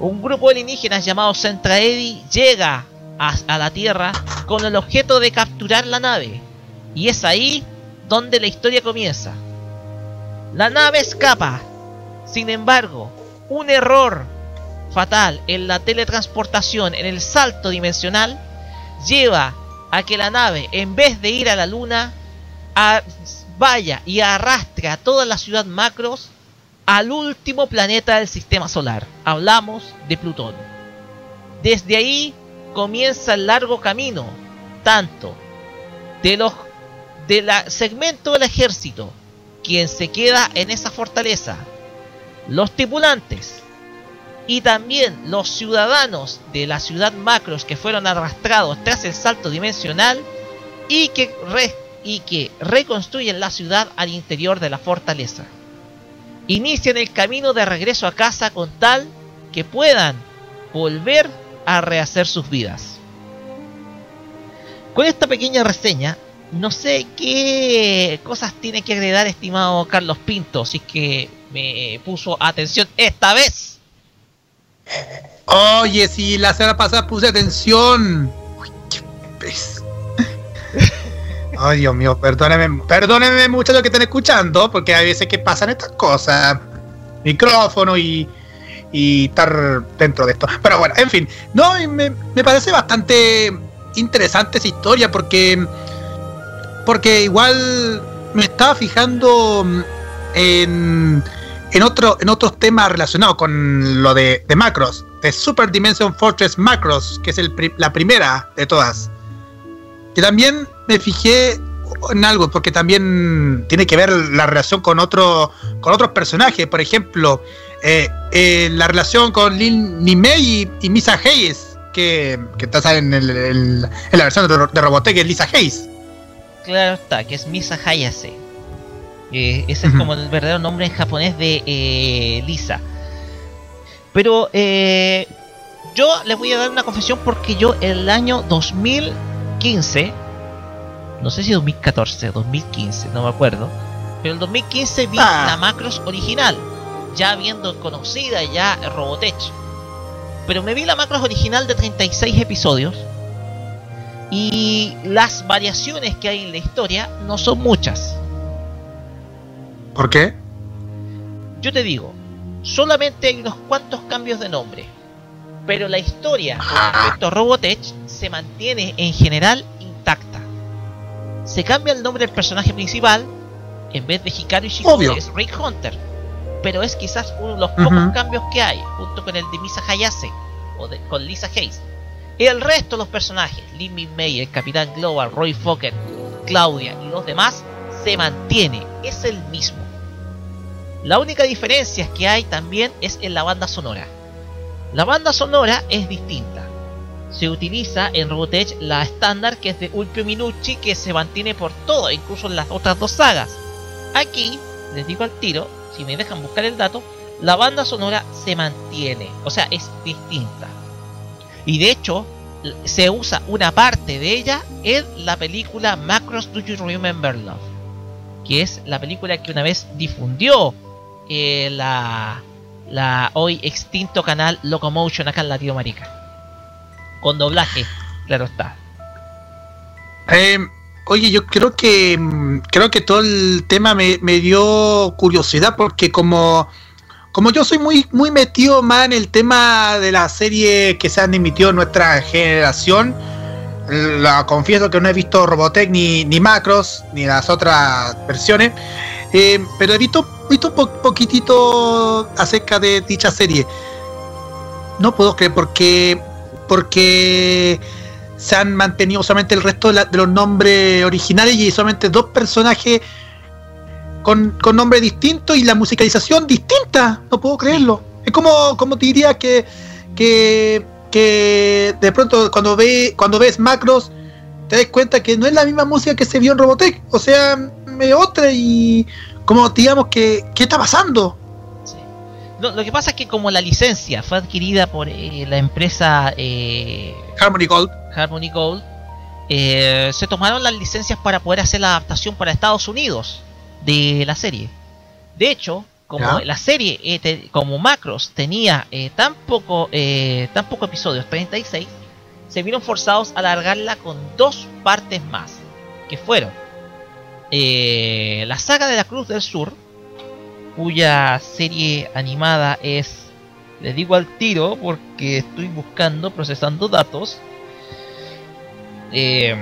Un grupo de alienígenas llamado Centraedi llega a, la Tierra con el objeto de capturar la nave. Y es ahí donde la historia comienza. La nave escapa. Sin embargo, un error fatal en la teletransportación, en el salto dimensional, lleva a que la nave, en vez de ir a la luna, vaya y arrastre a toda la ciudad Macros al último planeta del sistema solar. Hablamos de Plutón. Desde ahí comienza el largo camino, tanto de los del segmento del ejército, quien se queda en esa fortaleza, los tripulantes y también los ciudadanos de la ciudad Macros que fueron arrastrados tras el salto dimensional y que, re- y que reconstruyen la ciudad al interior de la fortaleza. Inician el camino de regreso a casa con tal que puedan volver a rehacer sus vidas. Con esta pequeña reseña, no sé qué cosas tiene que agregar estimado Carlos Pinto, si es que me puso atención esta vez. Oye, si la semana pasada puse atención. Uy, qué pez. Ay, Dios mío, perdónenme, perdónenme mucho lo que están escuchando, porque hay veces que pasan estas cosas. Micrófono y, y estar dentro de esto. Pero bueno, en fin. No, me, me parece bastante interesante esa historia, porque. Porque igual me estaba fijando mm, en, en, otro, en otros temas relacionados con lo de, Macros, de Super Dimension Fortress Macros, que es el la primera de todas. Que también me fijé en algo, porque también tiene que ver la relación con, otro, con otros personajes. Por ejemplo, eh, eh, la relación con Lin Nimei y, y Misa Hayes, que, que está en, el- en la versión de, de Robotech, que es Lisa Hayes. Claro está, que es Misa Hayase. Eh, ese es como el verdadero nombre en japonés de Lisa. Pero yo les voy a dar una confesión porque yo el año 2015, no sé si 2014, 2015, no me acuerdo, pero el 2015 vi Ah. la Macros original, ya viendo conocida ya Robotech. Pero me vi la Macros original de 36 episodios y las variaciones que hay en la historia no son muchas. ¿Por qué? Yo te digo, solamente hay unos cuantos cambios de nombre. Pero la historia con respecto a Robotech se mantiene en general. Se cambia el nombre del personaje principal. En vez de Hikaru Shikode Obvio. es Rick Hunter. Pero es quizás uno de los pocos cambios que hay, junto con el de Misa Hayase o de- con Lisa Hayes. Y el resto de los personajes, Lin Min May, el Capitán Global, Roy Fokker, Claudia y los demás, se mantiene, es el mismo. La única diferencia que hay también es en la banda sonora. La banda sonora es distinta. Se utiliza en Robotech la estándar que es de Ulpio Minucci que se mantiene por todo, incluso en las otras dos sagas. Aquí, les digo al tiro, si me dejan buscar el dato, la banda sonora se mantiene, o sea, es distinta. Y de hecho, se usa una parte de ella en la película Macros Do You Remember Love, que es la película que una vez difundió eh, la hoy extinto canal Locomotion acá en Latinoamérica. Con doblaje, claro está. Eh, oye, yo creo que mm, creo que todo el tema me, me dio curiosidad porque como como yo soy muy muy metido más en el tema de las series que se han emitido en nuestra generación, la confieso que no he visto Robotech ni, ni Macros ni las otras versiones, eh, pero he visto visto un po- poquitito acerca de dicha serie. No puedo creer porque porque se han mantenido solamente el resto de, los nombres originales y solamente dos personajes con, con nombres distintos y la musicalización distinta. No puedo creerlo. Es como, como te diría que, que, de pronto cuando ve, cuando ves macros te das cuenta que no es la misma música que se vio en Robotech. O sea, es otra y como digamos que, ¿qué está pasando? Lo, lo que pasa es que como la licencia fue adquirida por eh, la empresa eh, Harmony Gold. Harmony Gold, eh, se tomaron las licencias para poder hacer la adaptación para Estados Unidos de la serie. De hecho, como Ya. la serie, eh, te- como Macros, tenía eh, tan poco tan poco episodios, 36, se vieron forzados a alargarla con dos partes más, que fueron eh, la saga de la Cruz del Sur, cuya serie animada es, les digo al tiro porque estoy buscando, procesando datos, eh,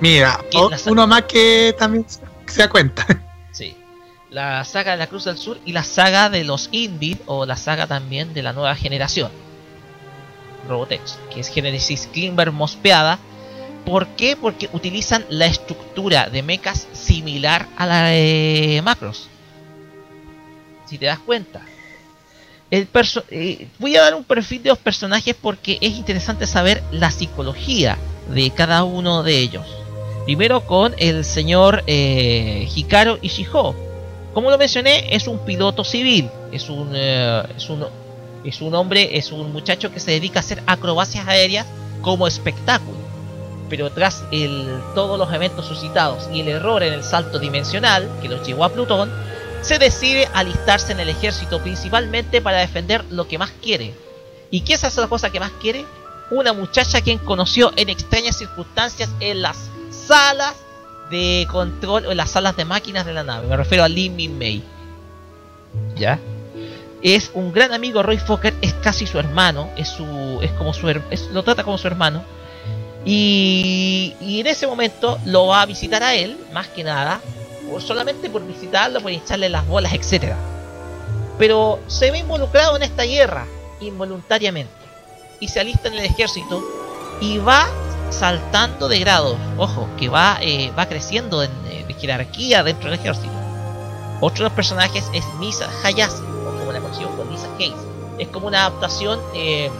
Mira, ¿Quién o- uno más que también se- se da cuenta. sí, la saga de la Cruz del Sur y la saga de los Invid o la saga también de la nueva generación. Robotech, que es Genesis Klimber mospeada. ¿Por qué? Porque utilizan la estructura de mechas similar a la de Macros. Si te das cuenta. El eh, voy a dar un perfil de los personajes porque es interesante saber la psicología de cada uno de ellos. Primero con el señor eh, Hikaru Ishijo. Como lo mencioné, es un piloto civil. Es un, eh, es un es un hombre, es un muchacho que se dedica a hacer acrobacias aéreas como espectáculo. Pero tras el, todos los eventos suscitados y el error en el salto dimensional que los llevó a Plutón, se decide alistarse en el ejército principalmente para defender lo que más quiere. ¿Y qué es esa cosa que más quiere? Una muchacha quien conoció en extrañas circunstancias en las salas de control o en las salas de máquinas de la nave. Me refiero a Lin Min Mei. ¿Ya? Es un gran amigo Roy Fokker, es casi su hermano, es su es como su lo trata como su hermano. Y, y en ese momento lo va a visitar a él, más que nada, solamente por visitarlo, por echarle las bolas, etcétera. Pero se ve involucrado en esta guerra involuntariamente y se alista en el ejército y va saltando de grados. Ojo, que va, eh, va creciendo en, eh, jerarquía dentro del ejército. Otro de los personajes es Misa Hayase, o como la conocemos con Misa Hayes. Es como una adaptación eh,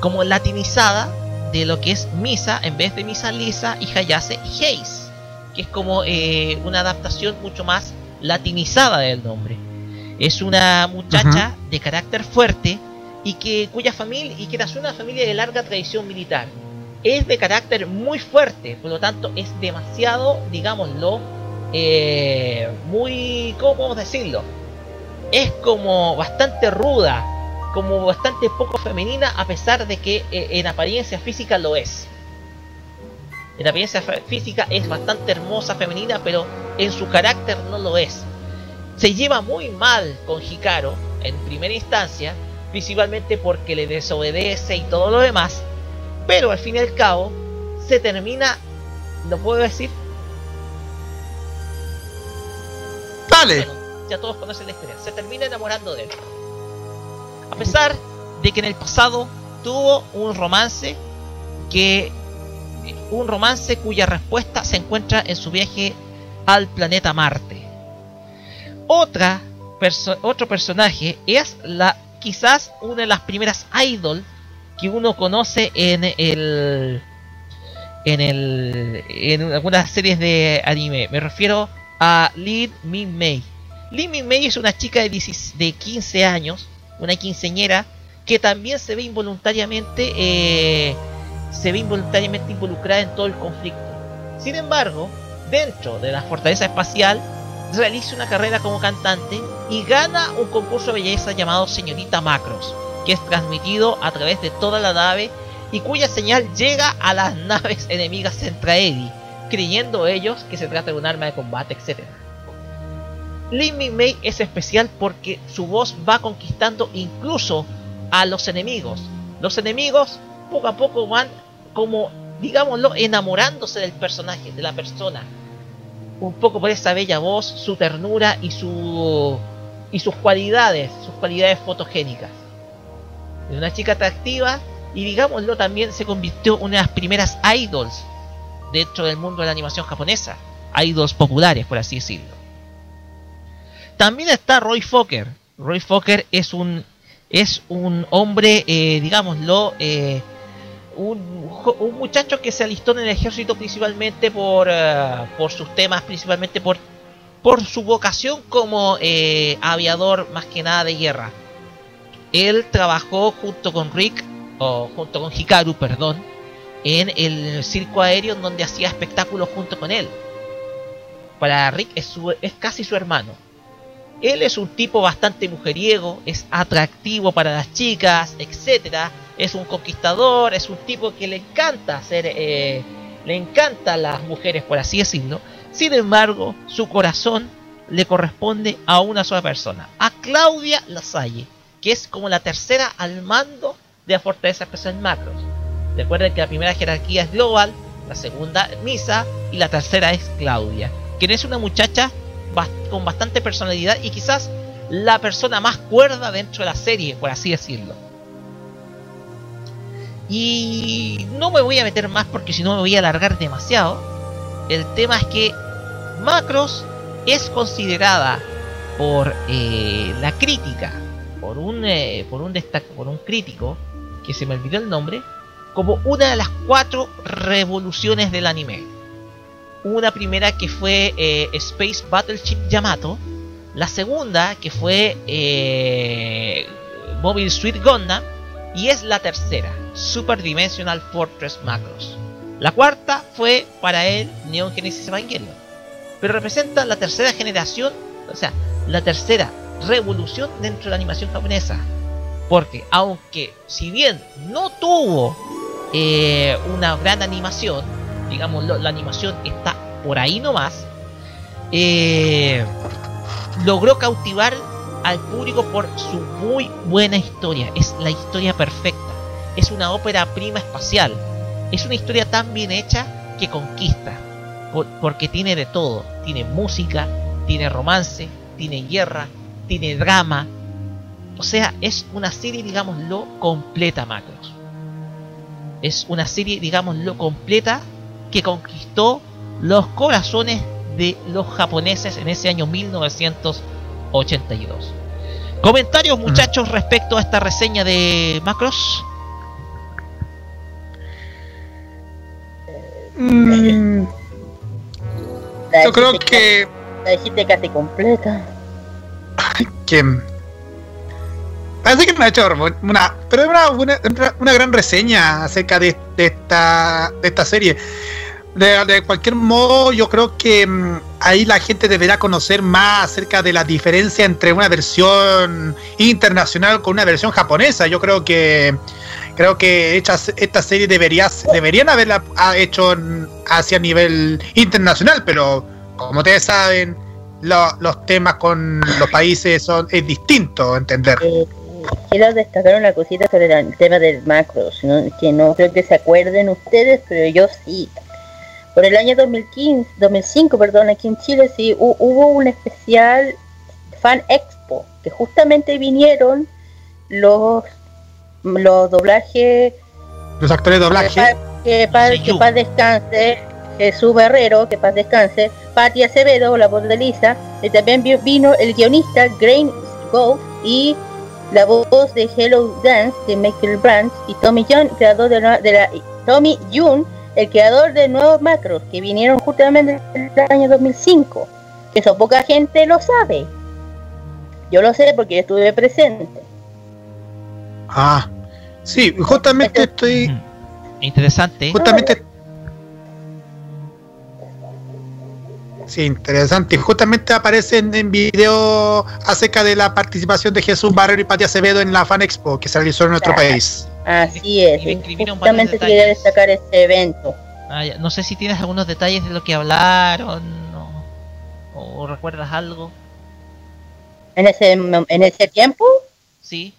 como latinizada de lo que es Misa en vez de Misa Lisa y Hayase Hayes, que es como eh, una adaptación mucho más latinizada del nombre. Es una muchacha de carácter fuerte y que cuya familia y que nació una familia de larga tradición militar. Es de carácter muy fuerte, por lo tanto es demasiado, digámoslo, eh, muy, ¿cómo podemos decirlo? Es como bastante ruda, como bastante poco femenina, a pesar de que eh, en apariencia física lo es. En apariencia física es bastante hermosa, femenina, pero en su carácter no lo es. Se lleva muy mal con Hikaru en primera instancia, principalmente porque le desobedece y todo lo demás, pero al fin y al cabo se termina, lo puedo decir, Dale. bueno, ya todos conocen la historia, se termina enamorando de él. A pesar de que en el pasado tuvo un romance que un romance cuya respuesta se encuentra en su viaje al planeta Marte. Otra otro personaje es la quizás una de las primeras idol que uno conoce en el en el en algunas series de anime. Me refiero a Lin Min Mei. Lin Min Mei es una chica de, 16 de 15 años, una quinceñera que también se ve involuntariamente eh, se ve involuntariamente involucrada en todo el conflicto. Sin embargo, dentro de la fortaleza espacial realiza una carrera como cantante y gana un concurso de belleza llamado Señorita Macros, que es transmitido a través de toda la nave y cuya señal llega a las naves enemigas Centraedi, creyendo ellos que se trata de un arma de combate, etc. Lin Min Mei es especial porque su voz va conquistando incluso a los enemigos. Los enemigos poco a poco van como, digámoslo, enamorándose del personaje, de la persona. un poco por esa bella voz, su ternura y su y sus cualidades, sus cualidades fotogénicas. Es una chica atractiva y digámoslo también se convirtió en una de las primeras idols dentro del mundo de la animación japonesa, idols populares por así decirlo. También está Roy Fokker. Roy Fokker es un es un hombre, eh, digámoslo, eh, un, muchacho que se alistó en el ejército principalmente por, eh, por sus temas, principalmente por, por su vocación como eh, aviador más que nada de guerra. Él trabajó junto con Rick, o junto con Hikaru, perdón, en el circo aéreo donde hacía espectáculos junto con él. Para Rick es, su- es casi su hermano. Él es un tipo bastante mujeriego, es atractivo para las chicas, etcétera. Es un conquistador, es un tipo que le encanta hacer, eh, le encantan las mujeres, por así decirlo. Sin embargo, su corazón le corresponde a una sola persona, a Claudia Lasalle, que es como la tercera al mando de la Fortaleza Especial Macros. Recuerden que la primera jerarquía es Global, la segunda Misa y la tercera es Claudia, quien es una muchacha con bastante personalidad y quizás la persona más cuerda dentro de la serie, por así decirlo. Y no me voy a meter más porque si no me voy a alargar demasiado. El tema es que Macros es considerada por eh, la crítica, por un, eh, por, un por un crítico, que se me olvidó el nombre, como una de las cuatro revoluciones del anime. Una primera que fue eh, Space Battleship Yamato. La segunda que fue Mobile Suit Gundam. Y es la tercera, Super Dimensional Fortress Macros. La cuarta fue para él Neon Genesis Evangelion. Pero representa la tercera generación, o sea, la tercera revolución dentro de la animación japonesa. Porque aunque si bien no tuvo eh, una gran animación, digamos, la animación está por ahí nomás, eh, logró cautivar al público por su muy buena historia. Es la historia perfecta. Es una ópera prima espacial. Es una historia tan bien hecha que conquista. por- porque tiene de todo. Tiene música, tiene romance, tiene guerra, tiene drama. O sea, es una serie, digámoslo, completa, Macros. Es una serie, digámoslo, completa que conquistó los corazones de los japoneses en ese año 1982. Comentarios, muchachos, respecto a esta reseña de Macros. Mm, yo creo que, La dijiste casi completa. que parece que no ha hecho una pero una, una, una gran reseña acerca de, de esta de esta serie de, de cualquier modo yo creo que mm, ahí la gente deberá conocer más acerca de la diferencia entre una versión internacional con una versión japonesa yo creo que creo que esta, esta serie debería, deberían haberla hecho hacia nivel internacional pero como ustedes saben lo- los temas con los países son es distinto entender Eh, quiero destacar una cosita sobre el tema del macros, ¿no? que no creo que se acuerden ustedes, pero yo sí. Por el año 2015, 2005, perdón, aquí en Chile sí hu- hubo un especial Fan Expo, que justamente vinieron los los doblajes los actores de que, doblaje pa- que, paz descanse Jesús Barrero, que paz descanse, Patti Acevedo, la voz de Lisa, y también vi- vino el guionista Grain Goff y la voz de Hello Dance de Michael Brandt y Tommy John, creador de, la- de la Tommy June, el creador de Nuevos Macros, que vinieron justamente en el año 2005. Que eso poca gente lo sabe. Yo lo sé porque yo estuve presente. ah sí justamente estoy Mm. Interesante. justamente sí interesante justamente aparece en, en video acerca de la participación de Jesús Barrero y Pati Acevedo en la Fan Expo que se realizó en nuestro país Así es. Justamente quería destacar este evento. Ah, ya. No sé si tienes algunos detalles de lo que hablaron o, o recuerdas algo. En ese, en ese tiempo, Sí.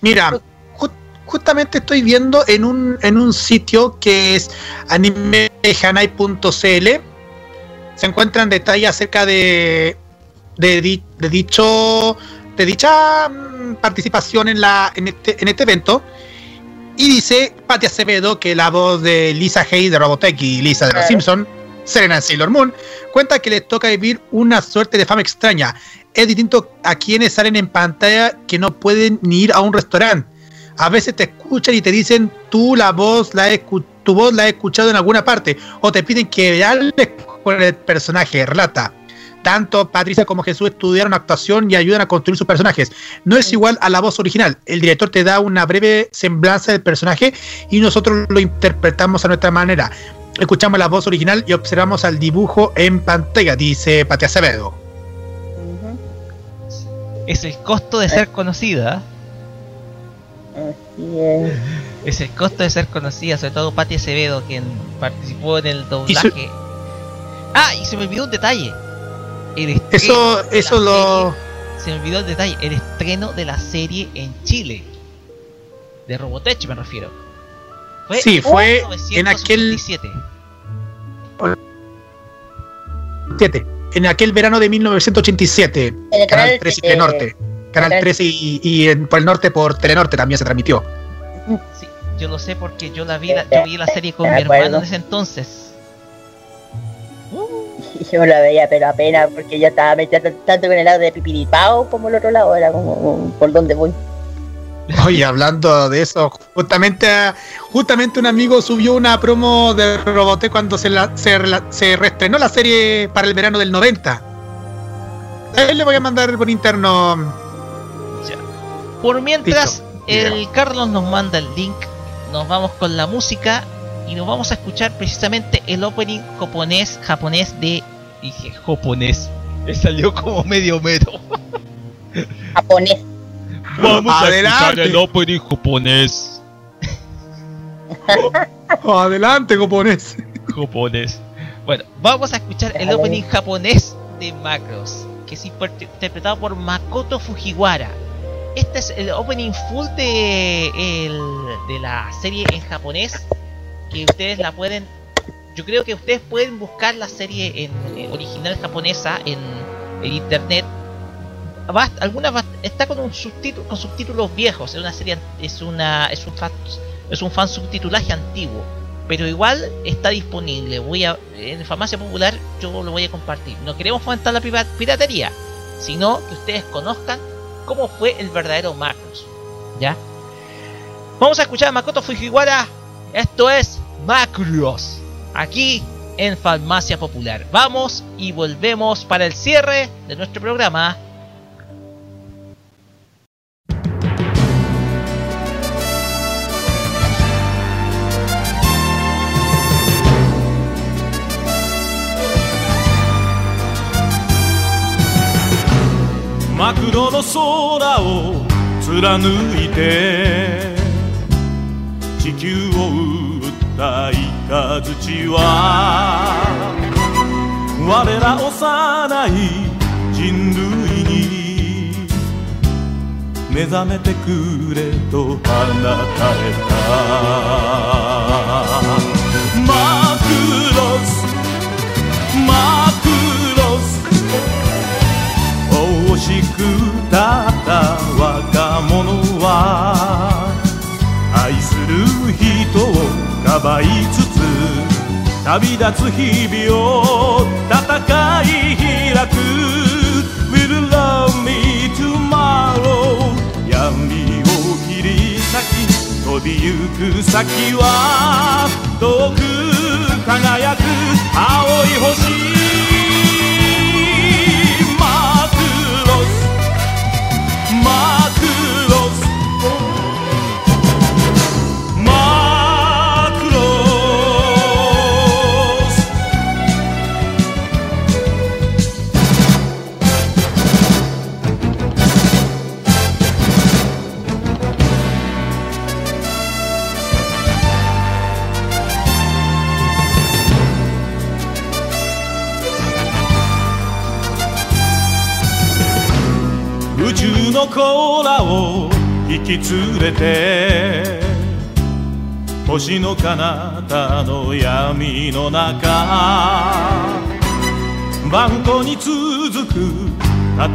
Mira, ju- justamente estoy viendo en un, en un sitio que es animehanai.cl se encuentran detalles acerca de, de, di- de dicho de dicha mm, participación en la en este, en este evento y dice Patti Acevedo que la voz de Lisa Hay de Robotech y Lisa de los. Simpson Serena en Sailor Moon cuenta que les toca vivir una suerte de fama extraña. Es distinto a quienes salen en pantalla que no pueden ni ir a un restaurante. A veces te escuchan y te dicen tú la voz la he tu voz la he escuchado en alguna parte o te piden que hables con el personaje relata tanto Patricia como Jesús estudiaron actuación y ayudan a construir sus personajes. No es igual a la voz original. El director te da una breve semblanza del personaje y nosotros lo interpretamos a nuestra manera. Escuchamos la voz original y observamos al dibujo en pantalla, dice Patricia Acevedo. Es el costo de ser conocida. Así es. Es el costo de ser conocida, sobre todo Patti Acevedo, quien participó en el doblaje. Ah, y se me olvidó un detalle. El Eso, eso lo. serie- se me olvidó el detalle. El estreno de la serie en Chile. De Robotech me refiero. Fue Sí, fue en 1987. siete, en aquel verano de 1987. En el Canal canal 13 y de- Telenorte. Canal Canal- 13 y, y en, por el norte por Telenorte también se transmitió. Sí, yo lo sé porque yo la vi, la, yo vi la serie con mi hermano en ese entonces. Yo la veía, pero apenas porque yo estaba metida tanto con el lado de Pipiripao como el otro lado, era como por donde voy. Oye, hablando de eso, justamente justamente un amigo subió una promo de Robotech cuando se, la, se, reestrenó la serie para el verano del 90. A él le voy a mandar por interno. Ya. Por mientras, Listo. el Carlos nos manda el link, nos vamos con la música y nos vamos a escuchar precisamente el opening japonés, japonés de. Dije japonés, me salió como medio mero. Japonés. Vamos Adelante. opening japonés. Adelante, copones. japonés. Bueno, vamos a escuchar el opening japonés de Macros, que es interpretado por Makoto Fujiwara. Este es el opening full de, el- de la serie en japonés, que ustedes la pueden... Yo creo que ustedes pueden buscar la serie en, eh, original japonesa en, en internet. Va- algunas está con un subtítulo, con subtítulos viejos, es una serie, es una, es un fan, es un fan subtitulaje antiguo pero igual está disponible. Voy a en Farmacia Popular yo lo voy a compartir. No queremos fomentar la pira- piratería, sino que ustedes conozcan cómo fue el verdadero Macros. ¿Ya? Vamos a escuchar a Makoto Fujiwara. Esto es Macros Aquí en Farmacia Popular. Vamos y volvemos para el cierre de nuestro programa. マクロの空を貫いて地球を打っ た雷は我ら幼い人類に目覚めてくれと放たれた。マクロス。マクロス。惜しくたった若者は愛する人をかばいつつ旅立つ日々を戦い開く。Will love me tomorrow? 闇を切り裂き飛びゆく先は遠く輝く青い星。れて星の彼方の闇の中万古に続く戦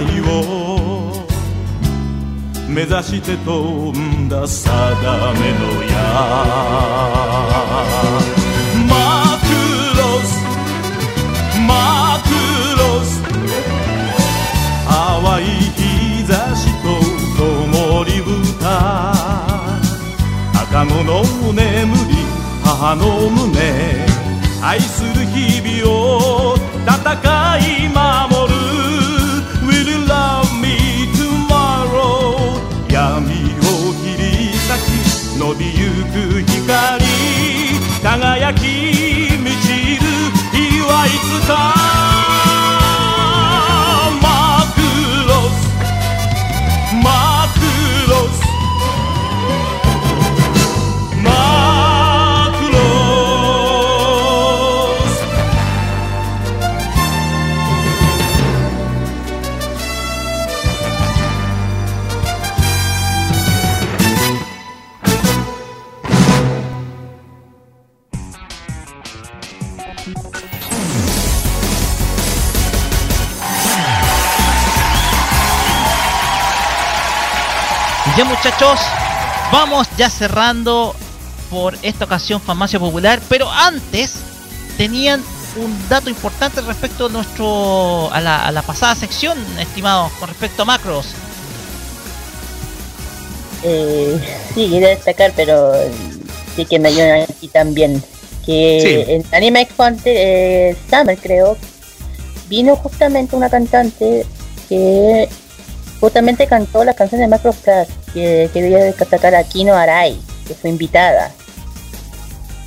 いを目指して飛んだ定めの矢。マクロスマクロス淡い赤子の眠り母の胸愛する日々を戦い守る。Will you love me tomorrow? 闇を切り裂き伸びゆく光輝き満ちる日はいつか。Vamos ya cerrando por esta ocasión Farmacia Popular, pero antes tenían un dato importante respecto a nuestro a la, a la pasada sección, estimados, con respecto a macros. Eh, sí, quería destacar, pero sí que me ayudan aquí también. Que Sí. en Anime Expo ante- eh, Summer, creo, vino justamente una cantante que justamente cantó la canción de Macro Crash, que quería destacar a Kino Arai, que fue invitada.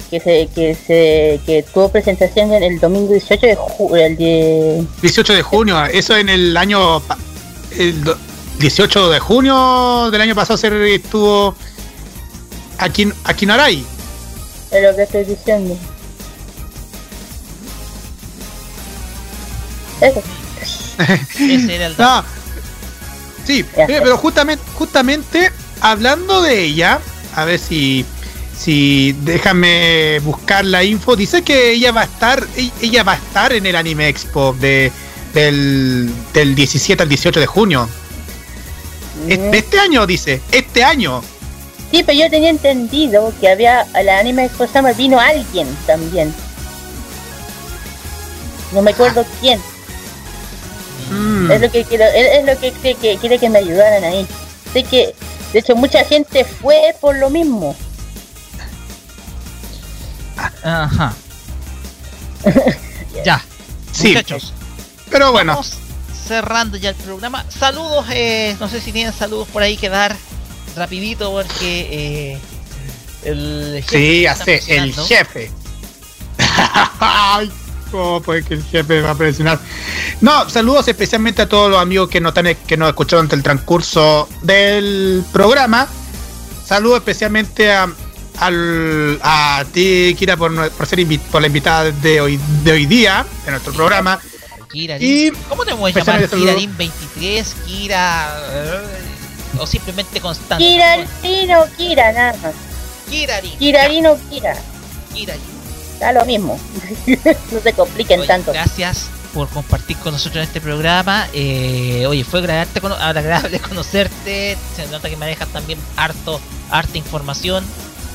Que se, que se, que tuvo presentación en el domingo 18 de de 18 de junio, eso en el año. El do- 18 de junio del año pasado se estuvo aquí, aquí en Aray. es lo que estoy diciendo. Eso. Ese era el. No. Sí, eh, pero justamente, justamente hablando de ella, a ver si, si déjame buscar la info. Dice que ella va a estar, e- ella va a estar en el Anime Expo de, del, del 17 al 18 de junio. Es- Mm. De este año, dice, este año. Sí, pero yo tenía entendido que había a la anime Expo Summer vino alguien también. No me acuerdo quién. Mm. Es lo que quiero, es, es lo que, que, que quiere que me ayudaran ahí. Sé que, de hecho, mucha gente fue por lo mismo. Ajá. ya, Sí, muchachos. pero bueno, Vamos cerrando ya el programa. Saludos, eh, no sé si tienen saludos por ahí que dar rapidito porque eh, el jefe sí, hace el jefe. Ay, ¿cómo puede que el jefe va a presionar? No, saludos especialmente a todos los amigos que nos, están, que nos escucharon ante el transcurso del programa. Saludos especialmente a, al- a ti, Kira, por, por ser invi- por la invitada de hoy, de hoy día, de nuestro programa. Kirarin. Y ¿Cómo te puedes llamar? especialmente Kirarin 23, Kira eh, o simplemente Constante. Kirarino, Kira, nada más. Kirarin. Kirarino, Kira. Kirarin. Da lo mismo. no se compliquen Oye, tanto. Gracias por compartir con nosotros en este programa. Eh, oye, fue agradable, cono- agradable conocerte. Se nota que manejas también harto, harta información.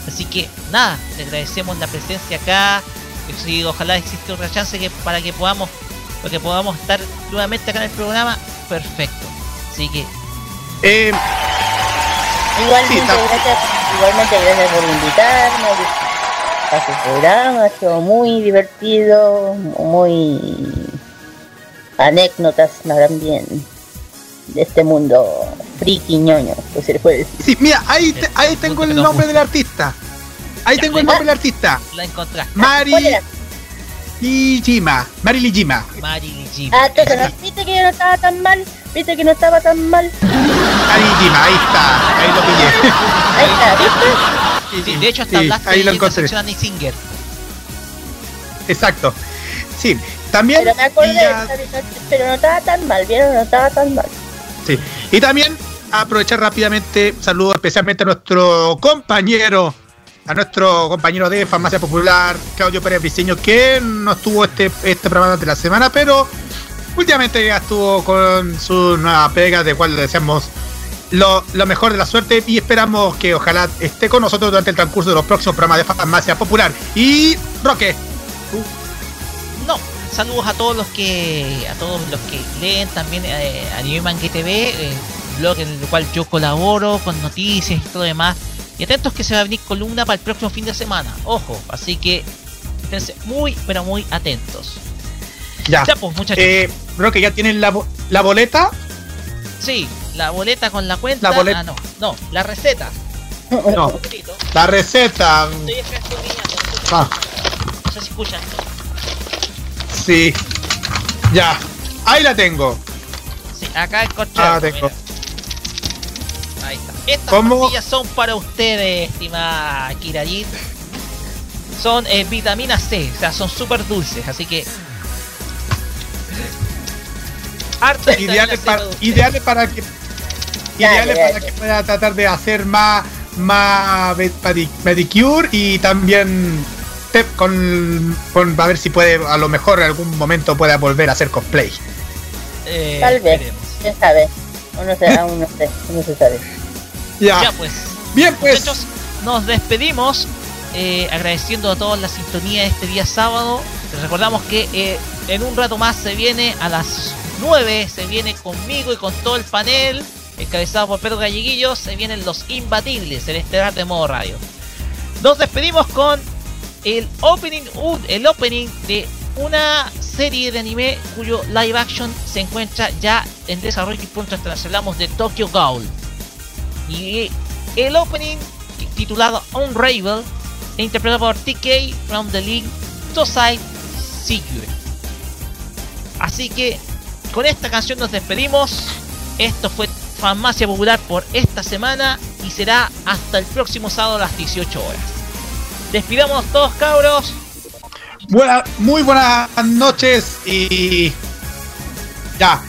Así que nada, te agradecemos la presencia acá. Y sí, ojalá exista otra chance que para que podamos, para que podamos estar nuevamente acá en el programa. Perfecto. Así que Eh, Igualmente, Sí, gracias, igualmente gracias por invitarme a su programa, ha sido muy divertido, muy anécdotas también de este mundo friki ñoño, pues se le puede decir. sí, mira, ahí, te- ahí tengo el nombre del artista. Ahí tengo el nombre del artista. la encontraste. Mari. Lijima. Mari Lijima. Mari Lijim. Ah, entonces, ¿no? ¿viste que yo no estaba tan mal? ¿Viste que no estaba tan mal? Mari Lijima, ahí está. Ahí lo pillé. Ahí está, ¿viste? Sí, de hecho, hasta Sí, hablaste ahí lo encontré. Annie Singer. Exacto. Sí, también. Pero me acordé, y ya- pero no estaba tan mal, ¿vieron? No estaba tan mal. sí. Y también aprovechar rápidamente, saludo especialmente a nuestro compañero a nuestro compañero de Farmacia Popular, Claudio Pérez Briceño, que no estuvo este, este programa de la semana, pero últimamente ya estuvo con su nueva pega, de cual le deseamos lo, lo mejor de la suerte y esperamos que ojalá esté con nosotros durante el transcurso de los próximos programas de Farmacia Popular. Y Roque, No, saludos a todos los que a todos los que leen también eh, Anime Manga TV, eh, blog en el cual yo colaboro con noticias y todo lo demás. Y atentos que se va a venir columna para el próximo fin de semana. Ojo, así que esténse muy pero muy atentos. ya. Ya pues muchachos. Eh, Roque, ¿ya tienen la, la boleta? Sí, la boleta con la cuenta. La boleta. Ah, no, no, la receta. No, la receta. Estoy Ah, No sé si escuchan. sí. Ya. Ahí la tengo. Sí, acá encontré. Ah, algo, tengo. mira. Ahí está. Estas ¿Cómo? pastillas son para ustedes, estimada Kirajit. Son eh, vitamina C, o sea, son súper dulces, así que. Ideales para, ideales para que. Ideales para que pueda tratar de hacer más. Más pedicure y también. Con, con. A ver si puede. A lo mejor en algún momento pueda volver a hacer cosplay. Eh, Tal vez. veremos. ¿Quién sabe? Uno se, aún no sé, no se sabe. Ya. Ya pues. Bien, pues. Muchachos, nos despedimos eh, agradeciendo a todos la sintonía de este día sábado. Les recordamos que eh, en un rato más se viene a las 9, se viene conmigo y con todo el panel, encabezado por Pedro Galleguillo, se vienen los imbatibles, el estelar de modo radio. Nos despedimos con el opening, el opening de una serie de anime cuyo live action se encuentra ya en desarrollo y hasta hablamos de Tokyo Ghoul. Y el opening titulado Unravel, interpretado por TK from the League Tosai Secure. Así que con esta canción nos despedimos. Esto fue Farmacia Popular por esta semana y será hasta el próximo sábado a las 18 horas. Despidamos todos cabros. Buena- muy buenas noches y. Ya.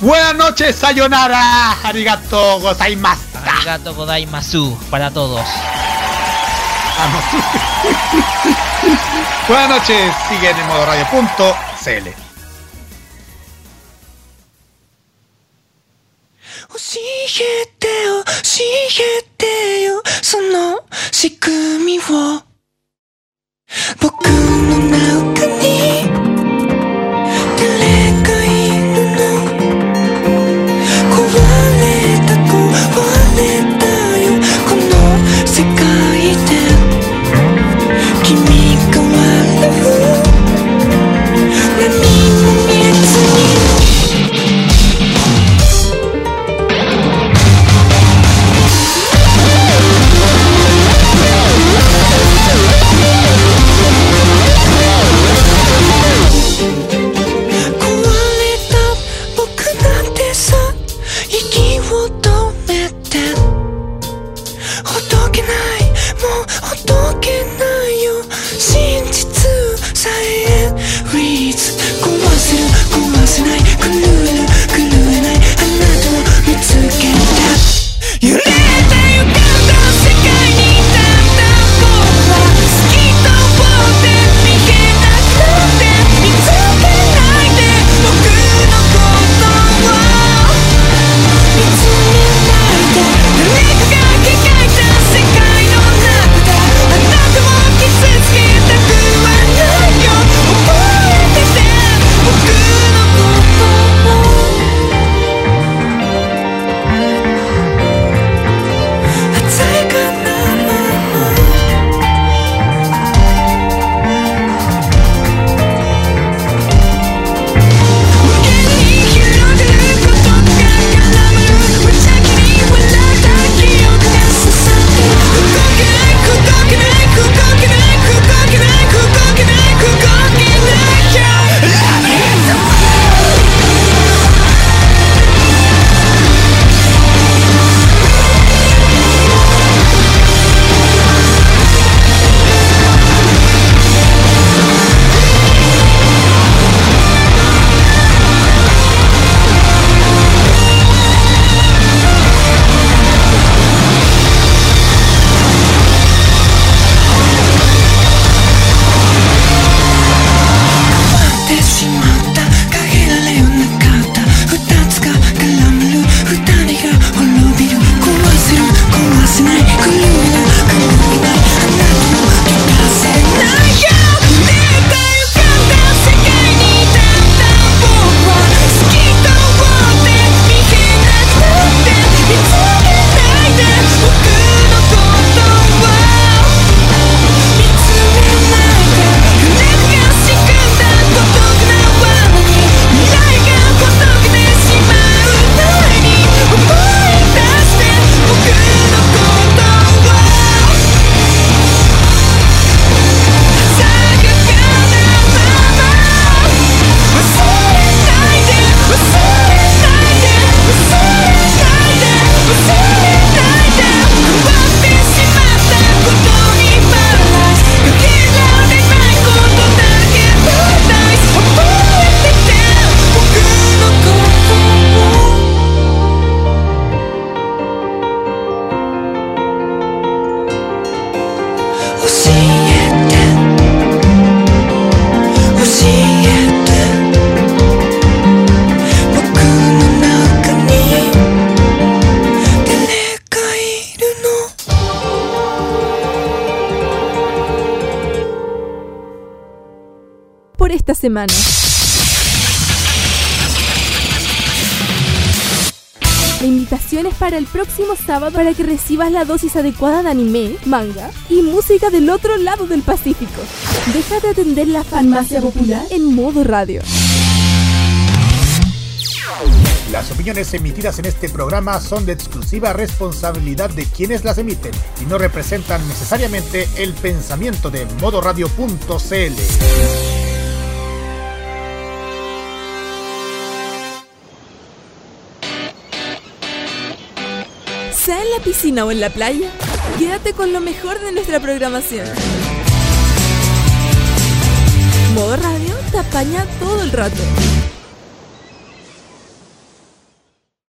Buenas noches, Sayonara. Arigato gozaimasu. Arigato Godaimasu para todos. Buenas noches, sigue en modo radio.cl. 教えてよ教えてよその仕組みを僕の中に。La invitación es para el próximo sábado para que recibas la dosis adecuada de anime, manga y música del otro lado del Pacífico. Deja de atender la farmacia popular en modo radio. Las opiniones emitidas en este programa son de exclusiva responsabilidad de quienes las emiten y no representan necesariamente el pensamiento de modoradio.cl. la piscina o en la playa, quédate con lo mejor de nuestra programación. Modo Radio te apaña todo el rato.